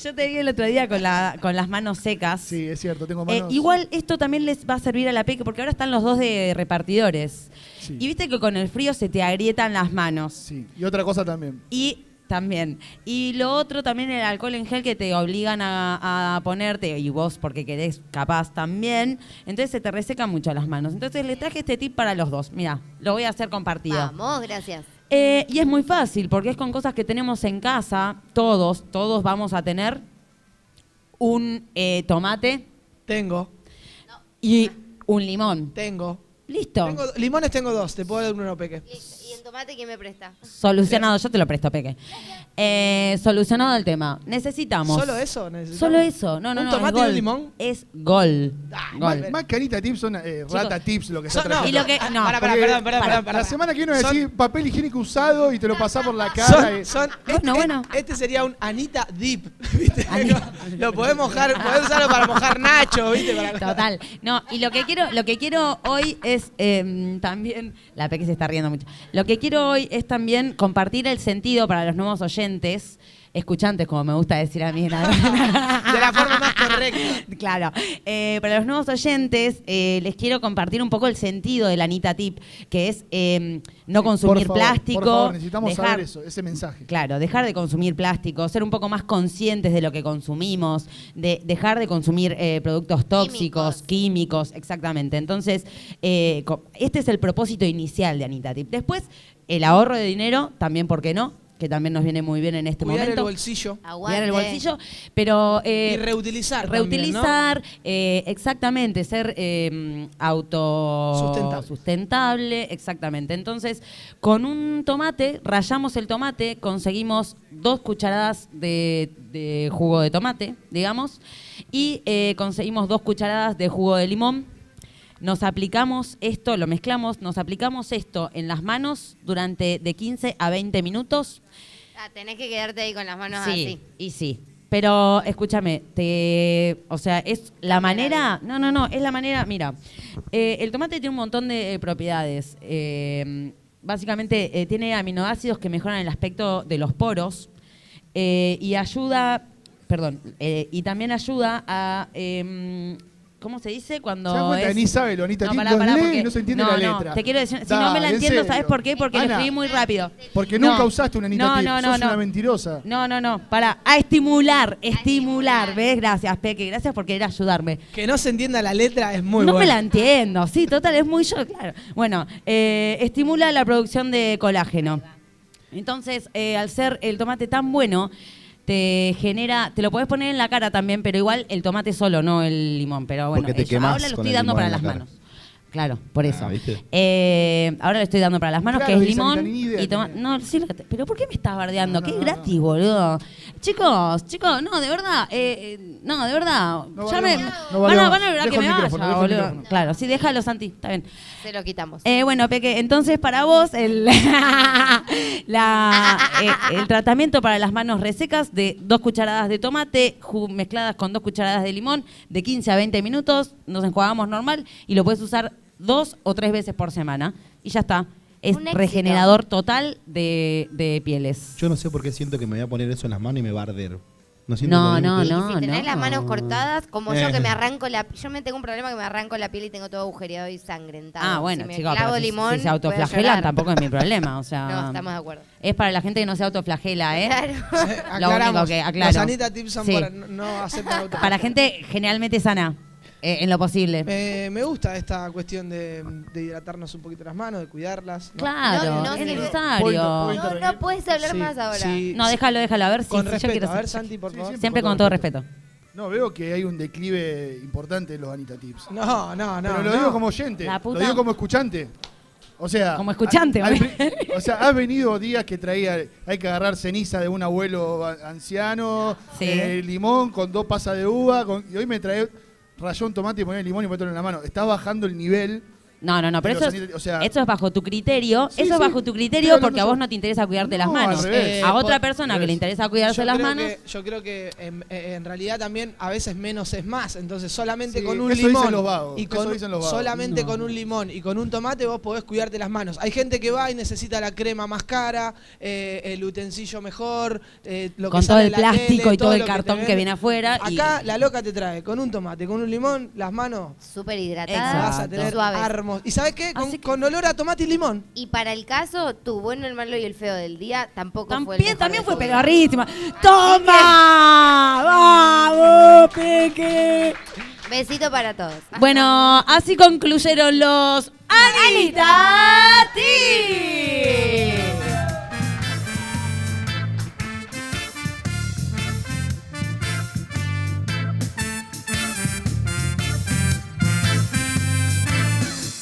Speaker 8: Yo te vi el otro día con, la, con las manos secas.
Speaker 4: Sí, es cierto, tengo
Speaker 8: Eh,
Speaker 4: manos.
Speaker 8: igual esto también les va a servir a la peque porque ahora están los dos de repartidores. Y viste que con el frío se te agrietan las manos.
Speaker 4: Sí, y otra cosa también.
Speaker 8: Y también. Y lo otro también el alcohol en gel que te obligan a, a ponerte, y vos porque querés capaz también, entonces se te resecan mucho las manos. Entonces les traje este tip para los dos. Mira, lo voy a hacer compartido.
Speaker 6: Vamos, gracias.
Speaker 8: Eh, y es muy fácil, porque es con cosas que tenemos en casa, todos, todos vamos a tener un eh, tomate.
Speaker 5: Tengo.
Speaker 8: Y un limón.
Speaker 5: Tengo.
Speaker 8: Listo.
Speaker 5: Tengo- limones tengo dos, te puedo dar uno peque.
Speaker 6: ¿Y el tomate quién me presta?
Speaker 8: Solucionado, yo te lo presto, Peque. Eh, solucionado el tema. Necesitamos.
Speaker 5: ¿Solo eso necesitamos?
Speaker 8: Solo eso. No, no,
Speaker 5: ¿Un
Speaker 8: no.
Speaker 5: tomate
Speaker 8: es
Speaker 5: y un
Speaker 8: gol.
Speaker 5: limón?
Speaker 8: Es gol.
Speaker 4: Más,
Speaker 8: Gol.
Speaker 4: más que Anita Tips son eh, Rata Tips lo que
Speaker 5: Son- no,
Speaker 4: trayendo.
Speaker 8: y lo que- no,
Speaker 5: Pará, pará,
Speaker 4: Porque
Speaker 5: perdón, perdón,
Speaker 4: para-
Speaker 5: perdón, perdón.
Speaker 4: La semana que viene
Speaker 5: Son-
Speaker 4: decís papel higiénico usado y te lo pasás por la cara.
Speaker 5: Son, son-
Speaker 8: Bueno,
Speaker 5: este,
Speaker 8: bueno.
Speaker 5: este sería un Anita Deep, (laughs) ¿viste? Lo podés mojar, podés usarlo para mojar Nacho, ¿viste? Para-
Speaker 8: Total. No, y lo que quiero, lo que quiero hoy es eh, también. La Peque se está riendo mucho. Lo que quiero hoy es también compartir el sentido para los nuevos oyentes. Escuchantes, como me gusta decir a mí.
Speaker 5: De la forma más correcta.
Speaker 8: Claro. Eh, para los nuevos oyentes, eh, les quiero compartir un poco el sentido de la Anita Tip, que es eh, no consumir
Speaker 4: por favor,
Speaker 8: plástico.
Speaker 4: Por favor, necesitamos
Speaker 8: dejar-
Speaker 4: saber eso, ese mensaje.
Speaker 8: Claro, dejar de consumir plástico, ser un poco más conscientes de lo que consumimos, de dejar de consumir eh, productos tóxicos, químicos. exactamente. Entonces, eh, este es el propósito inicial de Anita Tip. Después, el ahorro de dinero, también, ¿por qué no? Que también nos viene muy bien en este
Speaker 5: Cuidar el
Speaker 8: momento.
Speaker 5: bolsillo.
Speaker 8: Cuidar el bolsillo, pero... eh,
Speaker 5: Y reutilizar también,
Speaker 8: Reutilizar, eh, exactamente, ser eh, auto
Speaker 5: Sustentable.
Speaker 8: sustentable, exactamente. Entonces, con un tomate, rayamos el tomate, conseguimos dos cucharadas de, de jugo de tomate, digamos, y eh, conseguimos dos cucharadas de jugo de limón. Nos aplicamos esto, lo mezclamos, nos aplicamos esto en las manos durante de 15 a 20 minutos.
Speaker 6: Ah, tenés que quedarte ahí con las manos
Speaker 8: Sí,
Speaker 6: así.
Speaker 8: y sí. Pero escúchame, te, o sea, es la manera, no, no, no, es la manera, mira, eh, el tomate tiene un montón de eh, propiedades. Eh, básicamente tiene aminoácidos que mejoran el aspecto de los poros y ayuda, perdón, y también ayuda a, em, ¿cómo se dice? Cuando
Speaker 4: ¿Se dan cuenta?
Speaker 8: es-
Speaker 4: Ni sabe lo Anita
Speaker 8: No, pará, pará,
Speaker 4: lee
Speaker 8: porque-
Speaker 4: y no se entiende
Speaker 8: no,
Speaker 4: la
Speaker 8: no,
Speaker 4: letra.
Speaker 8: te quiero decir, si no me la entiendo, ¿sabes por qué? Porque lo
Speaker 4: Ana,
Speaker 8: escribí muy rápido.
Speaker 4: Porque
Speaker 8: No.
Speaker 4: nunca usaste una Anita
Speaker 8: No, no, no,
Speaker 4: sos
Speaker 8: no.
Speaker 4: una mentirosa.
Speaker 8: No, no, no, para, a estimular, estimular, ¿ves? Gracias, Peque, gracias por querer ayudarme.
Speaker 5: Que no se entienda la letra es muy
Speaker 8: no me la entiendo, sí, total, es muy yo, claro. Bueno, eh, estimula la producción de colágeno. Entonces, eh, al ser el tomate tan bueno, te genera, te lo podés poner en la cara también, pero igual el tomate solo, no el limón. Pero bueno,
Speaker 9: Porque te
Speaker 8: eso,
Speaker 9: quemás
Speaker 8: ahora lo
Speaker 9: con
Speaker 8: estoy
Speaker 9: el
Speaker 8: dando
Speaker 9: limón
Speaker 8: para
Speaker 9: en la
Speaker 8: las
Speaker 9: cara.
Speaker 8: manos. Claro, por eso.
Speaker 9: Ah, ¿viste?
Speaker 8: Eh, ahora le estoy dando para las manos,
Speaker 4: Claro,
Speaker 8: que es limón
Speaker 4: Anita, ni idea
Speaker 8: y toma.
Speaker 4: tenía.
Speaker 8: No, sí, lo que te- pero ¿por qué me estás bardeando?
Speaker 4: No,
Speaker 8: qué
Speaker 4: no, no,
Speaker 8: gratis, boludo. Chicos, chicos, no, de verdad, eh, eh, no, de verdad.
Speaker 4: No
Speaker 8: ya me,
Speaker 4: no
Speaker 8: van, a,
Speaker 4: valemos-
Speaker 8: van a lograr
Speaker 4: dejo
Speaker 8: que me vaya, boludo. Claro, sí, déjalo, Santi, está bien.
Speaker 6: Se lo quitamos.
Speaker 8: Eh, bueno, Peque, entonces para vos el, (laughs) la, eh, el tratamiento para las manos resecas de dos cucharadas de tomate mezcladas con dos cucharadas de limón de 15 a 20 minutos, nos enjuagamos normal y lo puedes usar dos o tres veces por semana y ya está. Es
Speaker 6: Un éxito.
Speaker 8: regenerador total de, de pieles.
Speaker 9: Yo no sé por qué siento que me voy a poner eso en las manos y me va a arder. No, siento
Speaker 8: No,
Speaker 9: lo mismo
Speaker 8: no,
Speaker 9: que-
Speaker 8: no.
Speaker 6: si tenés las manos cortadas, como yo
Speaker 9: Eh.
Speaker 6: que me arranco la yo me tengo un problema que me arranco la piel y tengo todo agujereado y sangrentado.
Speaker 8: Ah, bueno,
Speaker 6: si me
Speaker 8: chicos,
Speaker 6: clavo
Speaker 8: pero si-
Speaker 6: limón,
Speaker 8: si se
Speaker 6: voy a
Speaker 8: autoflagelan
Speaker 6: llorar.
Speaker 8: tampoco es mi problema, o (laughs) sea...
Speaker 6: No, estamos de acuerdo.
Speaker 8: Es para la gente que no se autoflagela, ¿eh?
Speaker 6: Claro.
Speaker 8: Lo único
Speaker 5: Aclaramos,
Speaker 8: que aclaro.
Speaker 5: Los Anita Tips son
Speaker 8: Sí.
Speaker 5: para no, no aceptan auto.
Speaker 8: Para gente generalmente sana, eh, en lo posible.
Speaker 5: Me, me gusta esta cuestión de, de hidratarnos un poquito las manos, de cuidarlas. ¿no?
Speaker 8: Claro,
Speaker 6: No, no,
Speaker 8: es necesario.
Speaker 4: ¿Puedo- puedo
Speaker 6: No, no puedes hablar
Speaker 5: Sí,
Speaker 6: más ahora.
Speaker 5: sí.
Speaker 8: No, déjalo, déjalo. A ver si
Speaker 5: Con
Speaker 8: si yo
Speaker 5: respeto.
Speaker 8: quiero
Speaker 5: A ver,
Speaker 8: ser-
Speaker 5: Santi, por favor.
Speaker 8: Siempre con todo respeto.
Speaker 4: No, veo que hay un declive importante en los Anita Tips.
Speaker 5: No, no, no.
Speaker 4: Pero lo
Speaker 5: no.
Speaker 4: digo como oyente,
Speaker 8: La
Speaker 4: lo digo como escuchante. O sea,
Speaker 8: Como escuchante,
Speaker 4: ha- o sea, has venido días que traía, hay que agarrar ceniza de un abuelo anciano,
Speaker 8: Sí.
Speaker 4: eh, limón con dos pasas de uva, con- y hoy me trae rayón tomate y poner limón y meterlo en la mano. Estás bajando el nivel
Speaker 8: No, no, no, pero
Speaker 4: de
Speaker 8: eso es,
Speaker 4: o sea-
Speaker 8: eso es bajo tu criterio.
Speaker 4: Sí,
Speaker 8: eso es
Speaker 4: sí,
Speaker 8: bajo tu criterio porque a vos no te interesa cuidarte las
Speaker 4: No,
Speaker 8: manos. a otra
Speaker 5: por-
Speaker 8: persona que le interesa cuidarse
Speaker 5: Yo
Speaker 8: las manos.
Speaker 5: que- yo creo que en, en realidad también a veces menos es más. Entonces solamente
Speaker 4: Sí,
Speaker 5: con un
Speaker 4: eso
Speaker 5: limón
Speaker 4: dicen los vagos,
Speaker 5: y
Speaker 4: eso
Speaker 5: con
Speaker 4: dicen los vagos.
Speaker 5: solamente
Speaker 4: No.
Speaker 5: con un limón y con un tomate vos podés cuidarte las manos. Hay gente que va y necesita la crema más cara, eh, el utensilio mejor, eh, lo que
Speaker 8: Con todo
Speaker 5: sale
Speaker 8: el plástico
Speaker 5: tele,
Speaker 8: y todo el cartón que viene afuera y-
Speaker 5: Acá la loca te trae con un tomate, con un limón, las manos
Speaker 6: Súper
Speaker 5: vas
Speaker 6: hidratadas,
Speaker 5: a tener
Speaker 6: suaves.
Speaker 5: ¿Y sabes qué? Con, con olor a tomate y limón.
Speaker 6: Y para el caso, tu bueno, el malo y el feo del día tampoco fue el
Speaker 8: También,
Speaker 6: mejor
Speaker 8: también fue
Speaker 6: todos.
Speaker 8: pedorrísima. ¡Toma! ¡Vamos, Peque!
Speaker 6: Besito para todos.
Speaker 8: Bueno, así concluyeron los Anita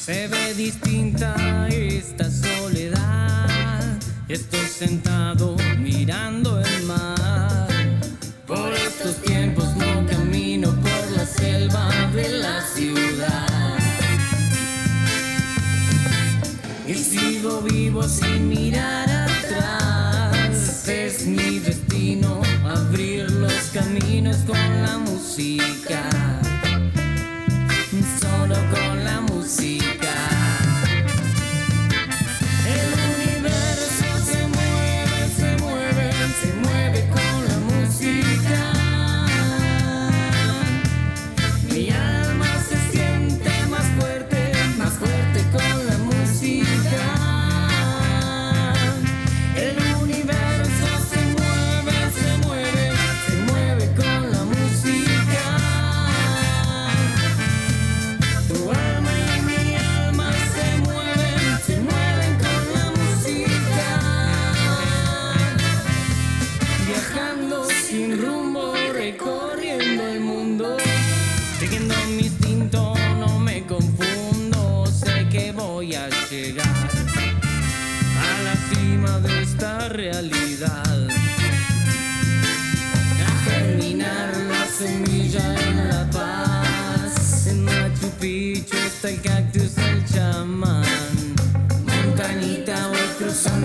Speaker 1: Se ve distinta esta soledad. Estoy sentado mirando el mar. Por estos tiempos no camino por la selva de la ciudad. Y sigo vivo sin mirar atrás. Es mi destino abrir los caminos con la música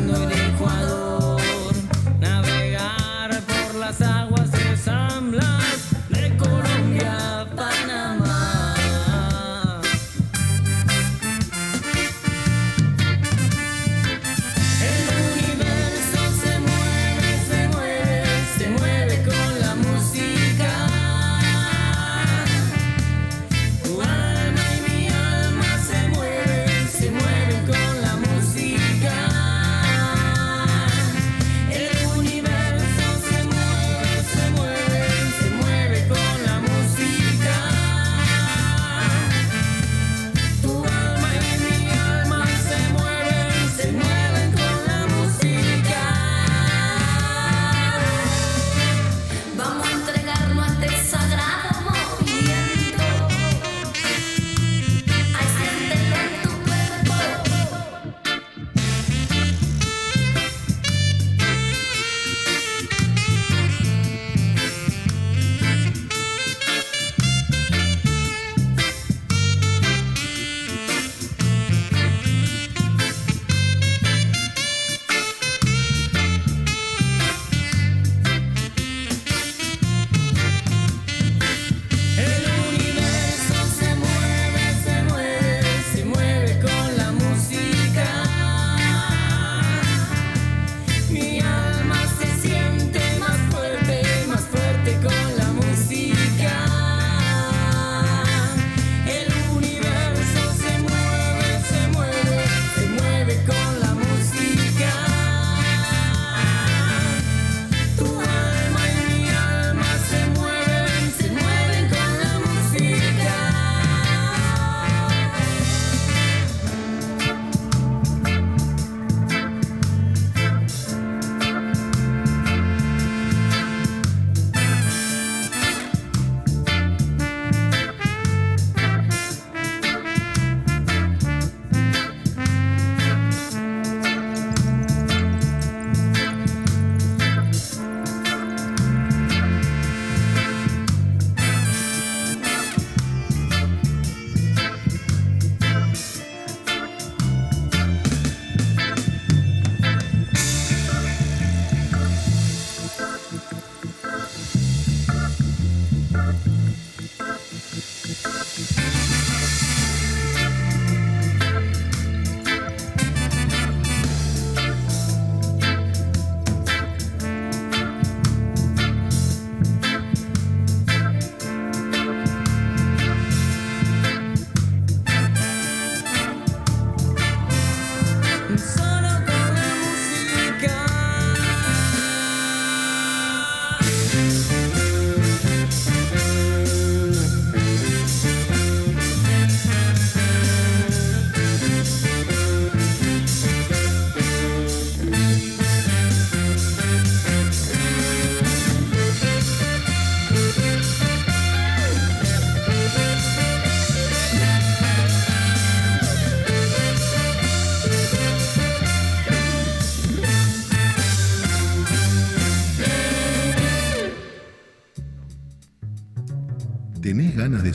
Speaker 1: cruzando el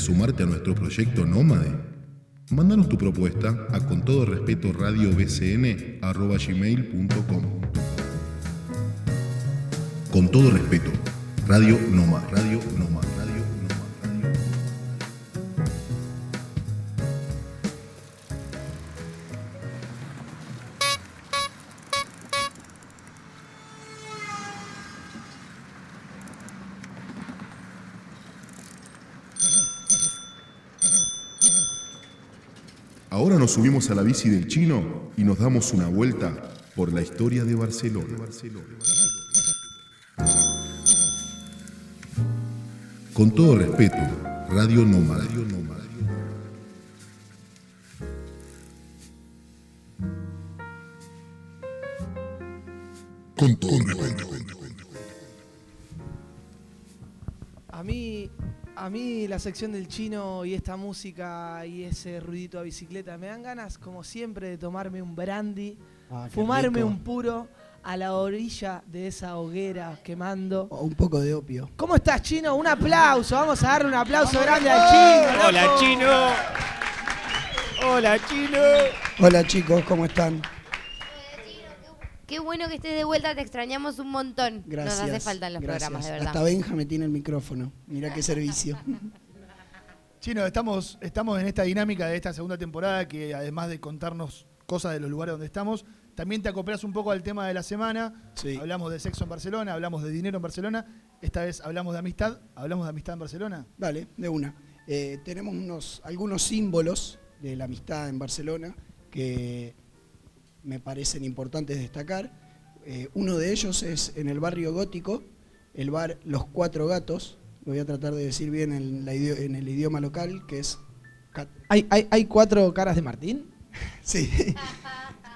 Speaker 3: sumarte a nuestro proyecto Nómade? Mándanos tu propuesta a con todo respeto radiobcn@gmail.com. Con todo respeto, Radio Radio Nómade, Radio subimos a la bici del chino y nos damos una vuelta por la historia de Barcelona. Con todo respeto, Radio Nómada. Con todo respeto.
Speaker 5: A mí la sección del chino y esta música y ese ruidito a bicicleta me dan ganas, como siempre, de tomarme un brandy,
Speaker 17: Ah,
Speaker 5: fumarme
Speaker 17: rico.
Speaker 5: un puro a la orilla de esa hoguera quemando.
Speaker 17: O un poco de opio.
Speaker 5: ¿Cómo estás, chino? Un aplauso, vamos a darle un aplauso grande al chino.
Speaker 17: Hola,
Speaker 5: loco.
Speaker 17: Chino.
Speaker 5: Hola, chino.
Speaker 17: Hola chicos, ¿cómo están?
Speaker 6: Qué bueno que estés de vuelta, te extrañamos un montón.
Speaker 17: Gracias.
Speaker 6: Nos hace falta en los
Speaker 17: gracias.
Speaker 6: programas, de verdad.
Speaker 17: Hasta Benja me tiene el micrófono. Mira qué servicio. (laughs)
Speaker 4: Chino, estamos, estamos en esta dinámica de esta segunda temporada que además de contarnos cosas de los lugares donde estamos, también te acoplas un poco al tema de la semana. Hablamos de sexo en Barcelona, hablamos de dinero en Barcelona. Esta vez hablamos de amistad. ¿Hablamos de amistad en Barcelona?
Speaker 17: Vale, de una. Eh, tenemos unos, algunos símbolos de la amistad en Barcelona que me parecen importantes destacar. Eh, uno de ellos es en el barrio gótico, el bar Los Cuatro Gatos. Lo voy a tratar de decir bien en, la idio- en el idioma local, que es...
Speaker 5: ¿Hay, hay, hay cuatro caras de Martín? (laughs)
Speaker 17: Sí,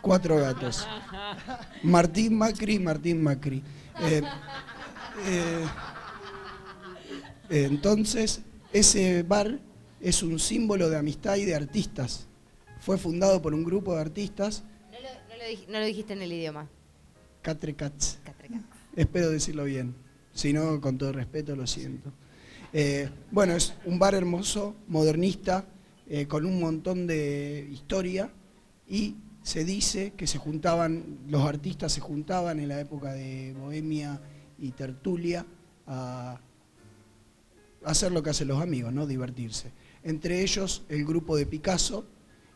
Speaker 17: cuatro gatos. Martín Macri, Martín Macri. Eh, eh, entonces, ese bar es un símbolo de amistad y de artistas. Fue fundado por un grupo de artistas,
Speaker 6: lo, no lo dijiste en el idioma.
Speaker 17: Catre Cats. Espero decirlo bien. Si no, con todo respeto, lo siento. Eh, bueno, es un bar hermoso, modernista, eh, con un montón de historia y se dice que se juntaban, los artistas se juntaban en la época de Bohemia y Tertulia a hacer lo que hacen los amigos, ¿no? Divertirse. Entre ellos el grupo de Picasso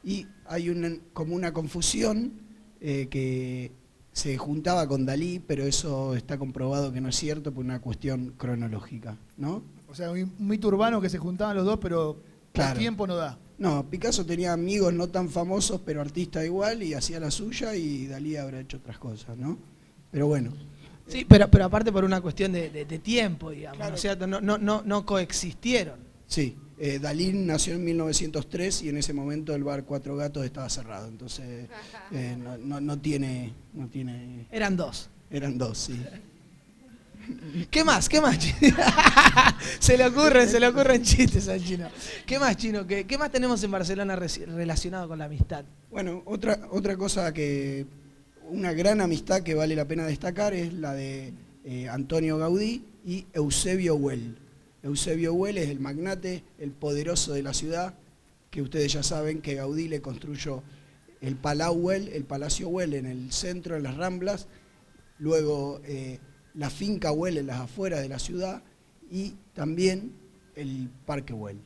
Speaker 17: y hay una, como una confusión eh, que se juntaba con Dalí, pero eso está comprobado que no es cierto por una cuestión cronológica, ¿no?
Speaker 4: O sea, un mito urbano que se juntaban los dos, pero
Speaker 17: Claro.
Speaker 4: el tiempo no da.
Speaker 17: No, Picasso tenía amigos no tan famosos, pero artista igual, y hacía la suya, y Dalí habrá hecho otras cosas, ¿no? Pero bueno.
Speaker 5: Sí, pero, pero aparte por una cuestión de, de- de tiempo, digamos. ¿no es cierto? No, no, no, no coexistieron.
Speaker 17: Sí, eh, Dalí nació en 1903 y en ese momento el bar Cuatro Gatos estaba cerrado, entonces eh, no, no- no tiene, no tiene...
Speaker 5: Eran dos.
Speaker 17: Eran dos, sí.
Speaker 5: ¿Qué más? ¿Qué más? (laughs) se le ocurren, se le ocurren chistes al chino. ¿Qué más, chino? ¿Qué, qué más tenemos en Barcelona relacionado con la amistad?
Speaker 17: Bueno, otra, otra cosa que, una gran amistad que vale la pena destacar es la de eh, Antonio Gaudí y Eusebio Huel. Eusebio es el magnate, el poderoso de la ciudad, que ustedes ya saben que Gaudí le construyó el Palau Güell, el Palacio Güell en el centro, en las Ramblas, luego eh, la finca Güell en las afueras de la ciudad y también el Parque Güell,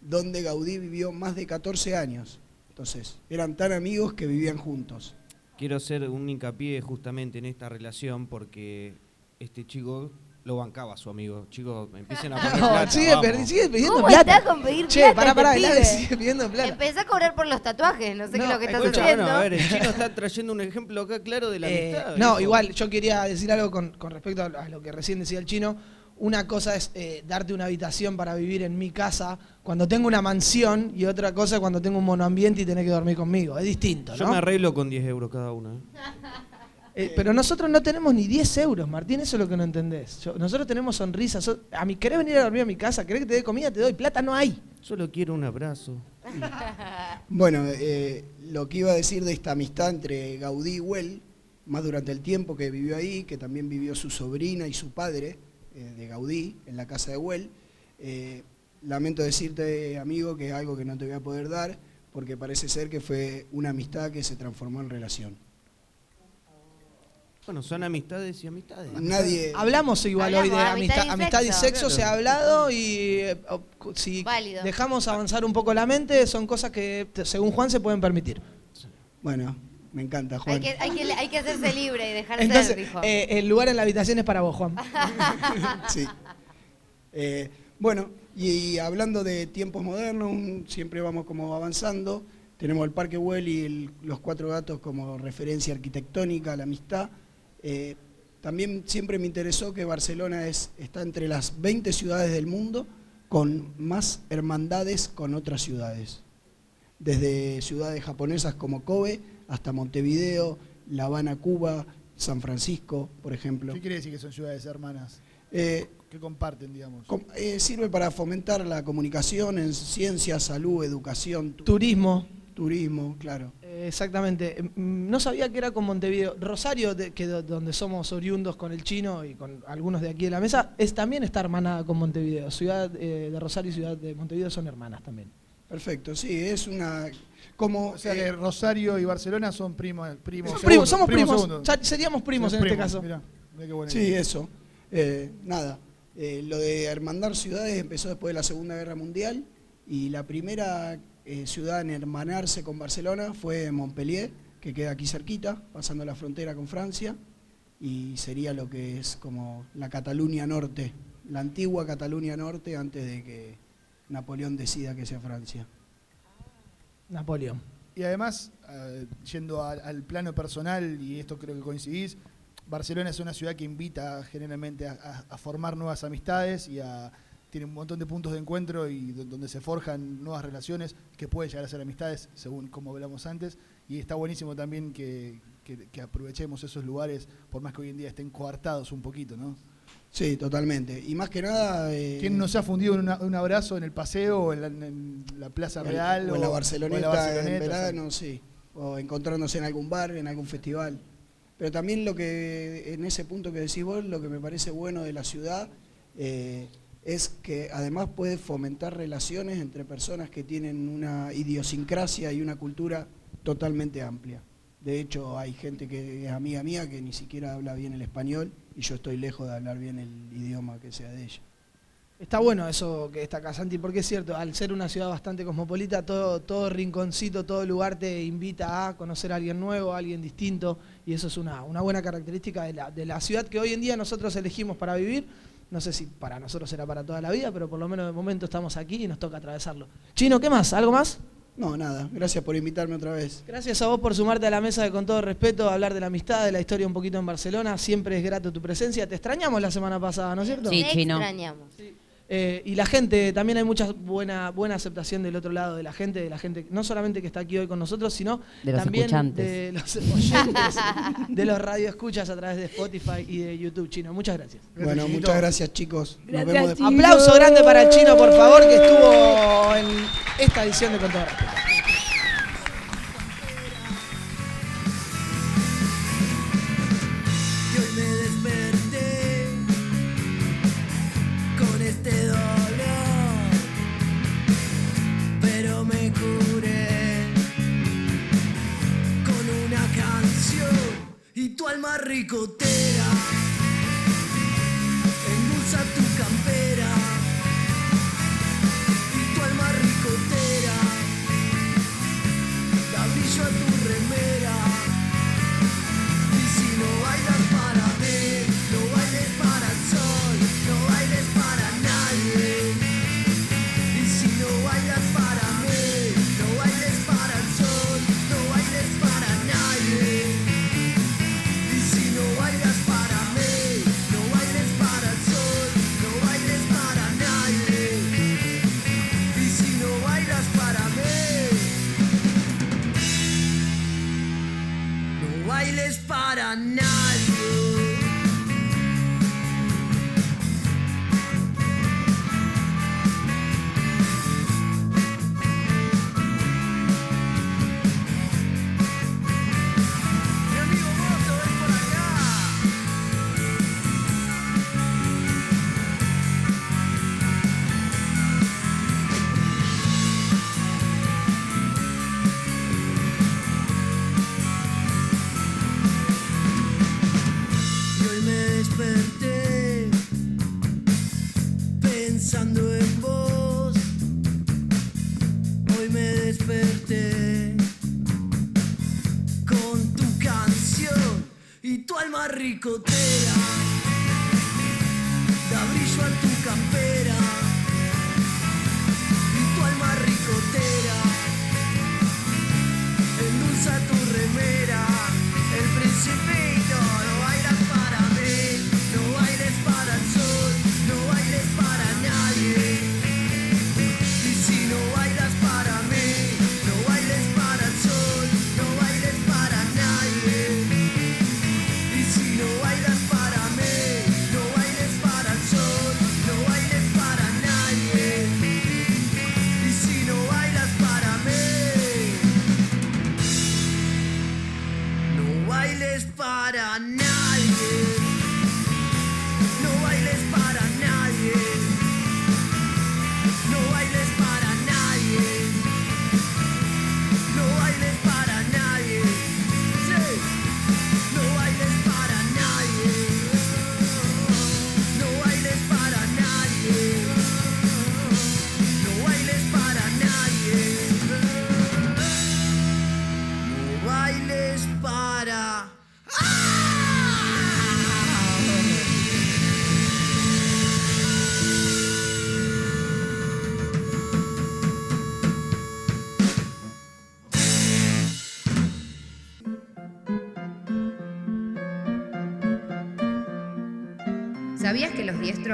Speaker 17: donde Gaudí vivió más de 14 años. Entonces, eran tan amigos que vivían juntos.
Speaker 7: Quiero hacer un hincapié justamente en esta relación porque este chico lo bancaba a su amigo. Chicos, empiecen a (laughs) poner
Speaker 5: No,
Speaker 7: plata,
Speaker 5: sigue,
Speaker 7: vamos.
Speaker 5: sigue pidiendo
Speaker 6: ¿Cómo
Speaker 5: plata.
Speaker 6: está con pedir
Speaker 5: che,
Speaker 6: plata
Speaker 5: pará, pará,
Speaker 6: este
Speaker 5: el (laughs) sigue pidiendo plata.
Speaker 6: Empecé a cobrar por los tatuajes, no sé qué es lo que estás haciendo.
Speaker 7: bueno, a ver, el chino (laughs) está trayendo un ejemplo acá claro de la
Speaker 5: Eh,
Speaker 7: amistad.
Speaker 5: no,
Speaker 7: viejo.
Speaker 5: igual, yo quería decir algo con, con respecto a, a lo que recién decía el chino. Una cosa es eh, darte una habitación para vivir en mi casa cuando tengo una mansión y otra cosa es cuando tengo un monoambiente y tenés que dormir conmigo. Es distinto,
Speaker 7: Yo
Speaker 5: ¿no?
Speaker 7: me arreglo con 10 euros cada uno. ¿eh?
Speaker 5: Eh, pero nosotros no tenemos ni 10 euros, Martín, eso es lo que no entendés. Yo- nosotros tenemos sonrisas. so- a mí, ¿Querés venir a dormir a mi casa? ¿Querés que te dé comida? Te doy. Plata no hay.
Speaker 7: Solo quiero un abrazo. (laughs)
Speaker 17: Bueno, eh, lo que iba a decir de esta amistad entre Gaudí y Güell, más durante el tiempo que vivió ahí, que también vivió su sobrina y su padre eh, de Gaudí en la casa de Güell, eh, lamento decirte, amigo, que es algo que no te voy a poder dar, porque parece ser que fue una amistad que se transformó en relación.
Speaker 7: Bueno, son amistades y amistades.
Speaker 17: Nadie.
Speaker 5: Hablamos igual hoy de amistad,
Speaker 6: amistad y
Speaker 5: amistad y
Speaker 6: sexo.
Speaker 5: sexo, se ha hablado y eh, si
Speaker 6: Válido.
Speaker 5: dejamos avanzar un poco la mente, son cosas que según Juan se pueden permitir.
Speaker 17: Bueno, me encanta,
Speaker 6: Hay
Speaker 17: Juan.
Speaker 6: que, hay, que, hay que hacerse libre y dejar
Speaker 5: Entonces,
Speaker 6: ser, dijo.
Speaker 5: eh, el lugar en la habitación es para vos, Juan. (laughs)
Speaker 17: Sí. Eh, bueno, y, y hablando de tiempos modernos, un- siempre vamos como avanzando. Tenemos el Parque Güell y el- los Cuatro Gatos como referencia arquitectónica a la amistad. Eh, también siempre me interesó que Barcelona es, está entre las 20 ciudades del mundo con más hermandades con otras ciudades. Desde ciudades japonesas como Kobe hasta Montevideo, La Habana, Cuba, San Francisco, por ejemplo.
Speaker 4: ¿Qué quiere decir que son ciudades hermanas?
Speaker 17: Eh,
Speaker 4: que comparten, digamos.
Speaker 17: Com- eh, sirve para fomentar la comunicación en ciencia, salud, educación, tu-
Speaker 5: Turismo.
Speaker 17: Turismo, claro.
Speaker 5: Eh, Exactamente. Mm, No sabía que era con Montevideo. Rosario, de- que do- donde somos oriundos con el chino y con algunos de aquí de la mesa, es también está hermanada con Montevideo. Ciudad eh, de Rosario y Ciudad de Montevideo son hermanas también.
Speaker 17: Perfecto, sí, es una... Como,
Speaker 4: O sea
Speaker 17: eh,
Speaker 4: que Rosario y Barcelona son primos. primos
Speaker 5: Somos
Speaker 4: segundos,
Speaker 5: primos, somos primos. Ya seríamos primos
Speaker 4: Son
Speaker 5: en este caso.
Speaker 4: Mirá, mirá qué buena
Speaker 17: Sí,
Speaker 4: idea.
Speaker 17: eso. Eh, nada, eh, lo de hermandar ciudades empezó después de la Segunda Guerra Mundial y la primera eh, ciudad en hermanarse con Barcelona fue Montpellier, que queda aquí cerquita, pasando la frontera con Francia, y sería lo que es como la Cataluña Norte, la antigua Cataluña Norte antes de que Napoleón decida que sea Francia.
Speaker 5: Napoleón.
Speaker 4: Y además, eh, yendo al, al plano personal, y esto creo que coincidís, Barcelona es una ciudad que invita generalmente a, a- a formar nuevas amistades y a, tiene un montón de puntos de encuentro y do- donde se forjan nuevas relaciones que pueden llegar a ser amistades, según como hablamos antes. Y está buenísimo también que, que- que aprovechemos esos lugares, por más que hoy en día estén coartados un poquito, ¿no?
Speaker 17: Sí, totalmente. Y más que nada... eh,
Speaker 4: ¿Quién no se ha fundido en una- un abrazo en el paseo o en la, en la Plaza
Speaker 17: O en-
Speaker 4: Real?
Speaker 17: o en la
Speaker 4: o
Speaker 17: Barceloneta,
Speaker 4: en la Barceloneta,
Speaker 17: en
Speaker 4: o sea,
Speaker 17: verano, sí. O encontrándose en algún bar, en algún festival. Pero también lo que, en ese punto que decís vos, lo que me parece bueno de la ciudad eh, es que además puede fomentar relaciones entre personas que tienen una idiosincrasia y una cultura totalmente amplia. De hecho, hay gente que es amiga mía que ni siquiera habla bien el español y yo estoy lejos de hablar bien el idioma que sea de ella.
Speaker 5: Está bueno eso que destaca Santi, porque es cierto, al ser una ciudad bastante cosmopolita, todo, todo rinconcito, todo lugar te invita a conocer a alguien nuevo, a alguien distinto, y eso es una, una buena característica de la, de la ciudad que hoy en día nosotros elegimos para vivir. No sé si para nosotros será para toda la vida, pero por lo menos de momento estamos aquí y nos toca atravesarlo. Chino, ¿qué más? ¿Algo más?
Speaker 17: No, nada, gracias por invitarme otra vez.
Speaker 5: Gracias a vos por sumarte a la mesa de Con todo respeto, hablar de la amistad, de la historia un poquito en Barcelona. Siempre es grato tu presencia. Te extrañamos la semana pasada, ¿no es cierto?
Speaker 8: Sí,
Speaker 6: Te
Speaker 8: chino.
Speaker 6: extrañamos.
Speaker 5: Eh, y la gente, también hay mucha buena, buena aceptación del otro lado de la gente, de la gente, no solamente que está aquí hoy con nosotros, sino
Speaker 8: De los
Speaker 5: también
Speaker 8: escuchantes.
Speaker 5: de los oyentes, de los radioescuchas a través de Spotify y de YouTube Chino. Muchas gracias.
Speaker 17: Bueno, muchas gracias chicos. Nos
Speaker 5: Gracias,
Speaker 17: vemos después.
Speaker 5: Aplauso grande para el Chino, por favor, que estuvo en esta edición de Con
Speaker 1: tu alma ricotera para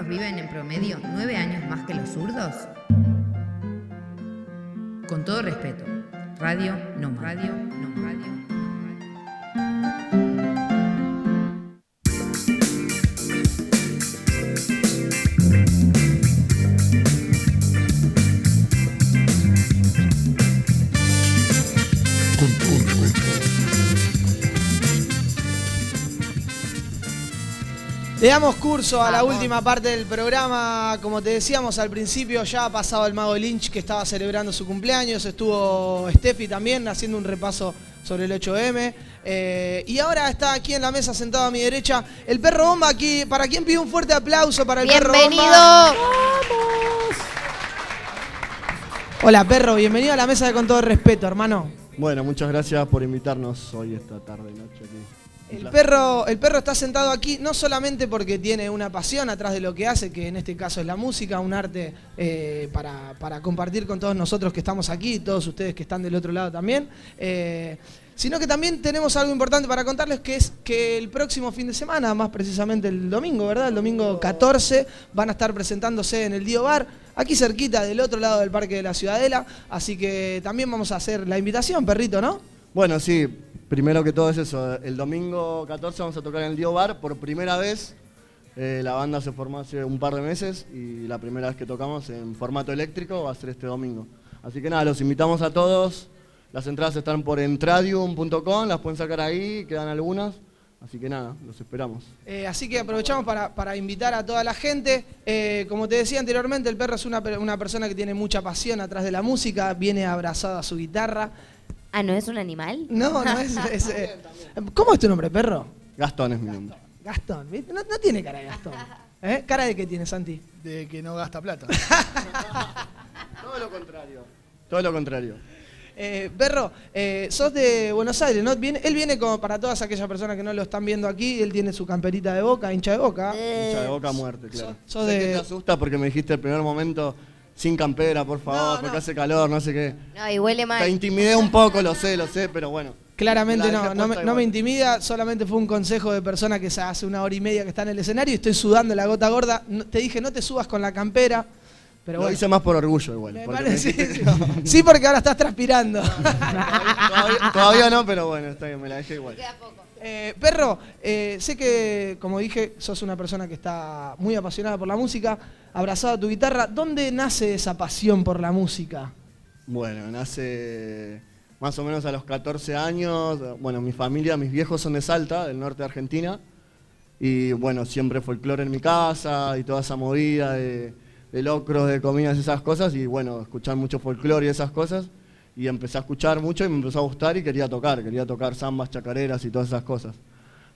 Speaker 11: viven en promedio nueve años más que los zurdos? Con todo respeto, Radio No Radio.
Speaker 5: Le damos curso a la última parte del programa. Como te decíamos al principio, ya ha pasado el mago Lynch que estaba celebrando su cumpleaños. Estuvo Steffi también haciendo un repaso sobre el 8M. Eh, y ahora está aquí en la mesa sentado a mi derecha el perro bomba aquí. ¿Para quién pide un fuerte aplauso para el perro
Speaker 6: Bienvenido.
Speaker 5: bomba? Hola perro, bienvenido a la mesa de Con todo respeto, hermano.
Speaker 18: Bueno, muchas gracias por invitarnos hoy esta tarde noche aquí.
Speaker 5: El perro, el perro está sentado aquí no solamente porque tiene una pasión atrás de lo que hace, que en este caso es la música, un arte eh, para, para compartir con todos nosotros que estamos aquí todos ustedes que están del otro lado también, eh, sino que también tenemos algo importante para contarles que es que el próximo fin de semana, más precisamente el domingo, ¿verdad? El domingo 14 van a estar presentándose en el Dio Bar, aquí cerquita del otro lado del Parque de la Ciudadela, así que también vamos a hacer la invitación, perrito, ¿no?
Speaker 18: Bueno, sí, primero que todo es eso. El domingo 14 vamos a tocar en el Dio Bar por primera vez. Eh, la banda se formó hace un par de meses y la primera vez que tocamos en formato eléctrico va a ser este domingo. Así que nada, los invitamos a todos. Las entradas están por entradium.com, las pueden sacar ahí, quedan algunas. Así que nada, los esperamos.
Speaker 5: Eh, así que aprovechamos para, invitar a toda la gente. Eh, como te decía anteriormente, el perro es una, una persona que tiene mucha pasión atrás de la música, viene abrazado a su guitarra.
Speaker 6: Ah, ¿no es un animal?
Speaker 5: No, no (laughs) es... es, eh, ¿Cómo es tu nombre, perro?
Speaker 18: Gastón es mi nombre.
Speaker 5: Gastón, ¿viste? No, no tiene cara de Gastón. ¿Eh? ¿Cara de qué tiene, Santi?
Speaker 4: De que no gasta plata. (laughs)
Speaker 18: Todo lo contrario. Todo lo contrario.
Speaker 5: Eh, perro, eh, sos de Buenos Aires, ¿no? Viene- él viene como para todas aquellas personas que no lo están viendo aquí, él tiene su camperita de boca, hincha de boca.
Speaker 18: Hincha de boca a muerte, claro.
Speaker 5: sos de-
Speaker 18: que te asusta porque me dijiste el primer momento sin campera, por favor, porque hace calor, no sé qué.
Speaker 6: No, y huele mal.
Speaker 18: Te intimidé un poco, lo sé, lo sé, pero bueno.
Speaker 5: Claramente
Speaker 18: Me la
Speaker 5: no, no me, no intimida, solamente fue un consejo de persona que se hace una hora y media que está en el escenario y estoy sudando la gota gorda. No- te dije, no te subas con la campera, pero
Speaker 18: lo
Speaker 5: bueno.
Speaker 18: hice más por orgullo igual.
Speaker 5: Me
Speaker 18: porque
Speaker 5: parece- (laughs)
Speaker 18: me dijiste
Speaker 5: sí, sí, porque ahora estás transpirando. (laughs)
Speaker 18: todavía, todavía no, pero bueno, está bien, me la dejé igual.
Speaker 5: Eh, perro, eh, sé que, como dije, sos una persona que está muy apasionada por la música, abrazado a tu guitarra. ¿Dónde nace esa pasión por la música?
Speaker 18: Bueno, nace más o menos a los 14 años. Bueno, mi familia, mis viejos son de Salta, del norte de Argentina. Y bueno, siempre folclore en mi casa y toda esa movida de, de locros, de comidas esas cosas. Y bueno, escuchar mucho folclore y esas cosas. Y empecé a escuchar mucho y me empezó a gustar y quería tocar. Quería tocar zambas, chacareras y todas esas cosas.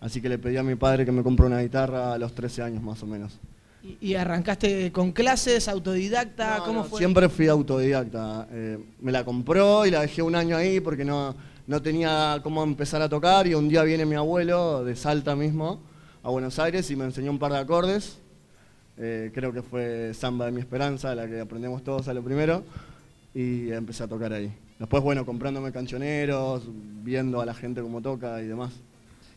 Speaker 18: Así que le pedí a mi padre que me compre una guitarra a los 13 años más o menos.
Speaker 5: ¿Y, y arrancaste con clases, autodidacta? ¿Cómo fue?
Speaker 18: Siempre fui autodidacta. eh, me la compró y la dejé un año ahí porque no, no tenía cómo empezar a tocar y un día viene mi abuelo de Salta mismo a Buenos Aires y me enseñó un par de acordes. Eh, creo que fue Samba de mi Esperanza, la que aprendemos todos a lo primero, y empecé a tocar ahí. Después, bueno, comprándome cancioneros, viendo a la gente cómo toca y demás.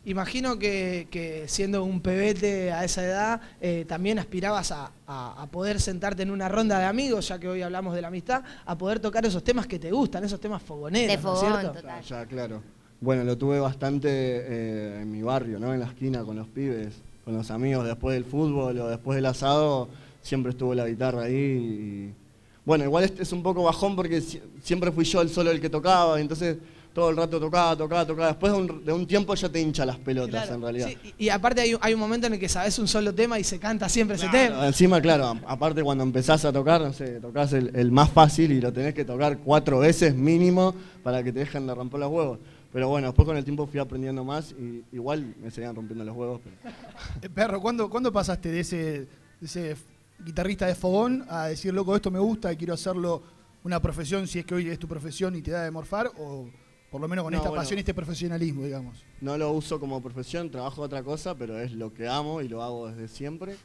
Speaker 5: Imagino que, que siendo un pebete a esa edad, eh, también aspirabas a, a- a poder sentarte en una ronda de amigos, ya que hoy hablamos de la amistad, a poder tocar esos temas que te gustan, esos temas fogoneros,
Speaker 6: De
Speaker 5: ¿no es cierto?
Speaker 6: total.
Speaker 18: Ya, claro. Bueno, lo tuve bastante eh, en mi barrio, ¿no? En la esquina con los pibes, con los amigos, después del fútbol o después del asado, siempre estuvo la guitarra ahí. y- Bueno, igual este es un poco bajón porque si- siempre fui yo el solo el que tocaba, y entonces todo el rato tocaba, tocaba, tocaba. Después de un, de un tiempo ya te hincha las pelotas,
Speaker 5: Claro,
Speaker 18: en realidad.
Speaker 5: sí, y, y aparte hay, un- hay un momento en el que sabes un solo tema y se canta siempre ese tema.
Speaker 18: Encima, claro, a- aparte cuando empezás a tocar, no sé, tocas el, el más fácil y lo tenés que tocar cuatro veces mínimo para que te dejen de romper los huevos. Pero bueno, después con el tiempo fui aprendiendo más y igual me seguían rompiendo los huevos. pero-
Speaker 4: Eh, Perro, ¿cuándo, ¿cuándo pasaste de ese, de ese guitarrista de fogón a decir, loco, esto me gusta y quiero hacerlo una profesión, si es que hoy es tu profesión y te da de morfar, o por lo menos con
Speaker 18: No,
Speaker 4: esta
Speaker 18: bueno.
Speaker 4: pasión y este profesionalismo, digamos?
Speaker 18: No lo uso como profesión, trabajo otra cosa, pero es lo que amo y lo hago desde siempre.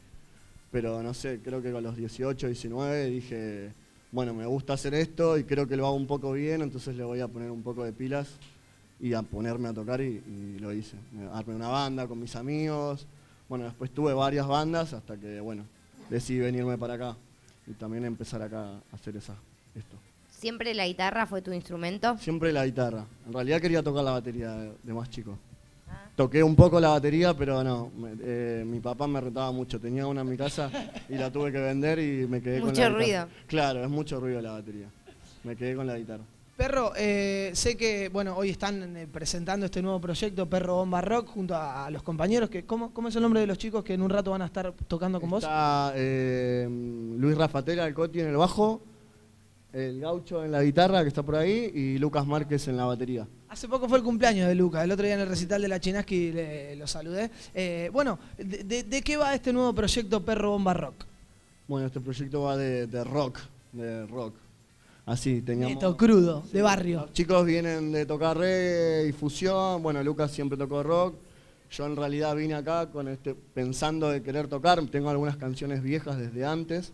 Speaker 18: Pero no sé, creo que con los 18, 19 dije, bueno, me gusta hacer esto y creo que lo hago un poco bien, entonces le voy a poner un poco de pilas y a ponerme a tocar y, y lo hice. Armé una banda con mis amigos. Bueno, después tuve varias bandas hasta que, bueno, decidí venirme para acá y también empezar acá a hacer esa, esto.
Speaker 6: ¿Siempre la guitarra fue tu instrumento?
Speaker 18: Siempre la guitarra. En realidad quería tocar la batería de, de más chico. Toqué un poco la batería, pero no. me- eh, mi papá me retaba mucho. Tenía una en mi casa y la tuve que vender y me quedé con
Speaker 6: Mucho
Speaker 18: la guitarra.
Speaker 6: ruido.
Speaker 18: Claro, es mucho ruido la batería. Me quedé con la guitarra.
Speaker 5: Perro, eh, sé que bueno hoy están eh, presentando este nuevo proyecto Perro Bomba Rock junto a, a los compañeros. que ¿cómo, ¿Cómo es el nombre de los chicos que en un rato van a estar tocando con vos?
Speaker 18: Está eh, Luis Rafatela, el Coti en el bajo, el Gaucho en la guitarra que está por ahí y Lucas Márquez en la batería.
Speaker 5: Hace poco fue el cumpleaños de Luca, el otro día en el recital de la Chinaski le- lo saludé. Eh, bueno, de, de- de qué va este nuevo proyecto Perro Bomba Rock?
Speaker 18: Bueno, este proyecto va de, de rock, de rock. Así, teníamos...
Speaker 5: Neto, crudo, de barrio.
Speaker 18: Los chicos vienen de tocar reggae y fusión. Bueno, Lucas siempre tocó rock. Yo en realidad vine acá con este, pensando de querer tocar. Tengo algunas canciones viejas desde antes.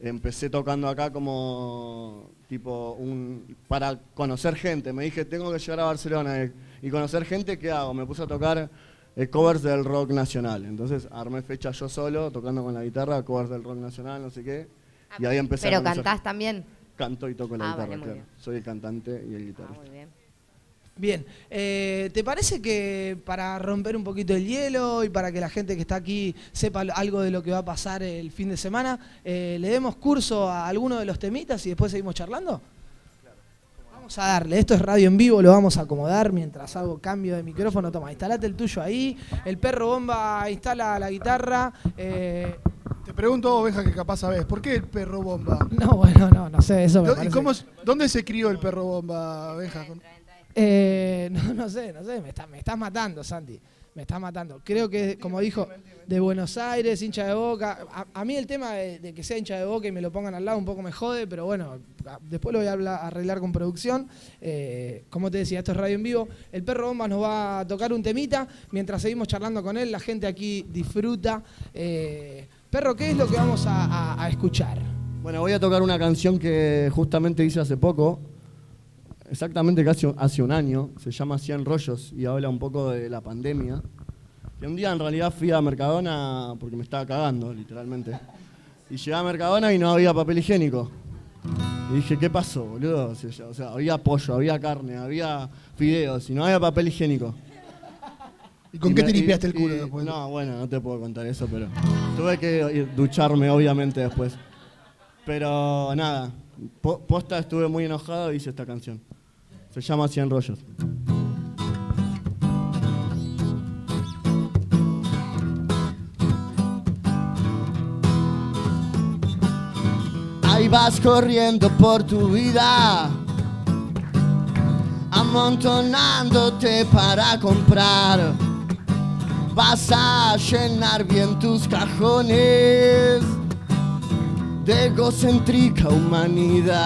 Speaker 18: Empecé tocando acá como tipo un para conocer gente. Me dije, tengo que llegar a Barcelona eh, y conocer gente, ¿qué hago? Me puse a tocar eh, covers del rock nacional. Entonces armé fecha yo solo, tocando con la guitarra, covers del rock nacional, no sé qué. Y ahí empecé a
Speaker 6: ¿Pero
Speaker 18: conocer-
Speaker 6: cantás también?
Speaker 18: Canto y toco la
Speaker 6: Ah,
Speaker 18: guitarra, claro. Soy el cantante y el guitarrista.
Speaker 6: Muy bien.
Speaker 5: Bien, eh, ¿te parece que para romper un poquito el hielo y para que la gente que está aquí sepa algo de lo que va a pasar el fin de semana, eh, le demos curso a alguno de los temitas y después seguimos charlando? Vamos a darle, esto es radio en vivo, lo vamos a acomodar mientras hago cambio de micrófono. Toma, instalate el tuyo ahí, el perro bomba instala la guitarra. eh,
Speaker 4: pregunto, oveja, que capaz sabes, ¿por qué el perro bomba? (laughs)
Speaker 5: No, bueno, no, no sé, eso me
Speaker 4: ¿Y
Speaker 5: parece-
Speaker 4: cómo es- ¿Dónde se crió el perro bomba, oveja?
Speaker 5: Eh, (laughs) no, no sé, no sé, me, está- me estás matando, Santi. Me estás matando. Creo que, como dijo, de Buenos Aires, hincha de boca. A, a mí el tema de, de que sea hincha de boca y me lo pongan al lado un poco me jode, pero bueno, a- después lo voy a hablar- a arreglar con producción. Eh, como te decía, esto es radio en vivo. El perro bomba nos va a tocar un temita. Mientras seguimos charlando con él, la gente aquí disfruta. Eh, perro, ¿qué es lo que vamos a, escuchar?
Speaker 18: Bueno, voy a tocar una canción que justamente hice hace poco, exactamente hace un año, se llama Cien Rollos y habla un poco de la pandemia. Que un día en realidad fui a Mercadona porque me estaba cagando, literalmente. Y llegué a Mercadona y no había papel higiénico. Y dije, ¿qué pasó, boludo? O sea, había pollo, había carne, había fideos y no había papel higiénico.
Speaker 4: ¿Y con qué
Speaker 18: me-
Speaker 4: te limpiaste el culo
Speaker 18: y-
Speaker 4: después?
Speaker 18: No, bueno, no te puedo contar eso, pero tuve que ir- ducharme obviamente después. Pero nada, po- posta estuve muy enojado y hice esta canción. Se llama Cien Rollos. Ahí vas corriendo por tu vida, amontonándote para comprar. Vas a llenar bien tus cajones de egocéntrica humanidad.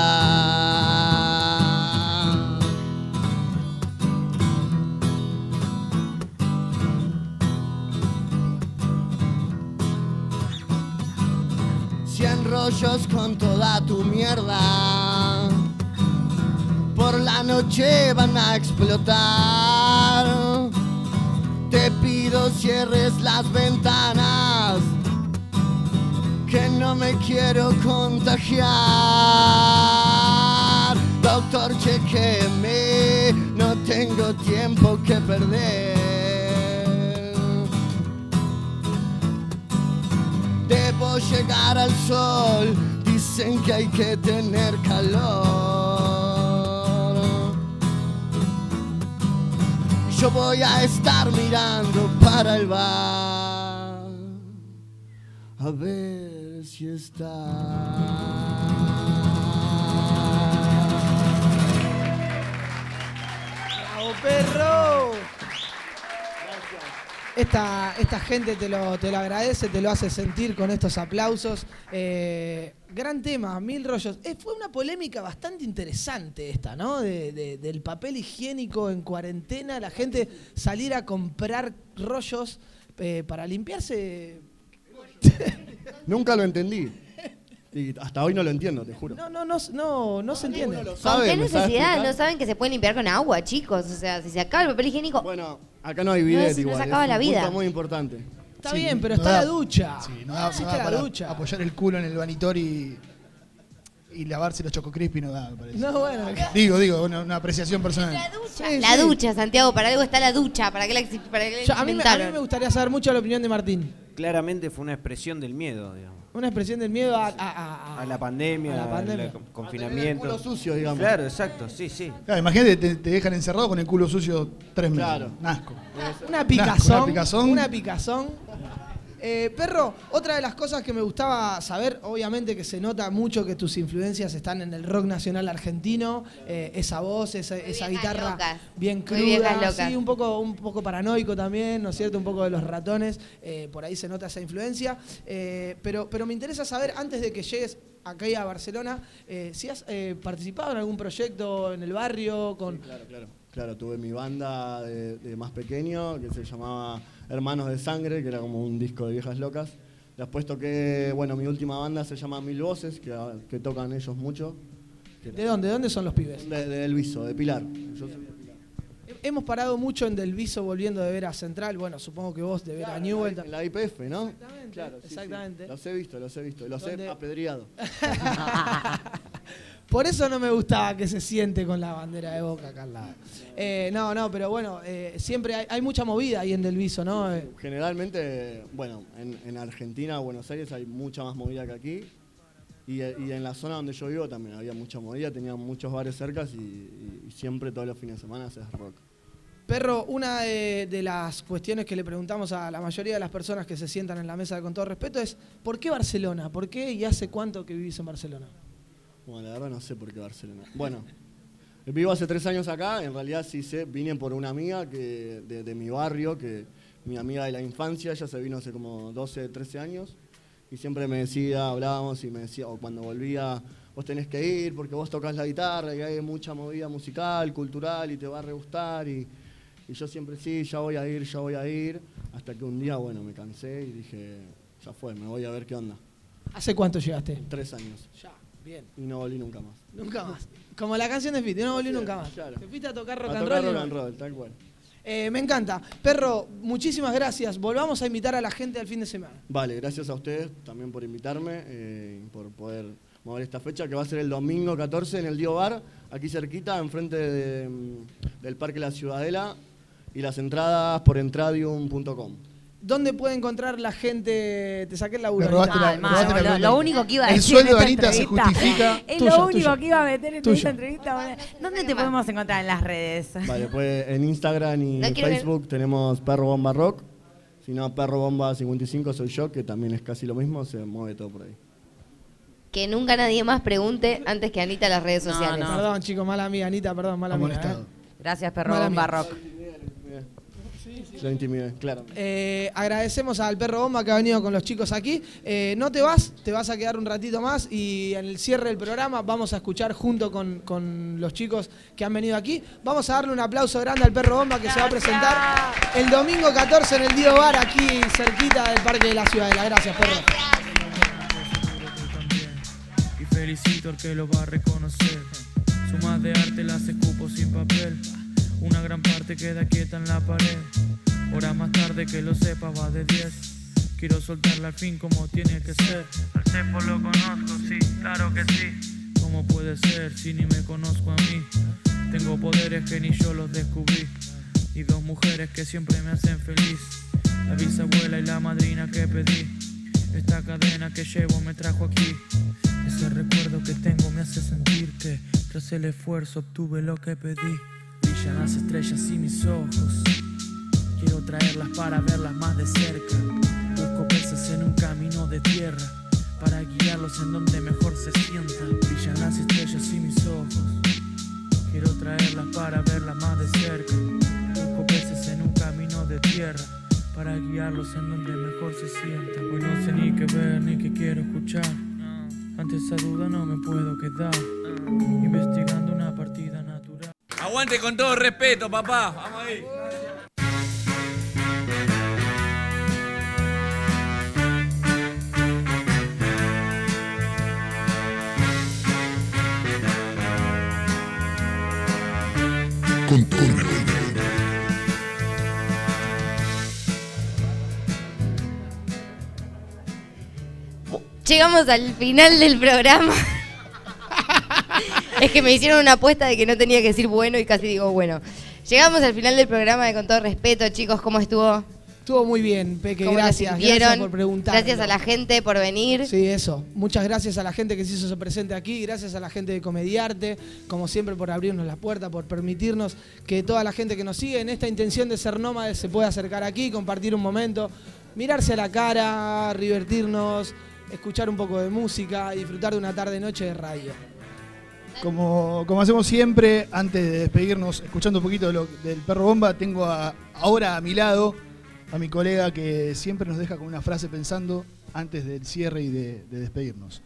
Speaker 18: Cien rollos con toda tu mierda. Por la noche van a explotar. Te pido cierres las ventanas. Que no me quiero contagiar. Doctor, chequeme. No tengo tiempo que perder. Debo llegar al sol, dicen que hay que tener calor. Yo voy a estar mirando para el bar, a ver si está.
Speaker 5: ¡Bravo, perro! Esta, esta gente te lo, te lo agradece, te lo hace sentir con estos aplausos. Eh, gran tema, mil rollos. Eh, fue una polémica bastante interesante esta, ¿no? De- de- del papel higiénico en cuarentena, la gente salir a comprar rollos eh, para limpiarse. (laughs)
Speaker 18: Nunca lo entendí. Y hasta hoy no lo entiendo, te juro.
Speaker 5: No, no, no, no, no se entiende.
Speaker 6: ¿Con
Speaker 18: sabe,
Speaker 6: qué
Speaker 18: me sabe
Speaker 6: necesidad? No saben que se puede limpiar con agua, chicos. O sea, si se acaba el papel higiénico.
Speaker 18: Bueno, acá no hay bidet
Speaker 6: no
Speaker 18: igual.
Speaker 6: se acaba
Speaker 18: es
Speaker 6: la
Speaker 18: un
Speaker 6: vida.
Speaker 18: punto muy importante.
Speaker 5: Está
Speaker 4: Sí,
Speaker 5: bien, pero
Speaker 4: no
Speaker 5: está
Speaker 4: da-
Speaker 5: la ducha.
Speaker 4: Sí, no da, no
Speaker 5: Existe la
Speaker 4: para
Speaker 5: ducha.
Speaker 4: apoyar el culo en el vanitor y, y lavarse los choco crispy no da, me parece.
Speaker 5: No, bueno.
Speaker 4: Digo, digo, una, una apreciación personal.
Speaker 5: Sí,
Speaker 6: la
Speaker 5: sí.
Speaker 6: ducha, Santiago, para algo está la ducha. ¿Para qué la, exi- para qué la
Speaker 5: Yo- a, mí, me- a mí
Speaker 6: inventaron?
Speaker 5: me gustaría saber mucho la opinión de Martín.
Speaker 7: Claramente fue una expresión del miedo, digamos.
Speaker 5: Una expresión del miedo a, a- a-
Speaker 7: A la pandemia,
Speaker 5: A la
Speaker 7: al
Speaker 5: pandemia.
Speaker 7: con- confinamiento.
Speaker 18: culo sucio, digamos.
Speaker 7: Claro, exacto, sí, sí.
Speaker 4: Claro, imagínate, te, te dejan encerrado con el culo sucio tres meses.
Speaker 18: Claro.
Speaker 4: Nasco.
Speaker 5: Una picazón.
Speaker 4: Una picazón.
Speaker 5: Una picazón. Eh, perro, otra de las cosas que me gustaba saber, obviamente que se nota mucho que tus influencias están en el rock nacional argentino, eh, esa voz, esa, esa guitarra
Speaker 6: locas.
Speaker 5: bien cruda, sí, un poco, un poco paranoico también, ¿no es cierto? Un poco de los ratones, eh, por ahí se nota esa influencia. Eh, pero, pero me interesa saber, antes de que llegues acá a Barcelona, eh, si has eh, participado en algún proyecto en el barrio con...
Speaker 18: Claro, claro. Claro, tuve mi banda de, de más pequeño que se llamaba Hermanos de Sangre, que era como un disco de viejas locas. Después toqué, bueno, mi última banda se llama Mil Voces, que, que tocan ellos mucho.
Speaker 5: ¿De dónde? ¿De dónde son los pibes?
Speaker 18: De, de de Pilar. Yo soy
Speaker 5: Hemos parado mucho en Del Viso volviendo de ver a Central. Bueno, supongo que vos de ver a Newell.
Speaker 18: en la IPF, ¿no?
Speaker 5: Exactamente.
Speaker 18: Claro, sí, sí.
Speaker 5: exactamente.
Speaker 18: Los he visto, los he visto. Los he apedreado. (laughs)
Speaker 5: Por eso no me gustaba que se siente con la bandera de Boca acá al lado. Eh, no, no, pero bueno, eh, siempre hay, hay mucha movida ahí en Del Viso, ¿no? Eh,
Speaker 18: Generalmente, bueno, en, en Argentina, Buenos Aires hay mucha más movida que aquí. Y, y en la zona donde yo vivo también había mucha movida, tenían muchos bares cercas y, y- y siempre todos los fines de semana haces rock.
Speaker 5: Perro, una de, de las cuestiones que le preguntamos a la mayoría de las personas que se sientan en la mesa con todo respeto es ¿por qué Barcelona? ¿Por qué y hace cuánto que vivís en Barcelona?
Speaker 18: Bueno, la verdad no sé por qué Barcelona. Bueno, vivo hace tres años acá, en realidad sí sé, vine por una amiga que, de, de mi barrio, que mi amiga de la infancia, ella se vino hace como 12, 13 años, y siempre me decía, hablábamos y me decía, o cuando volvía, vos tenés que ir porque vos tocas la guitarra y hay mucha movida musical, cultural y te va a re gustar, y, y yo siempre sí, ya voy a ir, ya voy a ir, hasta que un día, bueno, me cansé y dije, ya fue, me voy a ver qué onda.
Speaker 5: ¿Hace cuánto llegaste?
Speaker 18: Tres años.
Speaker 5: Ya, bien.
Speaker 18: Y no volví nunca más.
Speaker 5: Nunca más. Como la canción de Fiti, no volví nunca más.
Speaker 18: claro.
Speaker 5: Te fuiste a tocar rock
Speaker 18: A
Speaker 5: and
Speaker 18: tocar
Speaker 5: roll. y
Speaker 18: rock
Speaker 5: no-
Speaker 18: and roll, tal cual.
Speaker 5: Eh, me encanta. Perro, muchísimas gracias. Volvamos a invitar a la gente al fin de semana.
Speaker 18: Vale, gracias a ustedes también por invitarme, eh, por poder mover esta fecha, que va a ser el domingo 14 en el Dio Bar, aquí cerquita, enfrente de, mm, del Parque La Ciudadela, y las entradas por entradium.com.
Speaker 5: ¿Dónde puede encontrar la gente? Te saqué el laburo.
Speaker 18: Me robaste
Speaker 5: Anita.
Speaker 18: la- me robaste la
Speaker 8: Lo, único que iba a
Speaker 5: El
Speaker 8: decir
Speaker 5: sueldo
Speaker 8: en
Speaker 5: de Anita se justifica. (laughs)
Speaker 8: Es
Speaker 5: Tuyo,
Speaker 8: lo único
Speaker 5: tuyo.
Speaker 8: que iba a meter en
Speaker 5: Tuyo.
Speaker 8: esta entrevista. ¿Dónde te podemos encontrar en las redes?
Speaker 18: Vale, pues en Instagram y
Speaker 8: No
Speaker 18: Facebook tenemos Perro Bomba Rock, si no Perro Bomba 55 soy yo, que también es casi lo mismo, se mueve todo por ahí.
Speaker 6: Que nunca nadie más pregunte antes que Anita las redes sociales.
Speaker 5: Perdón, chicos, mala mía, Anita, perdón, mala mía. ¿eh?
Speaker 8: Gracias, Perro
Speaker 5: Mala
Speaker 8: Bomba
Speaker 5: mía.
Speaker 8: Rock.
Speaker 18: Lo intimidé, claro.
Speaker 5: Eh, agradecemos al perro bomba que ha venido con los chicos aquí. Eh, no te vas, te vas a quedar un ratito más y en el cierre del programa vamos a escuchar junto con, con los chicos que han venido aquí. Vamos a darle un aplauso grande al perro bomba que se va a presentar el domingo 14 en el Dio Bar aquí cerquita del Parque de la Ciudadela. Gracias, perro.
Speaker 19: felicito al que lo va a reconocer. Sumas de arte las escupo sin papel. Una gran parte queda quieta en la pared. Hora más tarde que lo sepa va de 10. Quiero soltarla al fin como tiene que ser. Al cepo lo conozco, sí, claro que sí. ¿Cómo puede ser si ni me conozco a mí? Tengo poderes que ni yo los descubrí. Y dos mujeres que siempre me hacen feliz. La bisabuela y la madrina que pedí. Esta cadena que llevo me trajo aquí. Ese recuerdo que tengo me hace sentir que tras el esfuerzo obtuve lo que pedí. Brillan las estrellas y mis ojos. Quiero traerlas para verlas más de cerca. Busco peces en un camino de tierra para guiarlos en donde mejor se sientan. Brillan las estrellas y mis ojos. Quiero traerlas para verlas más de cerca. Busco peces en un camino de tierra para guiarlos en donde mejor se sientan. Hoy no sé ni qué ver ni qué quiero escuchar. Ante esa duda no me puedo quedar. Investigando una partida.
Speaker 2: Aguante con todo respeto, papá. Vamos ahí.
Speaker 20: Con todo respeto.
Speaker 6: Llegamos al final del programa. (laughs) es que me hicieron una apuesta de que no tenía que decir bueno y casi digo bueno. Llegamos al final del programa de Con todo respeto, chicos, ¿cómo estuvo?
Speaker 5: Estuvo muy bien, Peque,
Speaker 6: ¿Cómo lo
Speaker 5: gracias. Gracias por preguntar.
Speaker 6: Gracias a la gente por venir.
Speaker 5: Sí, eso. Muchas gracias a la gente que se hizo presente aquí, gracias a la gente de Comediarte, como siempre por abrirnos la puerta, por permitirnos que toda la gente que nos sigue en esta intención de ser nómades se pueda acercar aquí, compartir un momento, mirarse a la cara, divertirnos, escuchar un poco de música y disfrutar de una tarde-noche de radio.
Speaker 4: Como, como hacemos siempre, antes de despedirnos, escuchando un poquito de lo- del perro bomba, tengo a- ahora a mi lado a mi colega que siempre nos deja con una frase pensando antes del cierre y de, de despedirnos.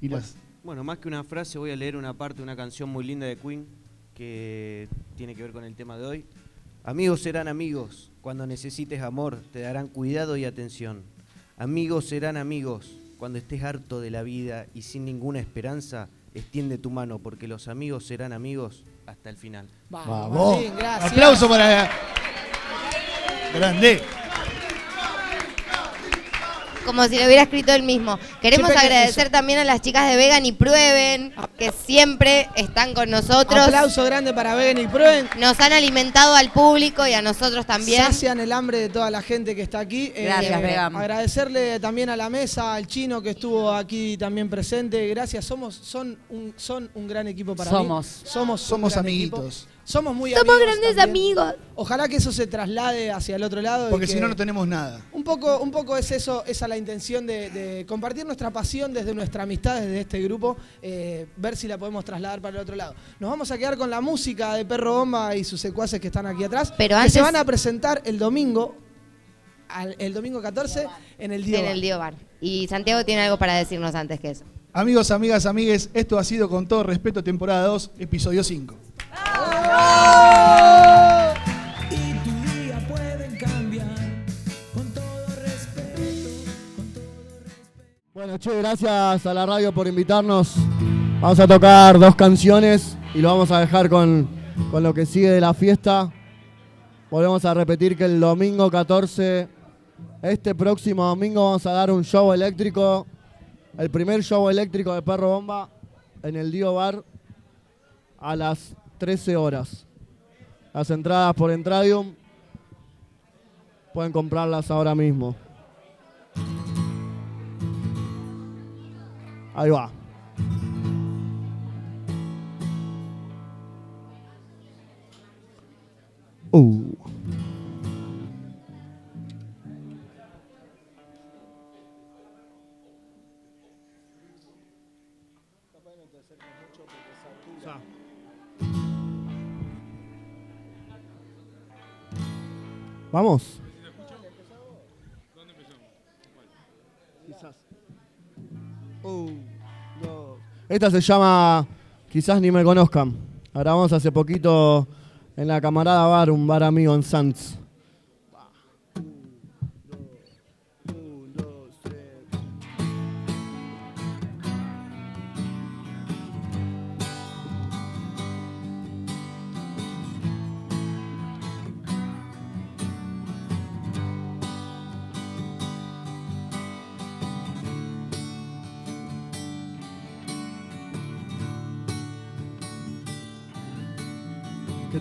Speaker 4: Y las,
Speaker 7: Bueno, más que una frase, voy a leer una parte de una canción muy linda de Queen que tiene que ver con el tema de hoy. Amigos serán amigos, cuando necesites amor te darán cuidado y atención. Amigos serán amigos, cuando estés harto de la vida y sin ninguna esperanza, extiende tu mano porque los amigos serán amigos hasta el final.
Speaker 4: Vamos.
Speaker 5: Martín, gracias.
Speaker 4: Aplauso para. Grande.
Speaker 6: Como si lo hubiera escrito él mismo. Queremos agradecer también a las chicas de Vegan y Prueben, que siempre están con nosotros.
Speaker 5: Aplauso grande para Vegan y Prueben.
Speaker 6: Nos han alimentado al público y a nosotros también.
Speaker 5: Sacian el hambre de toda la gente que está aquí. Eh,
Speaker 6: Gracias, Vegan.
Speaker 5: Agradecerle también a la mesa, al chino que estuvo aquí también presente. Gracias, somos, son, un, son un gran equipo para
Speaker 8: Somos.
Speaker 5: mí. Somos. un
Speaker 4: Somos
Speaker 5: gran
Speaker 4: amiguitos.
Speaker 5: equipo. Somos muy
Speaker 6: Somos
Speaker 5: amigos
Speaker 6: grandes
Speaker 5: también.
Speaker 6: amigos.
Speaker 5: Ojalá que eso se traslade hacia el otro lado. y
Speaker 4: Porque
Speaker 5: que-
Speaker 4: si no, no tenemos nada.
Speaker 5: Un poco, un poco es eso, esa la intención de, de compartir nuestra pasión desde nuestra amistad, desde este grupo, eh, ver si la podemos trasladar para el otro lado. Nos vamos a quedar con la música de Perro Bomba y sus secuaces que están aquí atrás,
Speaker 6: Pero
Speaker 5: que
Speaker 6: antes-
Speaker 5: se van a presentar el domingo, al- el domingo 14, en el Dio
Speaker 6: en el Dio Bar. Y Santiago tiene algo para decirnos antes que eso.
Speaker 4: Amigos, amigas, amigues, esto ha sido con todo respeto temporada 2, episodio 5.
Speaker 1: Y tu día pueden cambiar con todo respeto.
Speaker 18: Bueno, che, gracias a la radio por invitarnos. Vamos a tocar dos canciones y lo vamos a dejar con, con lo que sigue de la fiesta. Volvemos a repetir que el domingo 14, este próximo domingo, vamos a dar un show eléctrico. El primer show eléctrico de Perro Bomba en el Dio Bar a las 13 horas. Las entradas por Entradium pueden comprarlas ahora mismo. Ahí va. Uh. Vamos. Esta se llama Quizás ni me conozcan. Grabamos hace poquito en la Camarada Bar, un bar amigo en Sanz.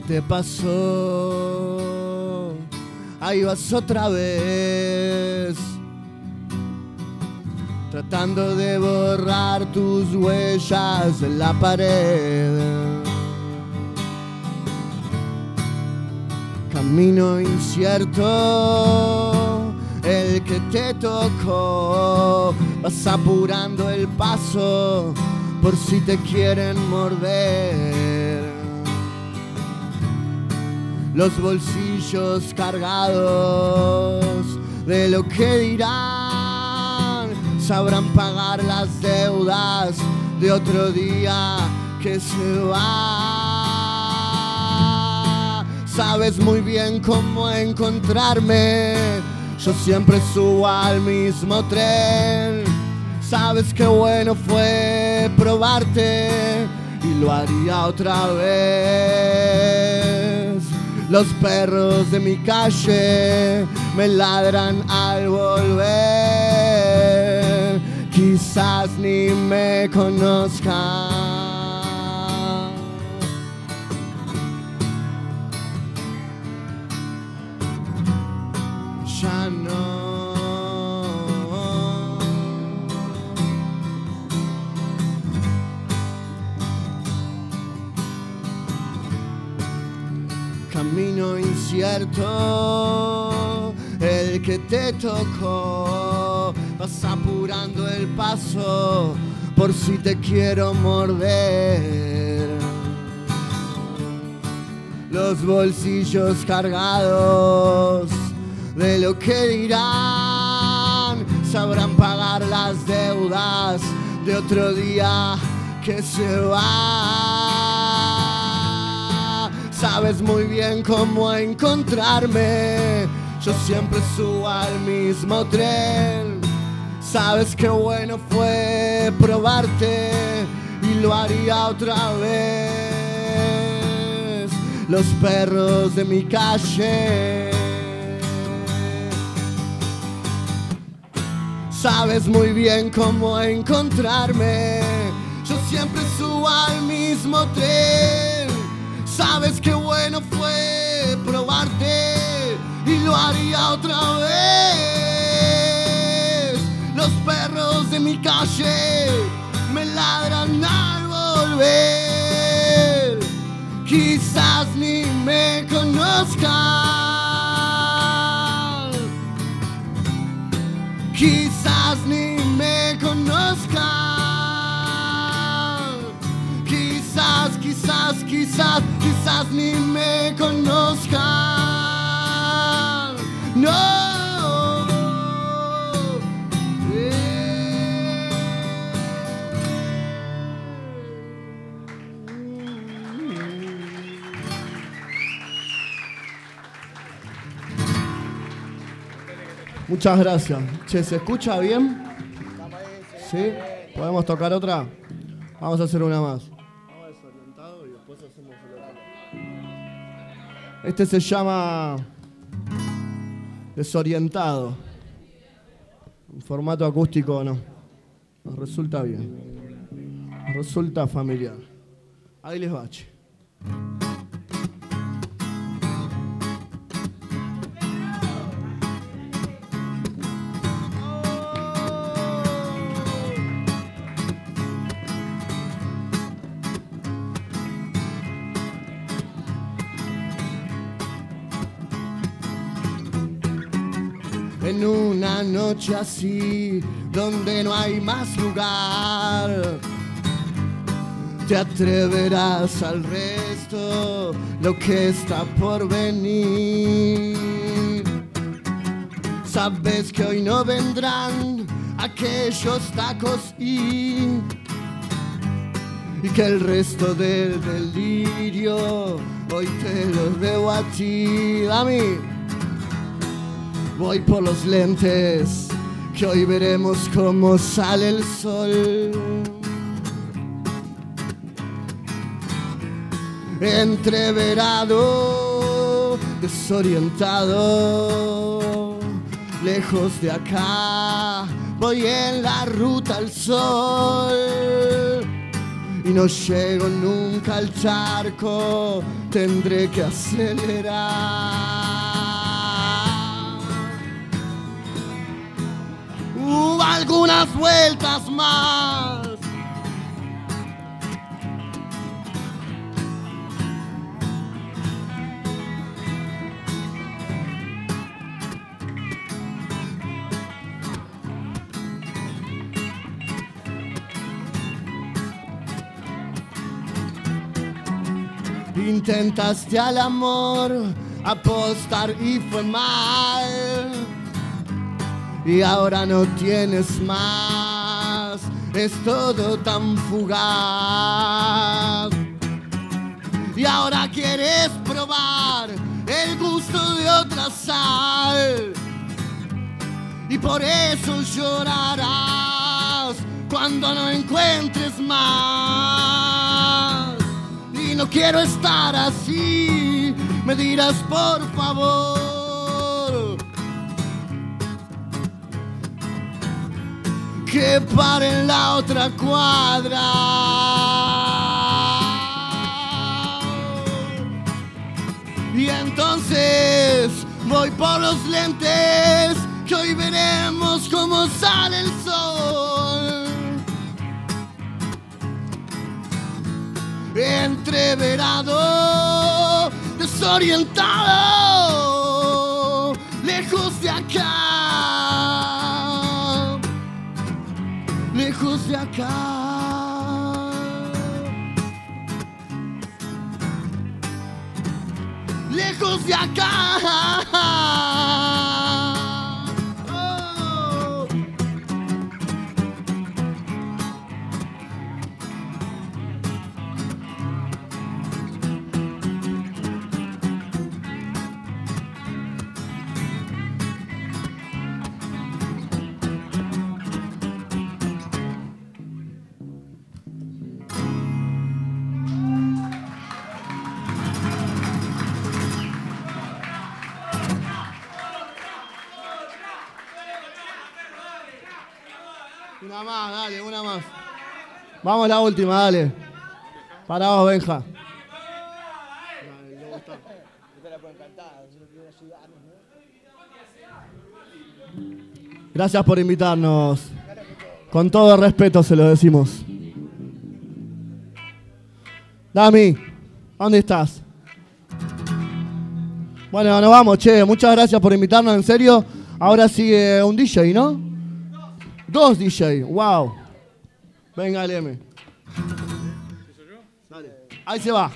Speaker 18: Te pasó? Ahí vas otra vez. Tratando de borrar tus huellas en la pared. Camino incierto, el que te tocó. Vas apurando el paso por si te quieren morder. Los bolsillos cargados de lo que dirán, sabrán pagar las deudas de otro día que se va. Sabes muy bien cómo encontrarme, yo siempre subo al mismo tren. Sabes qué bueno fue probarte y lo haría otra vez. Los perros de mi calle me ladran al volver. Quizás ni me conozcan. Camino incierto, el que te tocó, vas apurando el paso por si te quiero morder. Los bolsillos cargados de lo que dirán, sabrán pagar las deudas de otro día que se va. Sabes muy bien cómo encontrarme. Yo siempre subo al mismo tren. Sabes qué bueno fue probarte y lo haría otra vez. Los perros de mi calle. Sabes muy bien cómo encontrarme. Yo siempre subo al mismo tren. Sabes qué bueno fue probarte y lo haría otra vez. Los perros de mi calle me ladran al volver. Quizás ni me conozcan. Quizás ni me conozcan. Ni me conozcan. No. Muchas gracias. Che, ¿se escucha bien? ¿Sí? ¿Podemos tocar otra? Vamos a hacer una más. Este se llama Desorientado. En formato acústico no. Nos resulta bien. Nos resulta familiar. Ahí les va. En una noche así, donde no hay más lugar, te atreverás al resto, lo que está por venir. Sabes que hoy no vendrán aquellos tacos y, que el resto del delirio hoy te lo debo a ti, a mí. Voy por los lentes, que hoy veremos cómo sale el sol. Entreverado, desorientado, lejos de acá, voy en la ruta al sol. y no llego nunca al charco, tendré que acelerar. Algunas vueltas más. Intentaste al amor apostar y fue mal. Y ahora no tienes más, es todo tan fugaz. Y ahora quieres probar el gusto de otra sal. Y por eso llorarás cuando no encuentres más y no quiero estar así. Me dirás por favor que pare en la otra cuadra. Y entonces voy por los lentes que hoy veremos cómo sale el sol. entreverado, desorientado, lejos de acá. Lejos de acá. Una más, dale, una más. Vamos a la última, dale. Para vos, Benja. Gracias por invitarnos. Con todo respeto se lo decimos. Dami, ¿dónde estás? Bueno, nos vamos, che. Muchas gracias por invitarnos, en serio. Ahora sigue un DJ, ¿no? Dos DJ, wow. Venga, el M. Dale. Ahí se va.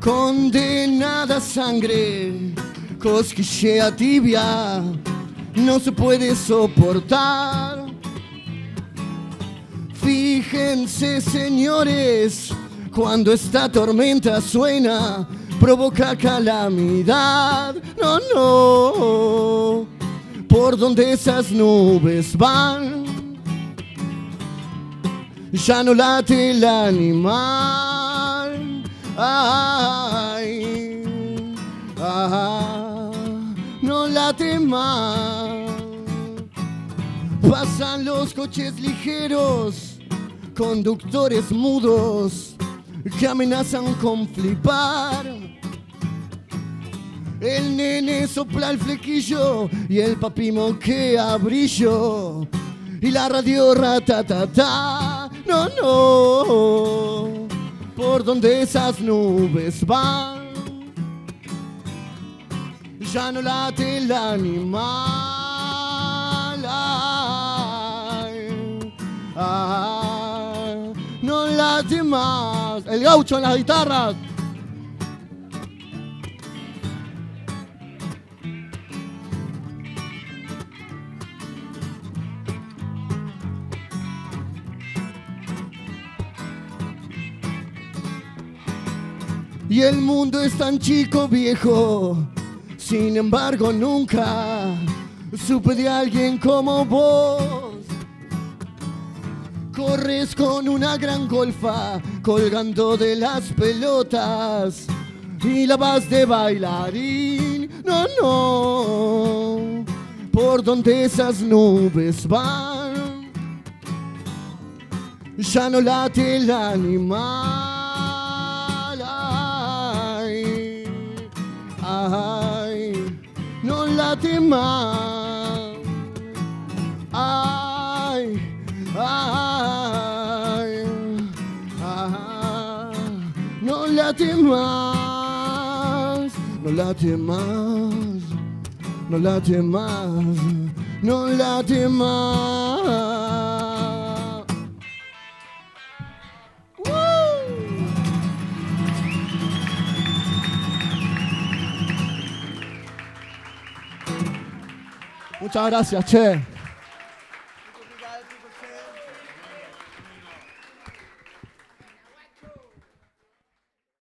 Speaker 18: Condenada sangre, cosquillea tibia, no se puede soportar. Fíjense, señores, cuando esta tormenta suena, provoca calamidad. No, no, por donde esas nubes van, ya no late el animal. Ay, ah, no late más. Pasan los coches ligeros, conductores mudos que amenazan con flipar. El nene sopla el flequillo y el papi moquea brillo. Y la radio ratatata, no, no, por donde esas nubes van. Ya no late el animal. ay, ay, El gaucho en las guitarras. Y el mundo es tan chico, viejo. Sin embargo, nunca supe de alguien como vos. Corres con una gran golfa colgando de las pelotas. y la vas de bailarín. No, no, por donde esas nubes van, ya no late el animal. Ay, ay, no late más. Ay, late más, no late más, no late más, no late más. Muchas gracias, che.